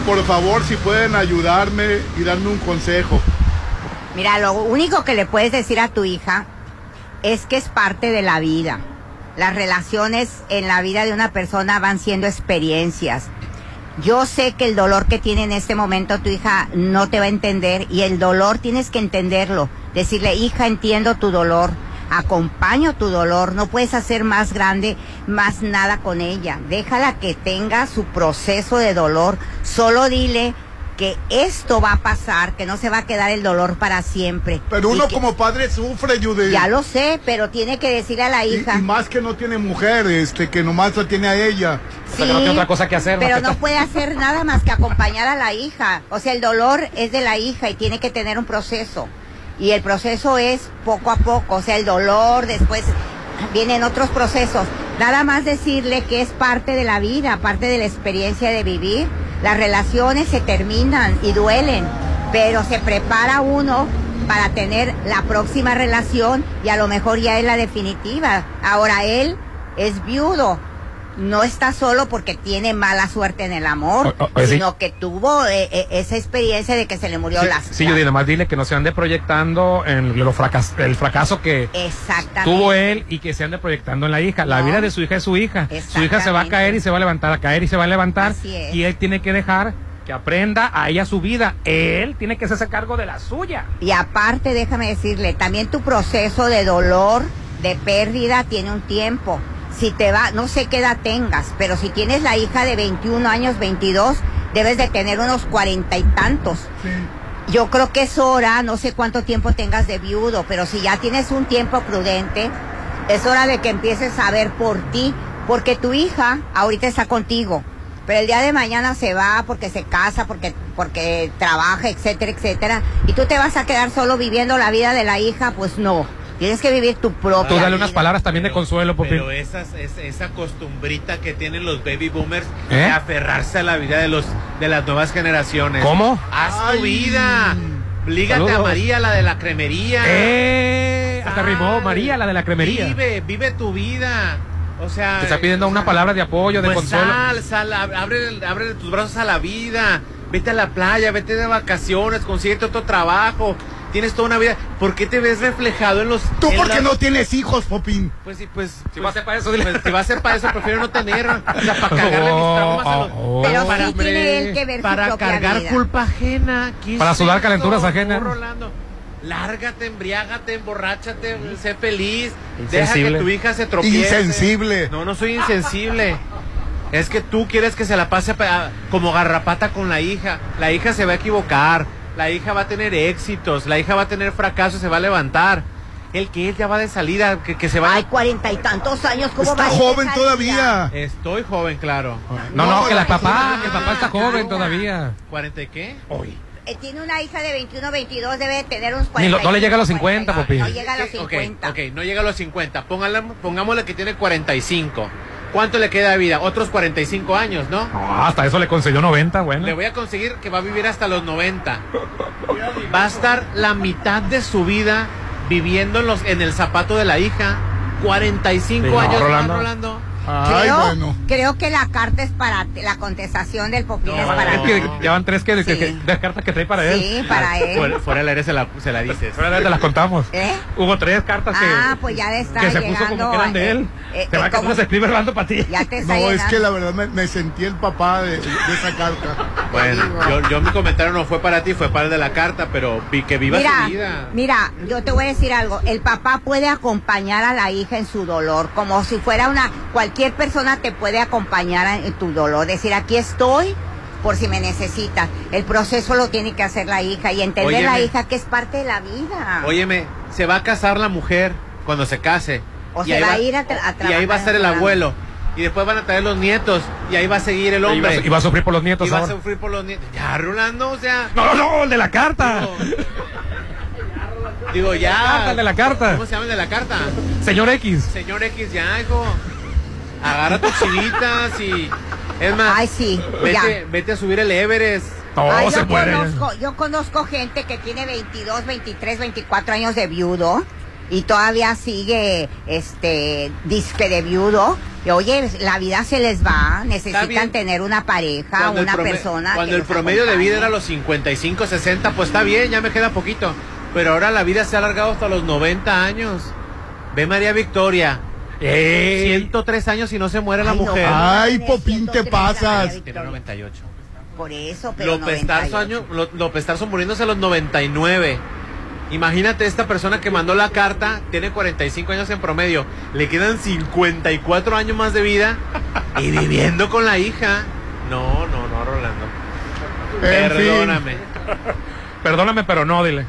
Speaker 10: Por favor, si pueden ayudarme y darme un consejo.
Speaker 9: Mira, lo único que le puedes decir a tu hija es que es parte de la vida. Las relaciones en la vida de una persona van siendo experiencias. Yo sé que el dolor que tiene en este momento tu hija no te va a entender y el dolor tienes que entenderlo. Decirle, hija, entiendo tu dolor, acompaño tu dolor, no puedes hacer más grande, más nada con ella. Déjala que tenga su proceso de dolor. Solo dile que esto va a pasar, que no se va a quedar el dolor para siempre.
Speaker 10: Pero uno
Speaker 9: que-
Speaker 10: como padre sufre, Judy.
Speaker 9: ya lo sé, pero tiene que decirle a la hija.
Speaker 10: y más que no tiene mujer, este, que nomás la tiene a ella.
Speaker 9: Sí, Pero no puede hacer nada más que acompañar a la hija. O sea, el dolor es de la hija y tiene que tener un proceso. Y el proceso es poco a poco. O sea, el dolor, después vienen otros procesos. Nada más decirle que es parte de la vida, parte de la experiencia de vivir. Las relaciones se terminan y duelen, pero se prepara uno para tener la próxima relación y a lo mejor ya es la definitiva. Ahora él es viudo, no está solo porque tiene mala suerte en el amor,
Speaker 11: O- o- oye, sí.
Speaker 9: sino que tuvo eh, eh, esa experiencia de que se le murió
Speaker 11: Sí,
Speaker 9: la...
Speaker 11: sí, Judy, nomás dile que no se ande proyectando en lo fracas- el fracaso que tuvo él y que se ande proyectando en la hija. La
Speaker 9: No.
Speaker 11: vida de su hija es su hija. Su hija se va a caer y se va a levantar, a caer y se va a levantar. Y él tiene que dejar que aprenda a ella su vida. Él tiene que hacerse cargo de la suya.
Speaker 9: Y aparte, déjame decirle, también tu proceso de dolor, de pérdida, tiene un tiempo. Si te va, no sé qué edad tengas, pero si tienes la hija de 21 años, 22, debes de tener unos cuarenta y tantos. Yo creo que es hora, no sé cuánto tiempo tengas de viudo, pero si ya tienes un tiempo prudente, es hora de que empieces a ver por ti, porque tu hija ahorita está contigo, pero el día de mañana se va porque se casa, porque, porque trabaja, etcétera, etcétera, y tú te vas a quedar solo viviendo la vida de la hija, pues no, tienes que vivir tu propia
Speaker 11: Tú dale
Speaker 9: vida.
Speaker 11: unas palabras también de consuelo, Popín.
Speaker 8: Pero esas, es- esa costumbrita que tienen los baby boomers
Speaker 11: ¿Eh?
Speaker 8: de aferrarse a la vida de los de las nuevas generaciones.
Speaker 11: ¿Cómo?
Speaker 8: Haz tu vida. Lígate a. María, la de la cremería.
Speaker 11: ¡Eh! Hasta rimó María, la de la cremería.
Speaker 8: Vive, vive tu vida. O sea,
Speaker 11: Te está pidiendo una palabra de apoyo, de
Speaker 8: pues
Speaker 11: consuelo.
Speaker 8: sal, sal, ab- abre, abre tus brazos a la vida. Vete a la playa, vete de vacaciones, consíguete otro trabajo. Tienes toda una vida. ¿Por qué te ves reflejado en los...
Speaker 10: Tú
Speaker 8: en
Speaker 10: porque
Speaker 8: las-
Speaker 10: no tienes hijos, Popín.
Speaker 8: Pues sí, pues...
Speaker 11: Si va a ser para eso, dile.
Speaker 8: Pues, si va a ser para eso, prefiero no tener. O sea, para cagarle mis traumas a los...
Speaker 11: Oh,
Speaker 9: Pero
Speaker 8: para,
Speaker 9: sí tiene él que ver
Speaker 8: para cargar
Speaker 9: vida.
Speaker 8: culpa ajena. ¿Qué
Speaker 11: Para
Speaker 8: es
Speaker 11: sudar
Speaker 8: esto?
Speaker 11: calenturas ajenas.
Speaker 8: Rolando. Lárgate, embriágate, emborráchate, sé feliz. Deja que tu hija se tropiece.
Speaker 10: Insensible.
Speaker 8: No, no soy insensible. Es que tú quieres que se la pase pa- como garrapata con la hija. La hija se va a equivocar. La hija va a tener éxitos. La hija va a tener fracasos. Se va a levantar. El que él ya va de salida. Que, que se va.
Speaker 9: Hay cuarenta y tantos años, ¿cómo
Speaker 10: Está
Speaker 9: va
Speaker 10: joven
Speaker 9: salida?
Speaker 10: todavía.
Speaker 8: Estoy joven, claro.
Speaker 11: No, no,
Speaker 10: No,
Speaker 11: que la papá,
Speaker 10: que-
Speaker 11: el papá está joven todavía.
Speaker 8: ¿Cuarenta y qué?
Speaker 9: Eh, tiene una hija de 21, 22, debe de tener unos
Speaker 11: Ni lo-
Speaker 9: 40.
Speaker 11: no le llega a los 50, Popín.
Speaker 9: No llega a los
Speaker 8: Ok,
Speaker 9: 50.
Speaker 8: Ok, no llega a los 50. Póngale, pongámosle que tiene 45. ¿Cuánto le queda de vida? Otros 45 años, ¿no?
Speaker 11: No, hasta eso le concedió 90, bueno.
Speaker 8: Le voy a conseguir que va a vivir hasta los 90. Va a estar la mitad de su vida viviendo en, los, en el zapato de la hija. 45
Speaker 11: Sí, no,
Speaker 8: años,
Speaker 11: Rolando.
Speaker 8: ¿no, Rolando?
Speaker 10: Ay,
Speaker 9: creo,
Speaker 10: bueno.
Speaker 9: creo que la carta es para ti, la contestación del Popín es para
Speaker 11: Es
Speaker 9: ti.
Speaker 11: que ya van tres que, que-
Speaker 9: Sí.
Speaker 11: que- de cartas que trae para él.
Speaker 9: Sí, para él.
Speaker 8: Fuera, fuera del aire se la, se la dices.
Speaker 11: Ahora te las contamos.
Speaker 9: ¿Eh?
Speaker 11: Hubo tres cartas que,
Speaker 9: Ah, pues ya le está
Speaker 11: que se
Speaker 9: llegando.
Speaker 11: puso como que eran de él.
Speaker 9: eh,
Speaker 11: se va
Speaker 9: eh,
Speaker 11: a que
Speaker 9: como-
Speaker 11: se escribe Rolando para ti.
Speaker 9: Ya te está
Speaker 10: No, es que la verdad me, me sentí el papá de, de esa carta.
Speaker 8: Bueno, yo, yo mi comentario no fue para ti, fue para el de la carta, pero vi que viva
Speaker 9: Mira,
Speaker 8: su vida.
Speaker 9: mira, yo te voy a decir algo. El papá puede acompañar a la hija en su dolor, como si fuera una. Cualquier persona te puede acompañar en tu dolor. Decir, aquí estoy por si me necesitas. El proceso lo tiene que hacer la hija y entender la
Speaker 8: Óyeme.
Speaker 9: hija que es parte de la vida.
Speaker 8: Óyeme, se va a casar la mujer cuando se case.
Speaker 9: O
Speaker 8: Y
Speaker 9: se
Speaker 8: ahí
Speaker 9: va a ir a tra- a
Speaker 8: Y ahí va a estar
Speaker 9: en
Speaker 8: el abuelo. y después van a traer los nietos y ahí va a seguir el
Speaker 11: Y va,
Speaker 8: hombre.
Speaker 11: y va a sufrir por los nietos
Speaker 8: Y va a sufrir por los nietos. Ya, Rolando, o sea.
Speaker 11: No, no, no, el de la carta.
Speaker 8: Digo, ya.
Speaker 11: carta, el de la carta.
Speaker 8: ¿Cómo se llama el de la carta?
Speaker 11: Señor X.
Speaker 8: Señor X, ya, hijo. Agarra tus chinitas y. Es más.
Speaker 9: Ay, sí,
Speaker 8: Vete,
Speaker 9: ya.
Speaker 8: vete a subir el Everest.
Speaker 9: Ay, yo, conozco, yo conozco gente que tiene 22, 23, 24 años de viudo y todavía sigue este disque de viudo. Y oye, la vida se les va, necesitan tener una pareja,
Speaker 8: Cuando
Speaker 9: una persona.
Speaker 8: Cuando el promedio de vida era los 55, 60, pues está bien, ya me queda poquito. Pero ahora la vida se ha alargado hasta los 90 años. Ve María Victoria. 103 años y no se muere la
Speaker 9: no,
Speaker 8: mujer.
Speaker 10: Ay, Popín, te pasas.
Speaker 8: Tiene 98.
Speaker 9: Por eso, pero
Speaker 8: López Tarso,
Speaker 9: 98.
Speaker 8: año, López Tarso muriéndose a los 99. Imagínate esta persona que mandó la carta, tiene 45 años en promedio, le quedan 54 años más de vida y viviendo con la hija. No, no, no, Rolando.
Speaker 11: En fin.
Speaker 8: Perdóname.
Speaker 11: Perdóname, pero no, dile.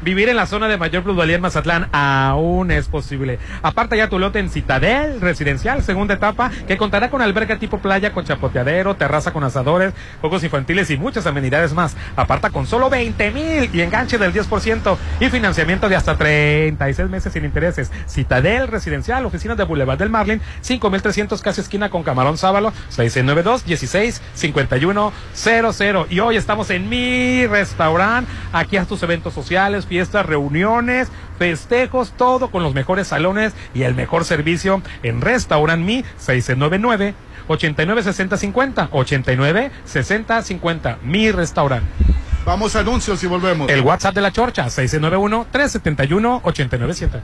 Speaker 11: Vivir en la zona de mayor plusvalía en Mazatlán aún es posible. Aparta ya tu lote en Citadel Residencial, segunda etapa, que contará con alberca tipo playa, con chapoteadero, terraza con asadores, juegos infantiles y muchas amenidades más. Aparta con solo 20 mil y enganche del 10% y financiamiento de hasta 36 meses sin intereses. Citadel Residencial, oficinas de Boulevard del Marlin, 5300 casi esquina con Camarón Sábalo, 692 16 51 00. Y hoy estamos en mi restaurante. Aquí a tus eventos sociales, fiestas, reuniones, festejos, todo con los mejores salones y el mejor servicio en Restaurant Mi 699 89 60 50 89 60 50 Mi restaurante.
Speaker 10: Vamos a anuncios y volvemos.
Speaker 11: El WhatsApp de la Chorcha 691 371 897.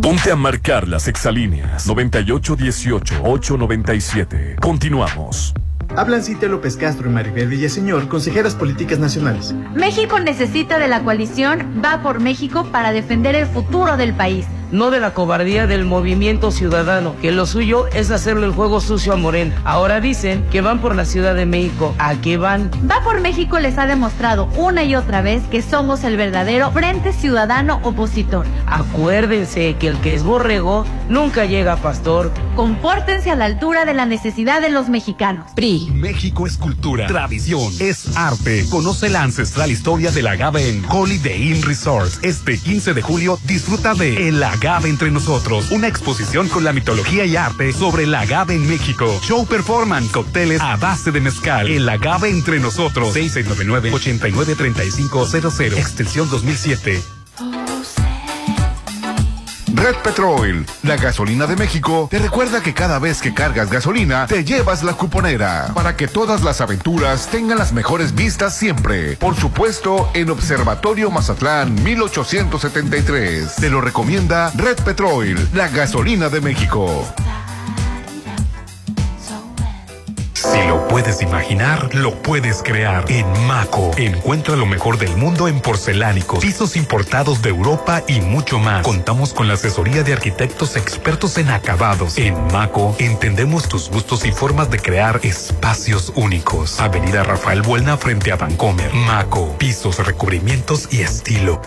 Speaker 1: Ponte a marcar las exalíneas 9818-897. Continuamos.
Speaker 34: Hablan Cita López Castro y Maribel Villaseñor, consejeras políticas nacionales.
Speaker 35: México necesita de la coalición Va por México para defender el futuro del país.
Speaker 36: No de la cobardía del movimiento ciudadano, que lo suyo es hacerle el juego sucio a Morena. Ahora dicen que van por la Ciudad de México. ¿A qué van?
Speaker 35: Va por México les ha demostrado una y otra vez que somos el verdadero Frente Ciudadano Opositor.
Speaker 36: Acuérdense que el que es borrego nunca llega a pastor.
Speaker 35: Compórtense a la altura de la necesidad de los mexicanos.
Speaker 12: PRI. México es cultura, tradición, es arte. Conoce la ancestral historia del agave en Holiday Inn Resorts. Este 15 de julio disfruta de El Agave entre nosotros, una exposición con la mitología y arte sobre el agave en México. Show performance, cócteles a base de mezcal. El Agave entre nosotros. 6699-893500, extensión 2007.
Speaker 30: Red Petrol, la gasolina de México, te recuerda que cada vez que cargas gasolina, te llevas la cuponera, para que todas las aventuras tengan las mejores vistas siempre. Por supuesto, en Observatorio Mazatlán 1873. Te lo recomienda Red Petrol, la gasolina de México.
Speaker 12: Si lo puedes imaginar, lo puedes crear. En Maco, encuentra lo mejor del mundo en porcelánicos, pisos importados de Europa y mucho más. Contamos con la asesoría de arquitectos expertos en acabados. En Maco, entendemos tus gustos y formas de crear espacios únicos. Avenida Rafael Buelna frente a Vancomer. Maco, pisos, recubrimientos y estilo.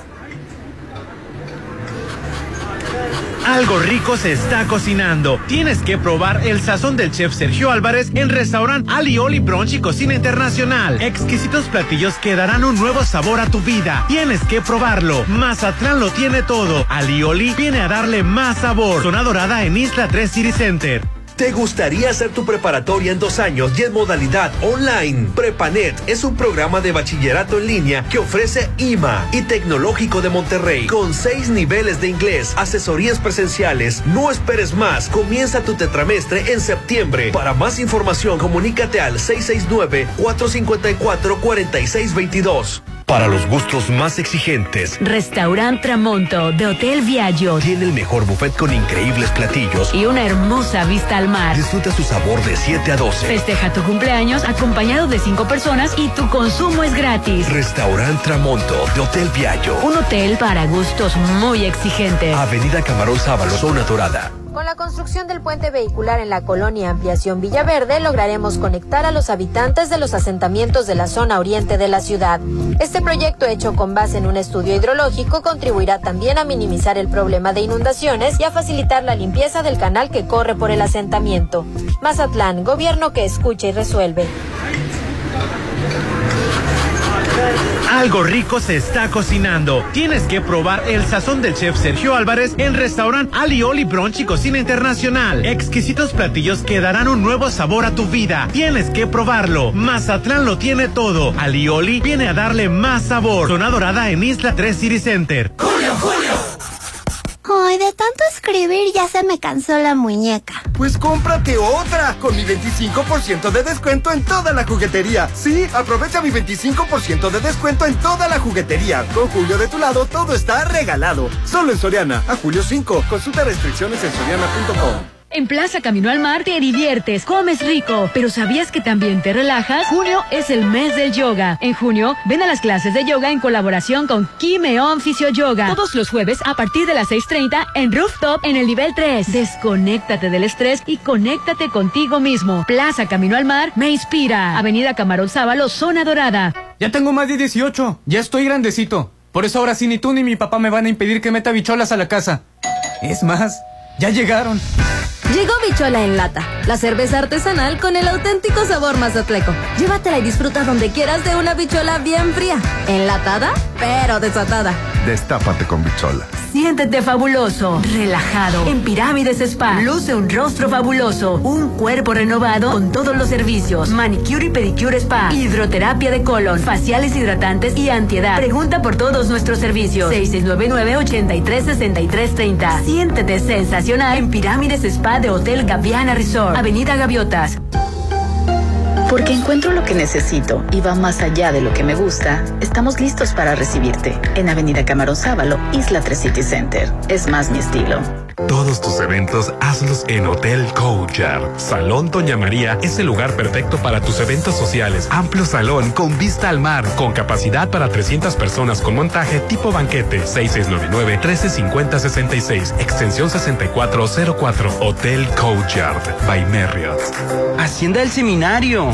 Speaker 37: Algo rico se está cocinando. Tienes que probar el sazón del chef Sergio Álvarez en restaurant Alioli Brunch y Cocina Internacional. Exquisitos platillos que darán un nuevo sabor a tu vida. Tienes que probarlo. Mazatlán lo tiene todo. Alioli viene a darle más sabor. Zona Dorada en Isla 3 City Center.
Speaker 15: ¿Te gustaría hacer tu preparatoria en dos años y en modalidad online? Prepanet es un programa de bachillerato en línea que ofrece IMA y Tecnológico de Monterrey con seis niveles de inglés, asesorías presenciales. No esperes más. Comienza tu tetramestre en septiembre. Para más información, comunícate al 669-454-4622. Para los gustos más exigentes,
Speaker 6: Restaurant Tramonto de Hotel Viaggio
Speaker 15: tiene el mejor buffet con increíbles platillos.
Speaker 6: y una hermosa vista al
Speaker 15: Disfruta su sabor de 7 a 12.
Speaker 6: Festeja tu cumpleaños acompañado de cinco personas y tu consumo es gratis.
Speaker 15: Restaurant Tramonto de Hotel Viaggio.
Speaker 6: Un hotel para gustos muy exigentes.
Speaker 15: Avenida Camarón Sábalo, zona dorada.
Speaker 35: Con la
Speaker 38: construcción del puente vehicular en la colonia Ampliación Villaverde, lograremos conectar a los habitantes de los asentamientos de la zona oriente de la ciudad. Este proyecto, hecho con base en un estudio hidrológico, contribuirá también a minimizar el problema de inundaciones y a facilitar la limpieza del canal que corre por el asentamiento. Mazatlán, gobierno que escucha y resuelve.
Speaker 39: Algo rico se está cocinando. Tienes que probar el sazón del chef Sergio Álvarez en restaurante Alioli Brunch Cocina Internacional. Exquisitos platillos que darán un nuevo sabor a tu vida. Tienes que probarlo. Mazatlán lo tiene todo. Alioli viene a darle más sabor. Zona Dorada en Isla 3 City Center.
Speaker 29: Julio, Julio. Ay, de tanto escribir ya se me cansó la muñeca.
Speaker 17: Pues cómprate otra con mi 25% de descuento en toda la juguetería. Sí, aprovecha mi 25% de descuento en toda la juguetería. Con Julio de tu lado todo está regalado. Solo en Soriana, a julio 5. Consulta restricciones en soriana.com.
Speaker 6: En Plaza Camino al Mar te diviertes, comes rico, pero ¿sabías que también te relajas? Junio es el mes del yoga. En junio, ven a las clases de yoga en colaboración con Kimeon Fisio Yoga. Todos los jueves a partir de las 6.30 en Rooftop en el nivel 3. Desconéctate del estrés y conéctate contigo mismo. Plaza Camino al Mar me inspira. Avenida Camarón Sábalo, Zona Dorada.
Speaker 35: Ya tengo más de 18. Ya estoy grandecito. Por eso ahora sí ni tú ni mi papá me van a impedir que meta bicholas a la casa. Es más, ya llegaron.
Speaker 19: Llegó Bichola en lata, la cerveza artesanal con el auténtico sabor mazatleco. Llévatela y disfruta donde quieras de una bichola bien fría, enlatada, pero desatada.
Speaker 30: Destápate con Bichola.
Speaker 6: Siéntete fabuloso, relajado. En Pirámides Spa, luce un rostro fabuloso, un cuerpo renovado con todos los servicios. Manicure y pedicure spa, hidroterapia de colon, faciales hidratantes y antiedad. Pregunta por todos nuestros servicios. 6699-836330. Siéntete sensacional en Pirámides Spa de Hotel Gaviana Resort, Avenida Gaviotas.
Speaker 40: Porque encuentro lo que necesito y va más allá de lo que me gusta, estamos listos para recibirte en Avenida Camarón Sábalo, Isla 3 City Center. Es más mi estilo.
Speaker 12: Todos tus eventos hazlos en Hotel Coachar. Salón Doña María es el lugar perfecto para tus eventos sociales. Amplio salón con vista al mar, con capacidad para 300 personas con montaje tipo banquete. 6699-135066, extensión 6404. Hotel Coachard by Marriott.
Speaker 41: Hacienda del Seminario.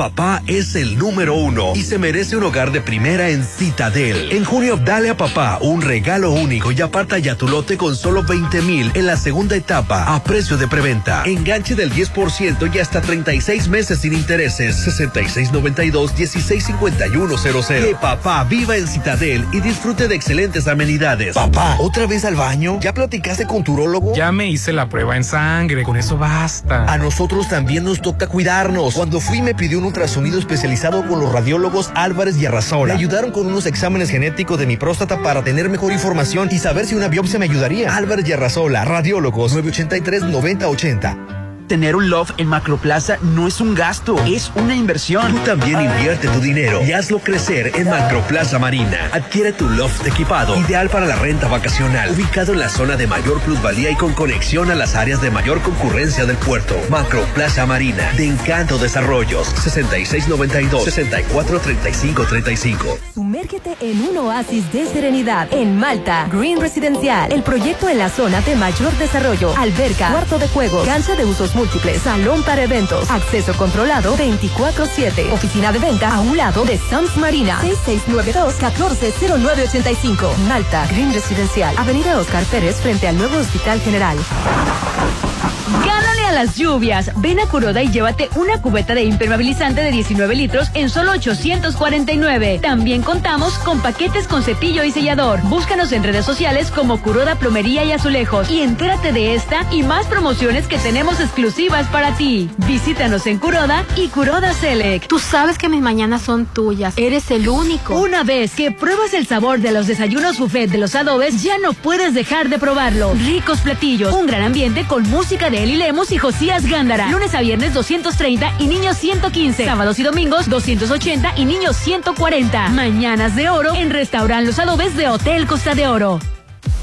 Speaker 15: Papá es el número uno y se merece un hogar de primera en Citadel. En junio, dale a papá un regalo único y aparta ya tu lote con solo 20 mil en la segunda etapa a precio de preventa. Enganche del 10% y hasta 36 meses sin intereses. 6692-165100. Que papá viva en Citadel y disfrute de excelentes amenidades. Papá, ¿otra vez al baño? ¿Ya platicaste con tu urólogo?
Speaker 11: Ya me hice la prueba en sangre, con eso basta.
Speaker 15: A nosotros también nos toca cuidarnos. Cuando fui me pidió un ultrasonido especializado con los radiólogos Álvarez y Arrasola. Me ayudaron con unos exámenes genéticos de mi próstata para tener mejor información y saber si una biopsia me ayudaría. Álvarez y Arrasola, radiólogos 983-9080.
Speaker 41: Tener un loft en Macroplaza no es un gasto, es una inversión.
Speaker 15: Tú también invierte tu dinero y hazlo crecer en Macroplaza Marina. Adquiere tu loft equipado, ideal para la renta vacacional, ubicado en la zona de mayor plusvalía y con conexión a las áreas de mayor concurrencia del puerto. Macroplaza Marina, de Encanto Desarrollos, 6692-643535.
Speaker 20: Sumérgete en un oasis de serenidad en Malta, Green Residencial, el proyecto en la zona de mayor desarrollo, alberca, cuarto de juegos, cancha de usos múltiples, salón para eventos, acceso controlado 24-7, oficina de venta a un lado de Sams Marina, 6692-140985, Malta, Green Residencial, Avenida Oscar Pérez frente al nuevo Hospital General.
Speaker 6: Gánale a las lluvias. Ven a Curoda y llévate una cubeta de impermeabilizante de 19 litros en solo 849. También contamos con paquetes con cepillo y sellador. Búscanos en redes sociales como Curoda Plomería y Azulejos y entérate de esta y más promociones que tenemos exclusivas para ti. Visítanos en Curoda y Curoda Select.
Speaker 42: Tú sabes que mis mañanas son tuyas. Eres el único.
Speaker 6: Una vez que pruebas el sabor de los desayunos buffet de los adobes, ya no puedes dejar de probarlo. Ricos platillos, un gran ambiente con música de Eli Lemos y Josías Gándara. Lunes a viernes 230 y niños 115. Sábados y domingos 280 y niños 140. Mañanas de oro en Restaurant Los Adobes de Hotel Costa de Oro.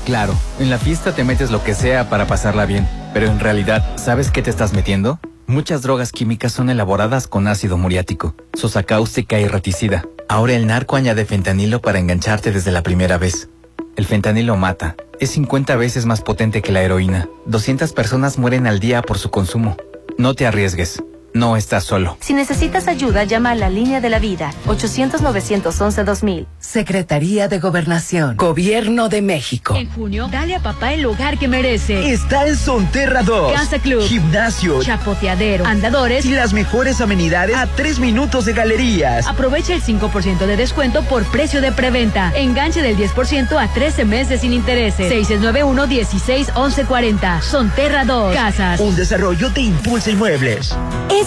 Speaker 35: Claro, en la fiesta te metes lo que sea para pasarla bien, pero en realidad, ¿sabes qué te estás metiendo? Muchas drogas químicas son elaboradas con ácido muriático, sosa cáustica y reticida. Ahora el narco añade fentanilo para engancharte desde la primera vez. El fentanilo mata. Es 50 veces más potente que la heroína. 200 personas mueren al día por su consumo. No te arriesgues. No estás solo.
Speaker 19: Si necesitas ayuda, llama a la línea de la vida 800-911-2000.
Speaker 43: Secretaría de Gobernación. Gobierno de México.
Speaker 6: En junio, dale a papá el lugar que merece.
Speaker 41: Está en Sonterra 2.
Speaker 6: Casa Club.
Speaker 41: Gimnasio.
Speaker 6: Chapoteadero. Andadores.
Speaker 41: Y las mejores amenidades a tres minutos de galerías.
Speaker 6: Aprovecha el 5% de descuento por precio de preventa. Enganche del 10% a 13 meses sin intereses. 691-16-1140. Sonterra 2. Casas.
Speaker 41: Un desarrollo de Impulsa Inmuebles.
Speaker 20: Es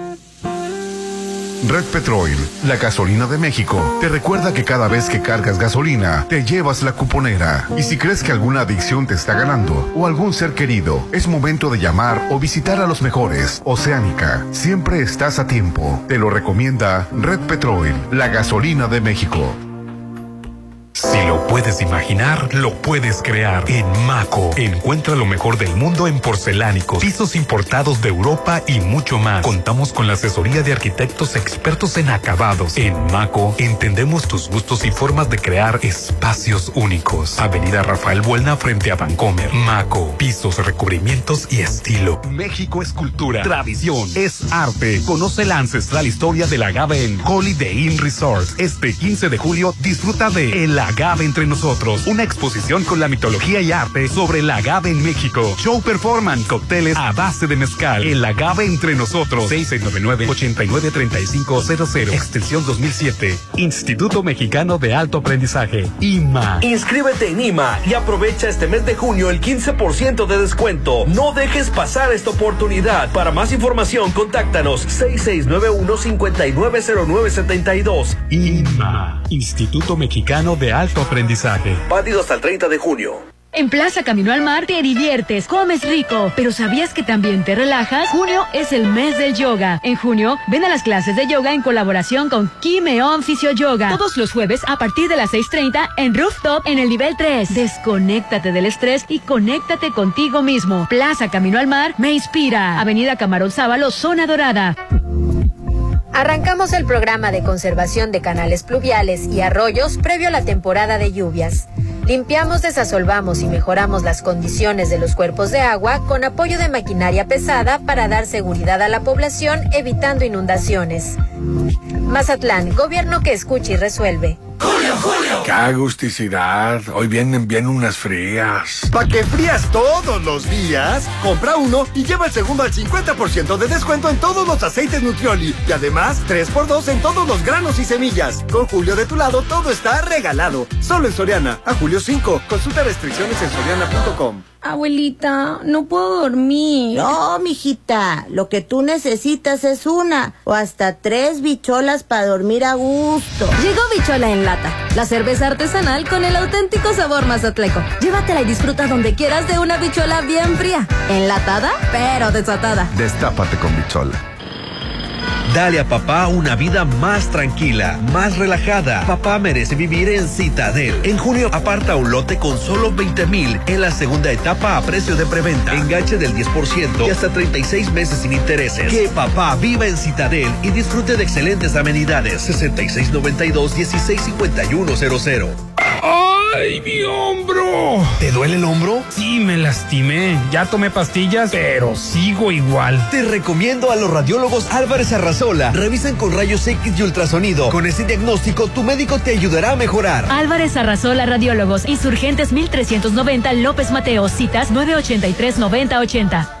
Speaker 30: Red Petrol, la gasolina de México, te recuerda que cada vez que cargas gasolina, te llevas la cuponera. Y si crees que alguna adicción te está ganando o algún ser querido, es momento de llamar o visitar a los mejores. Oceánica, siempre estás a tiempo. Te lo recomienda Red Petrol, la gasolina de México.
Speaker 12: Si lo puedes imaginar, lo puedes crear. En Maco, encuentra lo mejor del mundo en porcelánicos, pisos importados de Europa y mucho más. Contamos con la asesoría de arquitectos expertos en acabados. En Maco, entendemos tus gustos y formas de crear espacios únicos. Avenida Rafael Buelna frente a Vancomer. Maco, pisos, recubrimientos y estilo. México es cultura, tradición, es arte. Conoce la ancestral historia del agave en Holiday Inn Resort. Este 15 de julio disfruta de El entre nosotros, una exposición con la mitología y arte sobre el agave en México. Show performance, cócteles a base de mezcal. El agave entre nosotros. 699-893500. Extensión 2007. Instituto Mexicano de Alto Aprendizaje. IMA.
Speaker 15: Inscríbete en IMA y aprovecha este mes de junio el 15% de descuento. No dejes pasar esta oportunidad. Para más información, contáctanos 6691-590972.
Speaker 12: IMA. Instituto Mexicano de Alto Aprendizaje.
Speaker 15: Válido hasta el 30 de junio.
Speaker 6: En Plaza Camino al Mar te diviertes, comes rico, pero ¿sabías que también te relajas? Junio es el mes del yoga. En junio, ven a las clases de yoga en colaboración con Kimeon Fisio Yoga. Todos los jueves a partir de las 6.30 en Rooftop en el nivel 3. Desconéctate del estrés y conéctate contigo mismo. Plaza Camino al Mar me inspira. Avenida Camarón Sábalo, Zona Dorada.
Speaker 38: Arrancamos el programa de conservación de canales pluviales y arroyos previo a la temporada de lluvias. Limpiamos, desasolvamos y mejoramos las condiciones de los cuerpos de agua con apoyo de maquinaria pesada para dar seguridad a la población evitando inundaciones. Mazatlán, gobierno que escucha y resuelve.
Speaker 44: ¡Julio, Julio! ¡Qué agusticidad! Hoy vienen bien unas frías.
Speaker 17: ¿Para que frías todos los días? Compra uno y lleva el segundo al 50% de descuento en todos los aceites Nutrioli. Y además, 3x2 en todos los granos y semillas. Con Julio de tu lado, todo está regalado. Solo en Soriana. A julio 5. Consulta restricciones en soriana.com.
Speaker 29: Abuelita, no puedo dormir. No, mijita, lo que tú necesitas es una o hasta tres bicholas para dormir a gusto.
Speaker 20: Llegó Bichola en lata, la cerveza artesanal con el auténtico sabor mazatleco. Llévatela y disfruta donde quieras de una bichola bien fría, enlatada pero desatada.
Speaker 30: Destápate con bichola.
Speaker 15: Dale a papá una vida más tranquila, más relajada. Papá merece vivir en Citadel. En junio aparta un lote con solo 20 mil en la segunda etapa a precio de preventa. Enganche del 10% y hasta 36 meses sin intereses. Que papá viva en Citadel y disfrute de excelentes amenidades. 6692-165100.
Speaker 11: ¡Ay, mi hombro!
Speaker 15: ¿Te duele el hombro?
Speaker 11: Sí, me lastimé. Ya tomé pastillas, pero sigo igual.
Speaker 15: Te recomiendo a los radiólogos Álvarez Arrazola. Revisan con rayos X y ultrasonido. Con ese diagnóstico, tu médico te ayudará a mejorar.
Speaker 6: Álvarez Arrazola Radiólogos, Insurgentes 1390 López Mateo, citas 983 9080.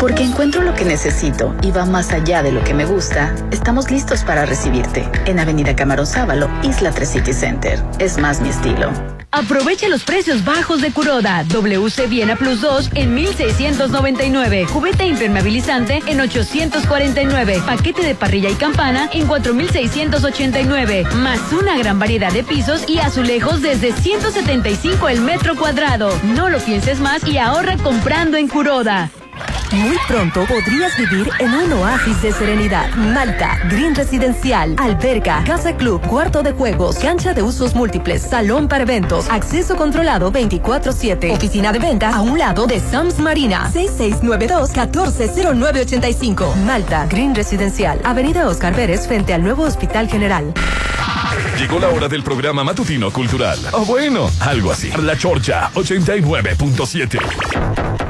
Speaker 16: Porque encuentro lo que necesito y va más allá de lo que me gusta, estamos listos para recibirte. En Avenida Camarón Sábalo, Isla 3 City Center. Es más mi estilo.
Speaker 6: Aprovecha los precios bajos de Curoda. WC Viena Plus 2 en 1699. Cubeta impermeabilizante en 849. Paquete de parrilla y campana en 4689. Más una gran variedad de pisos y azulejos desde 175 el metro cuadrado. No lo pienses más y ahorra comprando en Curoda.
Speaker 20: Muy pronto podrías vivir en un oasis de serenidad. Malta, Green Residencial, alberga, casa club, cuarto de juegos, cancha de usos múltiples, salón para eventos, acceso controlado 24-7, oficina de venta a un lado de Sams Marina, 6692-140985. Malta, Green Residencial, Avenida Oscar Pérez frente al nuevo Hospital General.
Speaker 1: Llegó la hora del programa matutino cultural. O bueno, algo así. La Chorcha 89.7.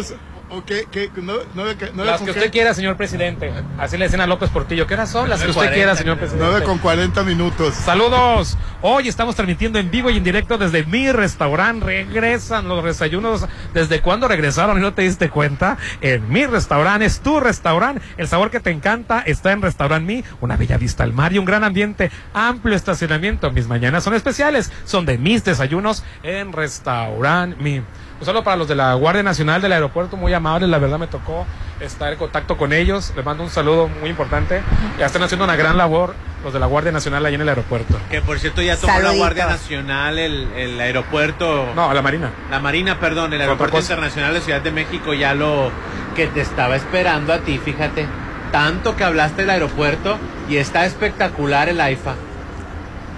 Speaker 10: minutos. ¿O qué? qué? No, no, no,
Speaker 11: Las que usted quiera, señor presidente. Así le decían a López Portillo. ¿Qué horas son? Las que usted
Speaker 10: 40,
Speaker 11: quiera, señor presidente.
Speaker 10: 9 con 40 minutos.
Speaker 11: Saludos. Hoy estamos transmitiendo en vivo y en directo desde mi restaurante. Regresan los desayunos. ¿Desde cuándo regresaron y no te diste cuenta? En mi restaurante, es tu restaurante. El sabor que te encanta está en Restaurant Mi. Una bella vista al mar y un gran ambiente. Amplio estacionamiento. Mis mañanas son especiales. Son de mis desayunos en Restaurant Mi. Un saludo para los de la Guardia Nacional del Aeropuerto, muy amables, la verdad me tocó estar en contacto con ellos. Les mando un saludo muy importante. Ya están haciendo una gran labor los de la Guardia Nacional allá en el aeropuerto.
Speaker 8: Que por cierto ya tomó la Guardia Nacional el, el aeropuerto.
Speaker 11: No, la Marina.
Speaker 8: La Marina, perdón, el aeropuerto internacional de Ciudad de México ya lo que te estaba esperando a ti, fíjate. Tanto que hablaste del aeropuerto y está espectacular el AIFA.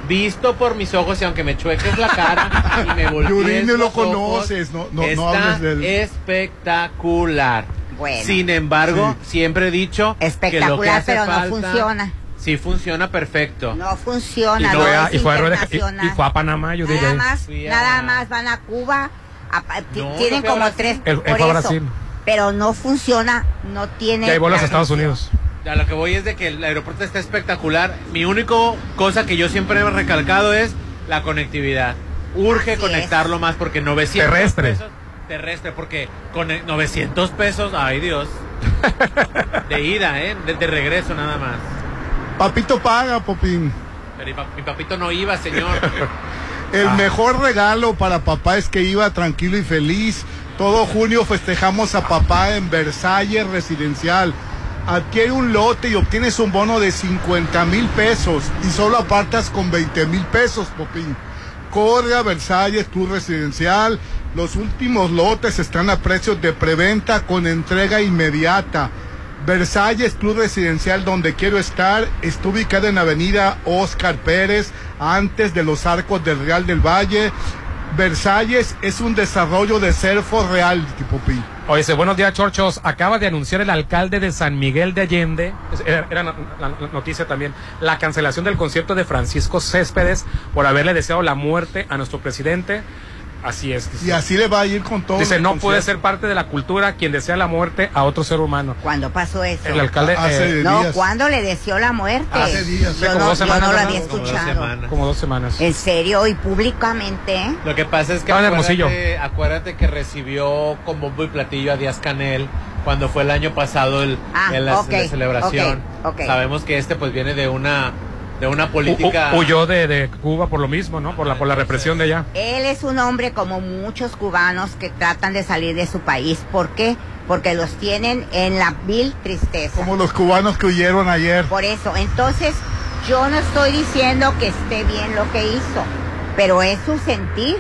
Speaker 8: Visto por mis ojos y aunque me chueques la cara y me <laughs> voltees
Speaker 10: lo conoces, no, no, no
Speaker 8: está
Speaker 10: hables de él.
Speaker 8: espectacular.
Speaker 9: Bueno.
Speaker 8: Sin embargo, siempre he dicho que lo que
Speaker 9: Espectacular,
Speaker 8: hace
Speaker 9: pero no funciona.
Speaker 8: Sí funciona perfecto.
Speaker 9: No funciona.
Speaker 11: Y
Speaker 9: no
Speaker 11: fue, a, y fue a Rueda- y- fue a Panamá, yo
Speaker 9: Nada
Speaker 11: diría.
Speaker 9: más,
Speaker 8: Fui a-
Speaker 9: nada más van a Cuba. a-
Speaker 8: No,
Speaker 9: tienen
Speaker 8: no
Speaker 9: como tres. Por eso.
Speaker 11: Brasil.
Speaker 9: Pero no funciona, no tiene.
Speaker 11: Y hay vuelos a Estados Unidos.
Speaker 8: A lo que voy es de que el aeropuerto está espectacular. Mi único cosa que yo siempre he recalcado es la conectividad. Urge
Speaker 9: Así
Speaker 8: conectarlo más porque 900
Speaker 11: Terrestre.
Speaker 8: pesos terrestre porque con el 900 pesos, ay Dios. De ida, ¿eh? De, de regreso nada más.
Speaker 10: Papito paga, Popín.
Speaker 8: Pero mi, pa- mi papito no iba, señor. <laughs>
Speaker 10: El
Speaker 8: Ah.
Speaker 10: mejor regalo para papá es que iba tranquilo y feliz. Todo junio festejamos a papá en Versalles Residencial. Adquiere un lote y obtienes un bono de 50 mil pesos y solo apartas con 20 mil pesos, Popín. Corre a Versalles, tu residencial. Los últimos lotes están a precios de preventa con entrega inmediata. Versalles Club Residencial donde quiero estar está ubicada en Avenida Oscar Pérez, antes de los arcos del Real del Valle. Versalles es un desarrollo de Serfo Real, tipo Pi.
Speaker 11: Oye, buenos días, Chorchos. Acaba de anunciar el alcalde de San Miguel de Allende, era, la noticia también, la cancelación del concierto de Francisco Céspedes por haberle deseado la muerte a nuestro presidente. Así es. dice.
Speaker 10: Y así le va a ir con todo.
Speaker 11: Dice, no puede ser parte de la cultura quien desea la muerte a otro ser humano.
Speaker 9: ¿Cuándo pasó eso?
Speaker 11: El alcalde...
Speaker 10: Hace
Speaker 11: eh,
Speaker 9: No. ¿cuándo le deseó la muerte?
Speaker 10: Hace días.
Speaker 9: Yo
Speaker 11: como
Speaker 9: no,
Speaker 11: dos
Speaker 9: yo
Speaker 11: semanas,
Speaker 9: no lo había
Speaker 8: Como dos
Speaker 9: escuchado.
Speaker 8: semanas.
Speaker 11: como dos semanas.
Speaker 9: En serio, y públicamente.
Speaker 8: Lo que pasa es que acuérdate, acuérdate que recibió con bombo y platillo a Díaz Canel cuando fue el año pasado el,
Speaker 9: Ah,
Speaker 8: el- la, celebración.
Speaker 9: ok, ok.
Speaker 8: Sabemos que este pues viene de una de una política
Speaker 11: hu- huyó de, de Cuba por lo mismo, ¿no? Por la, por la represión de allá.
Speaker 9: Él es un hombre como muchos cubanos que tratan de salir de su país. ¿Por qué? Porque los tienen en la vil tristeza.
Speaker 10: Como los cubanos que huyeron ayer.
Speaker 9: Por eso, entonces, yo no estoy diciendo que esté bien lo que hizo, pero es su sentir.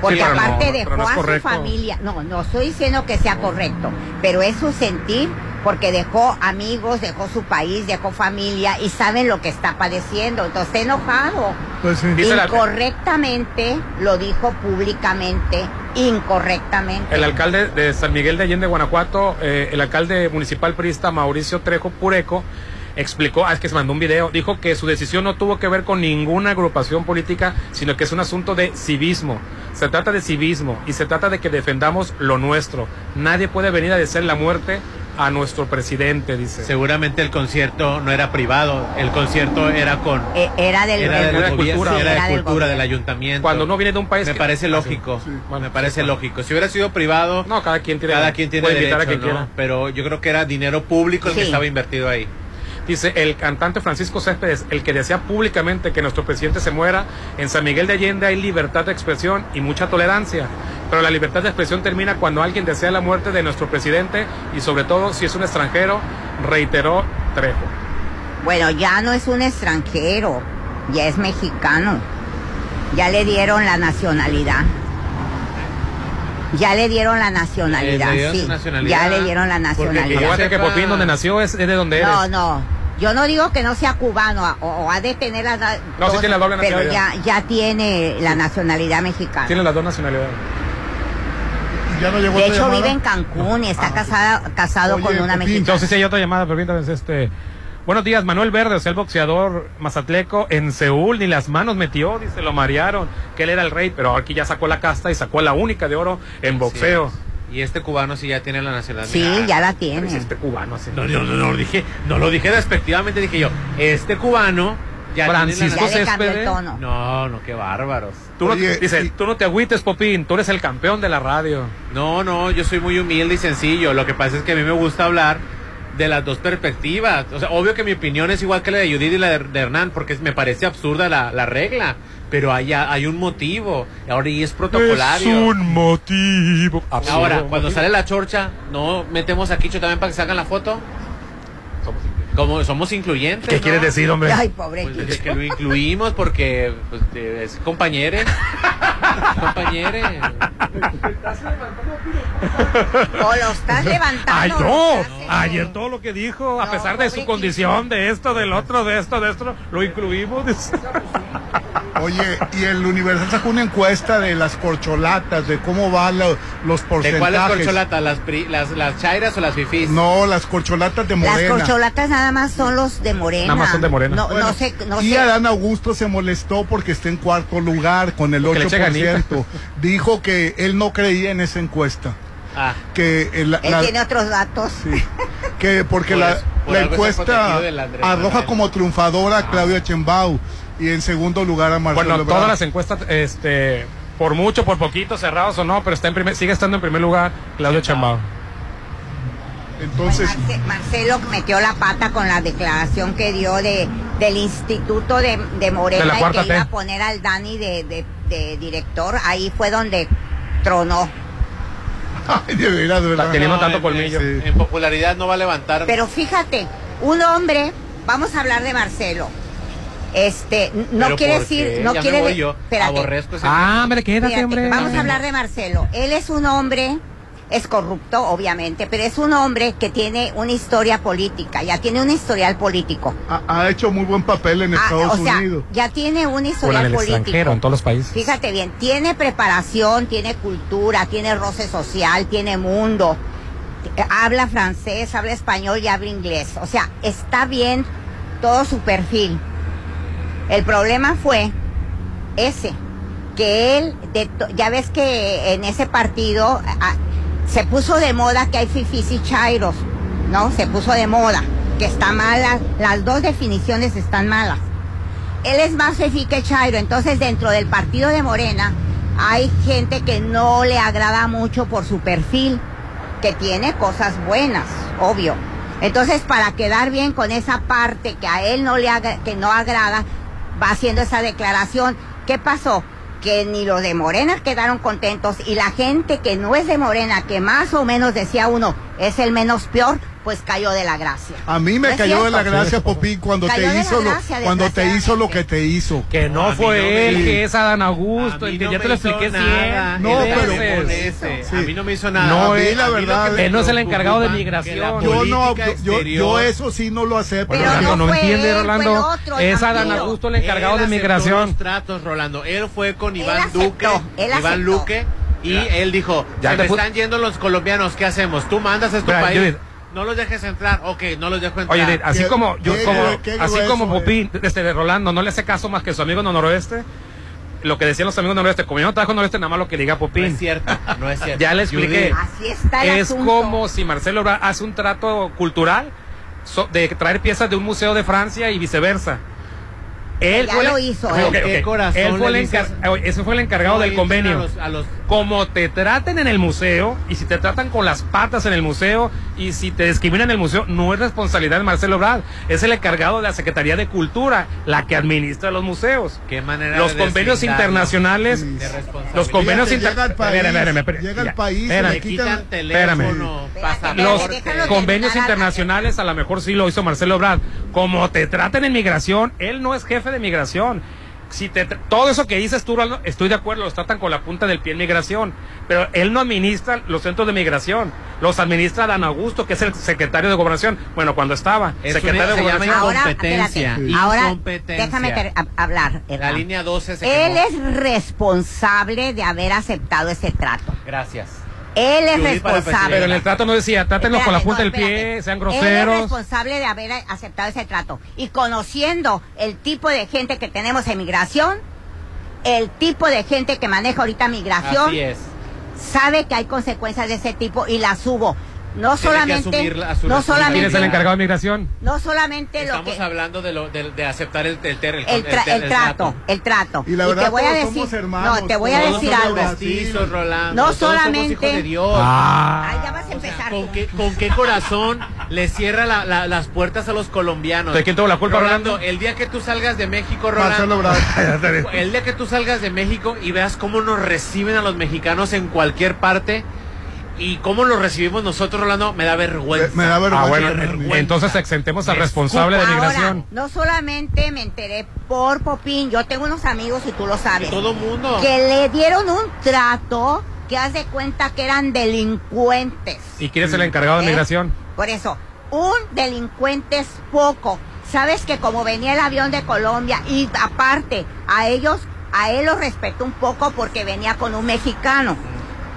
Speaker 9: Porque
Speaker 11: Sí,
Speaker 9: aparte
Speaker 11: no,
Speaker 9: dejó
Speaker 11: no
Speaker 9: a su familia. No, no estoy diciendo que sea correcto, pero es su sentir porque dejó amigos, dejó su país, dejó familia y saben lo que está padeciendo. Entonces está enojado.
Speaker 10: Pues sí.
Speaker 9: Incorrectamente lo dijo públicamente, incorrectamente.
Speaker 11: El alcalde de San Miguel de Allende, Guanajuato, eh, el alcalde municipal priista Mauricio Trejo Pureco, explicó, ah, es que se mandó un video, dijo que su decisión no tuvo que ver con ninguna agrupación política, sino que es un asunto de civismo. Se trata de civismo y se trata de que defendamos lo nuestro. Nadie puede venir a decir la muerte a nuestro presidente, dice.
Speaker 8: Seguramente el concierto no era privado, el concierto era con...
Speaker 9: Eh, era del,
Speaker 8: Era
Speaker 9: del-
Speaker 8: de
Speaker 11: de
Speaker 8: cultura, era de
Speaker 9: del
Speaker 8: cultura del
Speaker 9: gobierno.
Speaker 8: ayuntamiento.
Speaker 11: Cuando uno viene de un país
Speaker 8: me
Speaker 11: que-
Speaker 8: parece
Speaker 11: sí.
Speaker 8: lógico,
Speaker 11: Bueno,
Speaker 8: me parece
Speaker 11: sí,
Speaker 8: lógico. Si hubiera sido privado,
Speaker 11: No, cada quien tiene,
Speaker 8: cada quien tiene
Speaker 11: puede invitar
Speaker 8: derecho,
Speaker 11: a quien
Speaker 8: ¿no?
Speaker 11: quiera.
Speaker 8: Pero yo creo que era dinero público el que estaba invertido ahí.
Speaker 11: Dice el cantante Francisco Céspedes, el que desea públicamente que nuestro presidente se muera, en San Miguel de Allende hay libertad de expresión y mucha tolerancia, pero la libertad de expresión termina cuando alguien desea la muerte de nuestro presidente y sobre todo si es un extranjero, reiteró Trejo.
Speaker 9: Bueno, ya no es un extranjero, ya es mexicano. Ya le dieron la nacionalidad. Ya le dieron la nacionalidad,
Speaker 8: Eh, le dieron
Speaker 9: sí.
Speaker 8: nacionalidad,
Speaker 9: ya le dieron la
Speaker 8: porque
Speaker 9: nacionalidad.
Speaker 11: Acuérdate que
Speaker 8: sepa-
Speaker 11: por fin donde nació es, es de donde eres.
Speaker 9: No, no. Yo no digo que no sea cubano o, o ha de tener la
Speaker 11: No, sí tiene la doble
Speaker 9: pero ya,
Speaker 11: nacionalidad.
Speaker 9: ya tiene la nacionalidad mexicana.
Speaker 11: Tiene las dos nacionalidades.
Speaker 10: Ya no llegó
Speaker 9: de hecho
Speaker 10: llamada?
Speaker 9: vive en Cancún y está casada, casado
Speaker 10: Oye,
Speaker 9: con una
Speaker 10: Pepín,
Speaker 9: mexicana.
Speaker 11: Entonces sí hay otra llamada, permítame, este... Buenos días, Manuel Verde, o sea, el boxeador mazatleco en Seúl, ni las manos metió, dice, lo marearon, que él era el rey, pero aquí ya sacó la casta y sacó la única de oro en boxeo.
Speaker 8: Y este cubano sí ya tiene la nacionalidad.
Speaker 9: Sí, ya la tiene.
Speaker 11: este cubano así.
Speaker 8: No, no, no, no, lo dije, no lo dije despectivamente, dije yo, este cubano ya
Speaker 11: Francisco
Speaker 8: tiene
Speaker 9: tono.
Speaker 8: No, no, qué bárbaros.
Speaker 11: Tú no, dice,
Speaker 10: y-
Speaker 11: tú no te agüites, Popín, tú eres el campeón de la radio.
Speaker 8: No, no, yo soy muy humilde y sencillo. Lo que pasa es que a mí me gusta hablar de las dos perspectivas. O sea, obvio que mi opinión es igual que la de Judith y la de, de Hernán, porque me parece absurda la, la regla. Pero hay, hay un motivo. Ahora y es protocolario.
Speaker 11: motivo.
Speaker 8: Ahora, cuando sale la chorcha, ¿no metemos a Quicho también para que salgan la foto? Como somos incluyentes.
Speaker 11: ¿Qué
Speaker 8: ¿no?
Speaker 11: quieres decir, hombre?
Speaker 9: Ay, pobre
Speaker 8: Pues es que lo incluimos porque pues, eh, es compañere. compañere.
Speaker 9: O lo estás levantando.
Speaker 11: Ay, no. Ayer todo lo que dijo, a
Speaker 9: No,
Speaker 11: pesar de su condición, de esto, del otro, de esto, de esto, lo incluimos.
Speaker 10: Oye, y el Universal sacó una encuesta de las corcholatas, de cómo van lo- los
Speaker 8: ¿De
Speaker 10: porcentajes.
Speaker 8: cuáles corcholatas? ¿Las, pri- las, ¿Las chairas o las fifís?
Speaker 10: No, las corcholatas de
Speaker 9: Las
Speaker 10: Morena.
Speaker 9: corcholatas nada más son los de Morena.
Speaker 11: Nada más son de Morena.
Speaker 9: No,
Speaker 10: Bueno,
Speaker 9: no sé, no
Speaker 10: y
Speaker 9: sé.
Speaker 10: Adán Augusto se molestó porque está en cuarto lugar con el
Speaker 11: Porque le eche
Speaker 10: 8%. Dijo que él no creía en esa encuesta.
Speaker 8: Ah,
Speaker 10: Que el-
Speaker 9: Él
Speaker 10: la-
Speaker 9: tiene otros datos.
Speaker 10: sí, que porque
Speaker 8: Por
Speaker 10: la,
Speaker 8: eso- por
Speaker 10: la encuesta arroja como triunfadora a Claudia Chembao y en segundo lugar a Marcelo
Speaker 11: Bueno, todas las encuestas, este, por mucho, por poquito, cerrados o no, pero está en primer, sigue estando en primer lugar Claudio Chambao.
Speaker 10: Entonces,
Speaker 9: Marce- Marcelo metió la pata con la declaración que dio de del Instituto de, de Morena
Speaker 11: De la
Speaker 9: y que iba a poner al Dani de, de- de director. Ahí fue donde tronó.
Speaker 10: ay, de veras, de verdad.
Speaker 11: Teniendo
Speaker 8: no,
Speaker 11: tanto
Speaker 8: en-
Speaker 11: colmillo.
Speaker 8: En, en popularidad no va a levantar.
Speaker 9: Pero fíjate, un hombre, vamos a hablar de Marcelo. Este, no
Speaker 8: Pero
Speaker 9: quiere
Speaker 8: ¿por
Speaker 9: decir, no
Speaker 8: Ya
Speaker 9: quiere
Speaker 8: me voy
Speaker 9: de-
Speaker 8: yo.
Speaker 9: espérate.
Speaker 8: Aborrezco ese-
Speaker 11: Ah, hombre, quédate,
Speaker 9: Fíjate,
Speaker 11: hombre.
Speaker 9: Vamos a hablar de Marcelo. Él es un hombre, es corrupto, obviamente, pero es un hombre que tiene una historia política, ya tiene un historial político.
Speaker 10: Ha, ha hecho muy buen papel en
Speaker 9: Ah,
Speaker 10: Estados
Speaker 9: o sea,
Speaker 10: Unidos.
Speaker 9: ya tiene un
Speaker 11: Bueno,
Speaker 9: historial
Speaker 11: en el
Speaker 9: político.
Speaker 11: extranjero, en todos los países.
Speaker 9: Fíjate bien, tiene preparación, tiene cultura, tiene roce social, tiene mundo, habla francés, habla español y habla inglés. O sea, está bien todo su perfil. El problema fue ese, que él, de ya ves que en ese partido se puso de moda que hay fifis y chairos, ¿no? Se puso de moda, que está mala, las dos definiciones están malas él es más fifí que Chairo, entonces dentro del partido de Morena hay gente que no le agrada mucho por su perfil, que tiene cosas buenas, obvio. Entonces, para quedar bien con esa parte que a él no le que no agrada, va haciendo esa declaración. ¿Qué pasó? Que ni los de Morena quedaron contentos y la gente que no es de Morena, que más o menos decía uno, es el menos peor, pues cayó de la gracia.
Speaker 10: A mí
Speaker 9: ¿No
Speaker 10: me cayó de la gracia, Popín, cuando
Speaker 9: Cayó
Speaker 10: te hizo lo, cuando te hizo lo que te hizo.
Speaker 11: Que no fue
Speaker 10: no
Speaker 11: él, que es Adán Augusto,
Speaker 8: A mí
Speaker 11: el que
Speaker 8: no
Speaker 11: ya te lo expliqué
Speaker 8: nada.
Speaker 11: cien
Speaker 10: No, pero-
Speaker 8: ese.
Speaker 10: Sí.
Speaker 8: A mí no me hizo nada.
Speaker 11: No, él,
Speaker 8: lo
Speaker 11: la verdad, él no es el encargado de migración.
Speaker 10: Yo no, yo, eso sí no lo acepto.
Speaker 11: Pero
Speaker 10: porque-
Speaker 11: no, entiende, Rolando. es Adán. Augusto el encargado de migración.
Speaker 8: tratos, Rolando. Él fue con Iván Duque, Iván. Luque, y él dijo,
Speaker 11: Ya
Speaker 8: se
Speaker 11: te
Speaker 8: me
Speaker 11: pu-
Speaker 8: están yendo los colombianos, ¿qué hacemos? Tú mandas a este
Speaker 11: Mira,
Speaker 8: país. No los dejes entrar. Ok, no los dejo entrar.
Speaker 11: Oye, de- así
Speaker 10: Qué-
Speaker 11: como yo,
Speaker 10: qué
Speaker 11: como,
Speaker 10: qué
Speaker 11: así
Speaker 10: grueso,
Speaker 11: como
Speaker 10: eh.
Speaker 11: Popín, este de Rolando, no le hace caso más que su amigo no noroeste. Lo que decían los amigos noroeste, como yo no trabajo noroeste, nada más lo que diga
Speaker 8: no
Speaker 11: Popín.
Speaker 8: es cierto, no es cierto.
Speaker 11: Ya le expliqué.
Speaker 9: Así está el
Speaker 11: Es
Speaker 9: asunto.
Speaker 11: como si Marcelo hace un trato cultural so- de traer piezas de un museo de Francia y viceversa. Él
Speaker 9: Ya
Speaker 11: fue
Speaker 9: lo hizo, ¿eh?
Speaker 11: ok,
Speaker 8: ¿Qué
Speaker 11: ok.
Speaker 8: corazón
Speaker 11: Él fue
Speaker 8: le
Speaker 11: el
Speaker 8: dices?
Speaker 11: encar- oye, ese fue el encargado
Speaker 8: no
Speaker 11: del convenio.
Speaker 8: A los, a los-
Speaker 11: Como te traten en el museo y si te tratan con las patas en el museo y si te discriminan en el museo, no es responsabilidad de Marcelo Ebrard, es el encargado de la Secretaría de Cultura, la que administra los museos.
Speaker 8: qué manera
Speaker 11: Los
Speaker 8: de
Speaker 11: convenios internacionales,
Speaker 8: de responsabilidad.
Speaker 11: los convenios
Speaker 10: Fíjate, llega al
Speaker 11: internacionales.
Speaker 10: país, llega al país,
Speaker 11: espérame.
Speaker 10: le
Speaker 8: Le
Speaker 10: quitan-
Speaker 8: quitan teléfono,
Speaker 9: Espérate,
Speaker 11: Los convenios internacionales a lo mejor sí lo hizo Marcelo Ebrard. Como te tratan en migración, él no es jefe de migración. Si te tra- todo eso que dices tú, estoy de acuerdo, los tratan con la punta del pie en migración, pero él no administra los centros de migración, los administra Dan Augusto, que es el secretario de gobernación. Bueno, cuando estaba
Speaker 8: Es
Speaker 11: secretario
Speaker 8: una-
Speaker 11: de gobernación.
Speaker 9: Ahora,
Speaker 8: Incompetencia.
Speaker 9: espérate, ahora déjame ter- a- hablar.
Speaker 8: La línea 12 se
Speaker 9: Él
Speaker 8: quemó.
Speaker 9: es responsable de haber aceptado ese trato.
Speaker 8: Gracias.
Speaker 9: Él es responsable.
Speaker 11: Pero en el trato no decía, trátenlos con la punta
Speaker 9: no,
Speaker 11: del pie, sean
Speaker 9: Él es
Speaker 11: groseros.
Speaker 9: responsable de haber aceptado ese trato. Y conociendo el tipo de gente que tenemos en migración, el tipo de gente que maneja ahorita migración,
Speaker 8: Así es.
Speaker 9: sabe que hay consecuencias de ese tipo y las hubo. No solamente,
Speaker 8: asumirla
Speaker 9: no
Speaker 11: ¿Quién es el
Speaker 9: solamente,
Speaker 11: encargado de migración?
Speaker 9: no solamente lo
Speaker 8: Estamos
Speaker 9: que
Speaker 8: hablando de, lo, de, de aceptar el, el, el,
Speaker 9: el, tra-
Speaker 8: ter-
Speaker 9: el trato, el trato.
Speaker 10: Y la verdad,
Speaker 9: te voy a decir,
Speaker 10: somos hermanos,
Speaker 9: no, te voy a decir algo.
Speaker 8: mestizos, Rolando.
Speaker 9: No solamente-
Speaker 8: hijos de Dios.
Speaker 11: Ah.
Speaker 9: Ay, ya vas a empezar.
Speaker 8: ¿Con
Speaker 9: tú.
Speaker 8: qué, ¿Con qué corazón le cierra la- la- las puertas a los colombianos?
Speaker 11: ¿De quién tuvo la culpa, Rolando?
Speaker 8: El día que tú salgas de México, Rolando. El día que tú salgas de México y veas cómo nos reciben a los mexicanos en cualquier parte y cómo los recibimos nosotros, Rolando, me da vergüenza.
Speaker 10: Me da vergüenza.
Speaker 11: Ah, bueno,
Speaker 10: vergüenza.
Speaker 11: entonces exentemos al responsable de
Speaker 9: Ahora,
Speaker 11: migración.
Speaker 9: no solamente me enteré por Popín, yo tengo unos amigos y tú lo sabes,
Speaker 8: Todo mundo.
Speaker 9: que le dieron un trato que haz de cuenta que eran delincuentes.
Speaker 11: ¿Y quién es el encargado de
Speaker 9: ¿Eh?
Speaker 11: migración?
Speaker 9: Por eso, un delincuente es poco. Sabes que como venía el avión de Colombia y aparte a ellos, a él los respeto un poco porque venía con un mexicano.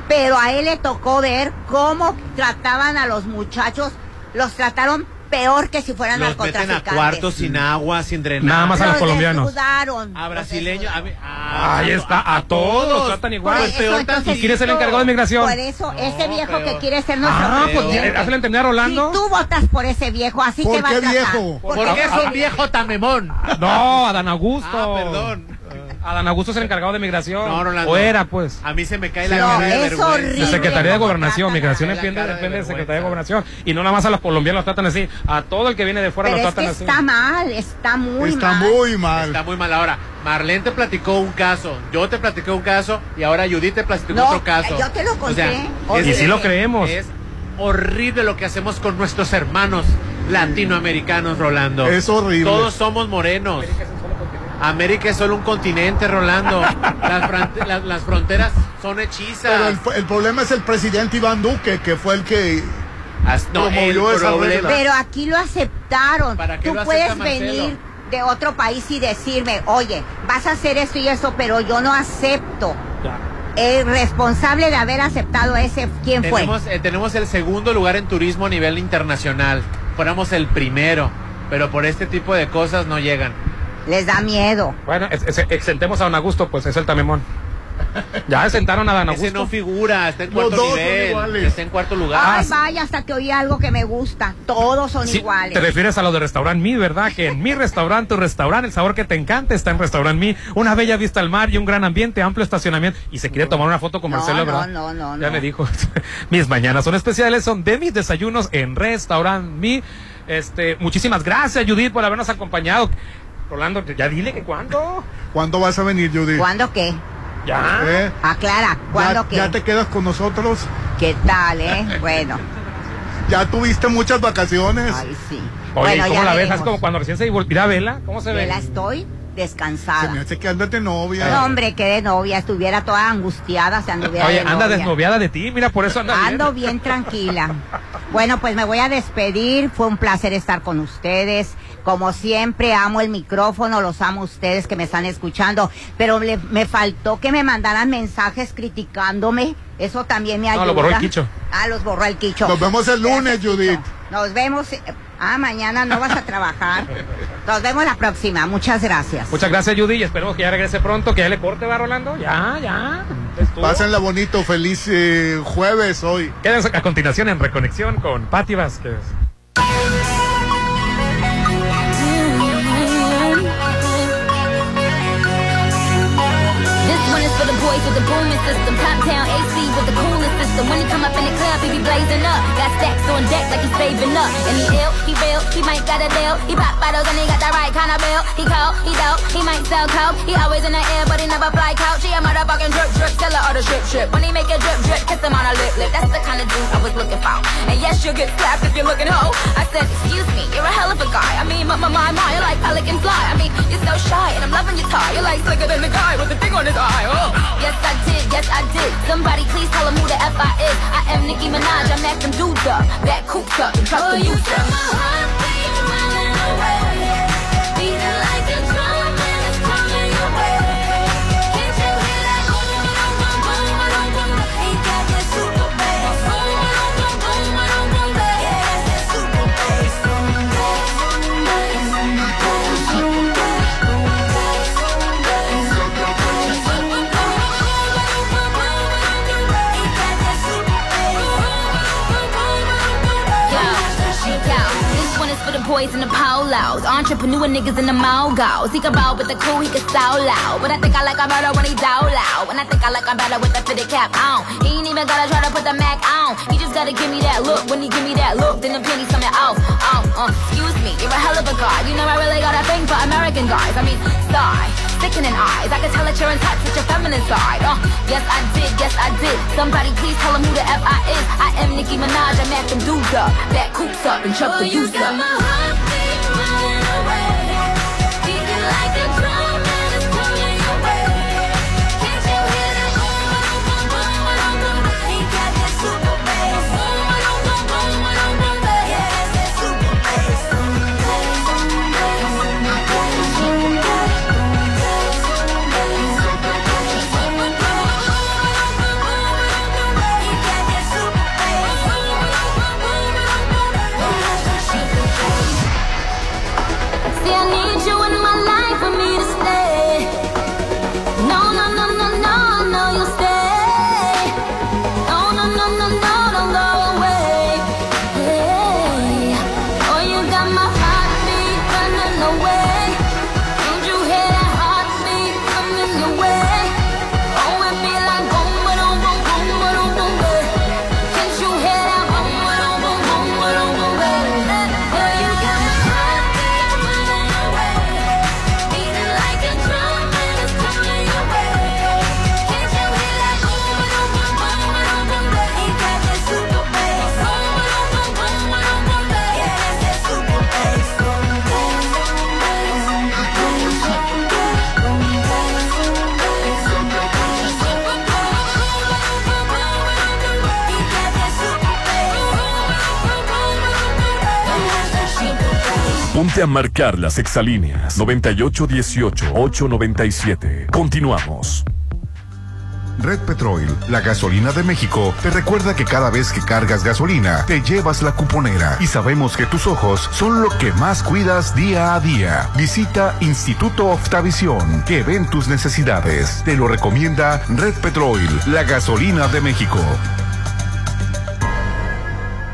Speaker 9: Pero a él le tocó ver cómo trataban a los muchachos, los trataron peor que si fueran
Speaker 8: Los meten a cuartos sin agua, sin drenaje.
Speaker 11: Nada más a los colombianos.
Speaker 9: desnudaron,
Speaker 8: A
Speaker 9: los
Speaker 8: brasileños.
Speaker 9: desnudaron.
Speaker 8: A, a-
Speaker 11: Ahí está, a todos tratan igual.
Speaker 9: Por
Speaker 8: Pues peor
Speaker 9: entonces,
Speaker 11: ¿Y quién es el encargado de migración?
Speaker 9: Por eso, ese viejo que quiere ser nuestro
Speaker 11: Ah, pues
Speaker 9: presidente.
Speaker 11: hazle entender a Rolando.
Speaker 9: Si tú votas por ese viejo, así
Speaker 10: ¿Por
Speaker 9: te va
Speaker 10: qué
Speaker 9: a tratar.
Speaker 10: viejo?
Speaker 9: Porque
Speaker 8: ¿Por qué
Speaker 9: ese
Speaker 8: es un viejo tamemón?
Speaker 11: No, Adán Augusto.
Speaker 8: Ah, perdón.
Speaker 11: Adán Augusto es el encargado de migración.
Speaker 8: No, Rolando.
Speaker 11: O era, pues.
Speaker 8: A mí se me cae la
Speaker 9: No,
Speaker 8: cara de
Speaker 9: es
Speaker 8: vergüenza.
Speaker 9: horrible.
Speaker 11: De Secretaría de Gobernación. Migración depende,
Speaker 8: de
Speaker 11: depende de. Secretaría de Gobernación. Y no nada más a los colombianos los tratan así. A todo el que viene de fuera
Speaker 9: Pero
Speaker 11: lo
Speaker 9: es que
Speaker 11: tratan así.
Speaker 9: está mal, está muy
Speaker 10: Está
Speaker 9: mal.
Speaker 10: muy mal.
Speaker 8: Está muy mal ahora. Marlene te platicó un caso, yo te platiqué un caso y ahora Judith te platicó
Speaker 9: No,
Speaker 8: otro caso.
Speaker 9: yo te lo conté.
Speaker 8: es-
Speaker 11: Y sí lo creemos.
Speaker 8: Es horrible lo que hacemos con nuestros hermanos latinoamericanos, Rolando.
Speaker 10: Es horrible.
Speaker 8: Todos somos morenos. América es solo un continente, Rolando. Las, fron- las- las fronteras son
Speaker 10: Pero
Speaker 8: hechizas.
Speaker 10: el, el problema es el presidente Iván Duque, que fue el que
Speaker 8: As- no, el
Speaker 10: promovió esa
Speaker 8: problema-
Speaker 10: regla.
Speaker 9: Pero aquí lo aceptaron.
Speaker 8: ¿Para qué
Speaker 9: Tú
Speaker 8: lo
Speaker 9: puedes venir de otro país y decirme, oye, vas a hacer esto y eso, pero yo no acepto. El responsable de haber aceptado ese, ¿quién fue?
Speaker 8: Eh, tenemos el segundo lugar en turismo a nivel internacional. Fuéramos el primero, pero por este tipo de cosas no llegan.
Speaker 9: Les da miedo.
Speaker 11: Bueno, ex- ex- exentemos a Don Augusto, pues es el tamemón. Ya sentaron a Don
Speaker 8: Ese
Speaker 11: Augusto.
Speaker 8: no figura, está en
Speaker 10: Los
Speaker 8: cuarto
Speaker 10: dos son
Speaker 8: nivel.
Speaker 10: iguales.
Speaker 8: Está en cuarto lugar.
Speaker 9: Ay, vaya, hasta que oí algo que me gusta. Todos son
Speaker 11: Sí,
Speaker 9: iguales.
Speaker 11: Te refieres a lo de Restaurant Mi, ¿verdad? Que en mi restaurante, tu restaurante, el sabor que te encanta está en Restaurant Mi. Una bella vista al mar y un gran ambiente, amplio estacionamiento. Y se quiere tomar una foto con
Speaker 9: No,
Speaker 11: Marcelo,
Speaker 9: no,
Speaker 11: ¿verdad?
Speaker 9: no, no,
Speaker 11: Ya
Speaker 9: no.
Speaker 11: me dijo. <laughs> mis mañanas son especiales, son de mis desayunos en Restaurant Mi. Este, muchísimas gracias, Judith, por habernos acompañado. Rolando, ya dile que cuándo.
Speaker 10: ¿Cuándo vas a venir, Judith?
Speaker 9: ¿Cuándo qué?
Speaker 11: Ya.
Speaker 10: ¿Eh?
Speaker 9: Aclara, ¿cuándo
Speaker 10: ¿Ya,
Speaker 9: qué?
Speaker 10: ya te quedas con nosotros?
Speaker 9: ¿Qué tal, eh? Bueno.
Speaker 44: Ya tuviste muchas vacaciones.
Speaker 29: Ay, sí.
Speaker 11: Oye,
Speaker 29: Bueno,
Speaker 11: ¿y ¿cómo
Speaker 29: ya
Speaker 11: la ves? Así como cuando recién se divorció. Mira, Vela, ¿cómo se ve?
Speaker 29: Vela, estoy descansada.
Speaker 44: Se me hace que andas de novia.
Speaker 29: No, hombre, que de novia, estuviera toda angustiada, se anduviera
Speaker 11: Oye,
Speaker 29: de
Speaker 11: anda
Speaker 29: novia.
Speaker 11: desnoviada de ti, mira, por eso anda bien.
Speaker 29: Ando bien tranquila. Bueno, pues me voy a despedir. Fue un placer estar con ustedes. Como siempre, amo el micrófono, los amo a ustedes que me están escuchando. Pero le- me faltó que me mandaran mensajes criticándome. Eso también me ayuda.
Speaker 11: No, lo borró el quicho.
Speaker 29: Ah, los borró el quicho.
Speaker 44: Nos vemos el lunes, Judith.
Speaker 29: Nos vemos. Ah, mañana no vas a trabajar. Nos vemos la próxima. Muchas gracias.
Speaker 11: Muchas gracias, Judy, y esperemos que ya regrese pronto, que ya le corte, va, Rolando. Ya, ya. Estuvo.
Speaker 44: Pásenla bonito, feliz eh, jueves hoy.
Speaker 11: Quédense a continuación en Reconexión con Patti Vázquez.
Speaker 45: This one is for the boys with the booming system. Top town AC with the coolest system. When he come up in the club, he be blazing up. Got stacks on deck like he's saving up. And he ill, he real, he might got a deal. He pop bottles and he got the right kind of bill. He cold, he dope, he might sell coke. He always in the air, but he never fly couch. He a motherfucking drip drip, tell her all the strip strip. When he make a drip drip, kiss him on a lip lip. That's the kind of dude I was looking for. And yes, you'll get slapped if you're looking hoe. I said, excuse me, you're a hell of a guy. I mean, my my my, my you're like pelican fly. I mean, you're so shy and I'm loving your tie. You're like slicker than the guy with the thing on his eye. Oh. Yes, I did, yes, I did. Somebody please tell him who the F I is. I am Nicki Minaj. I'm acting dudes up, that cooped up, and drop the boots up. my heart, baby, running away. Boys in the polos, entrepreneur niggas in the mogos. He can ball with the cool, he can so loud. But I think I like him better when he down loud. When I think I like him better with the fitted cap on. He ain't even gotta try to put the Mac on. He just gotta give me that look. When he give me that look, then the pennies coming off. Oh, uh, excuse me, you're a hell of a guy. You know I really got a thing for American guys. I mean, sigh, sickening eyes. I can tell that you're in touch with your feminine side. Uh, yes I did, yes I did. Somebody please tell him who the F I is. I am Nicki Minaj, I'm acting dudes up. Back coops up and chuck the youth up. See,
Speaker 1: A marcar las exalíneas 9818-897. Continuamos.
Speaker 30: Red Petrol, la gasolina de México, te recuerda que cada vez que cargas gasolina, te llevas la cuponera. Y sabemos que tus ojos son lo que más cuidas día a día. Visita Instituto Oftavisión, que ven tus necesidades. Te lo recomienda Red Petrol, la gasolina de México.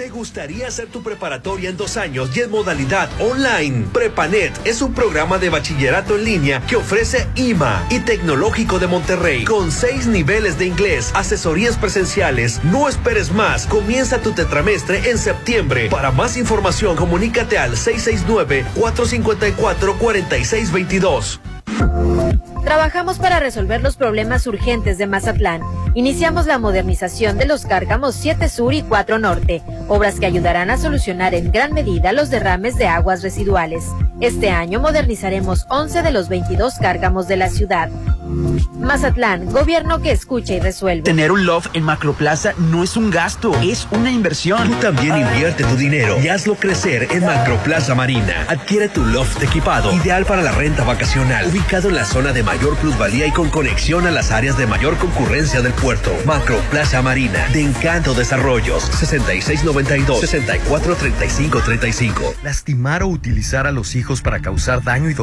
Speaker 15: ¿Te gustaría hacer tu preparatoria en dos años y en modalidad online? Prepanet es un programa de bachillerato en línea que ofrece IMA y Tecnológico de Monterrey con seis niveles de inglés, asesorías presenciales. No esperes más. Comienza tu tetramestre en septiembre. Para más información, comunícate al 669-454-4622.
Speaker 38: Trabajamos para resolver los problemas urgentes de Mazatlán. Iniciamos la modernización de los cárgamos 7 Sur y 4 Norte, obras que ayudarán a solucionar en gran medida los derrames de aguas residuales. Este año modernizaremos 11 de los 22 cárgamos de la ciudad. Mazatlán, gobierno que escucha y resuelve.
Speaker 41: Tener un loft en Macroplaza no es un gasto, es una inversión.
Speaker 15: Tú también invierte tu dinero y hazlo crecer en Macroplaza Marina. Adquiere tu loft equipado, ideal para la renta vacacional, ubicado en la zona de mayor plusvalía y con conexión a las áreas de mayor concurrencia del puerto. Macroplaza Marina, de Encanto Desarrollos, 6692 643535.
Speaker 46: Lastimar o utilizar a los hijos para causar daño y dolor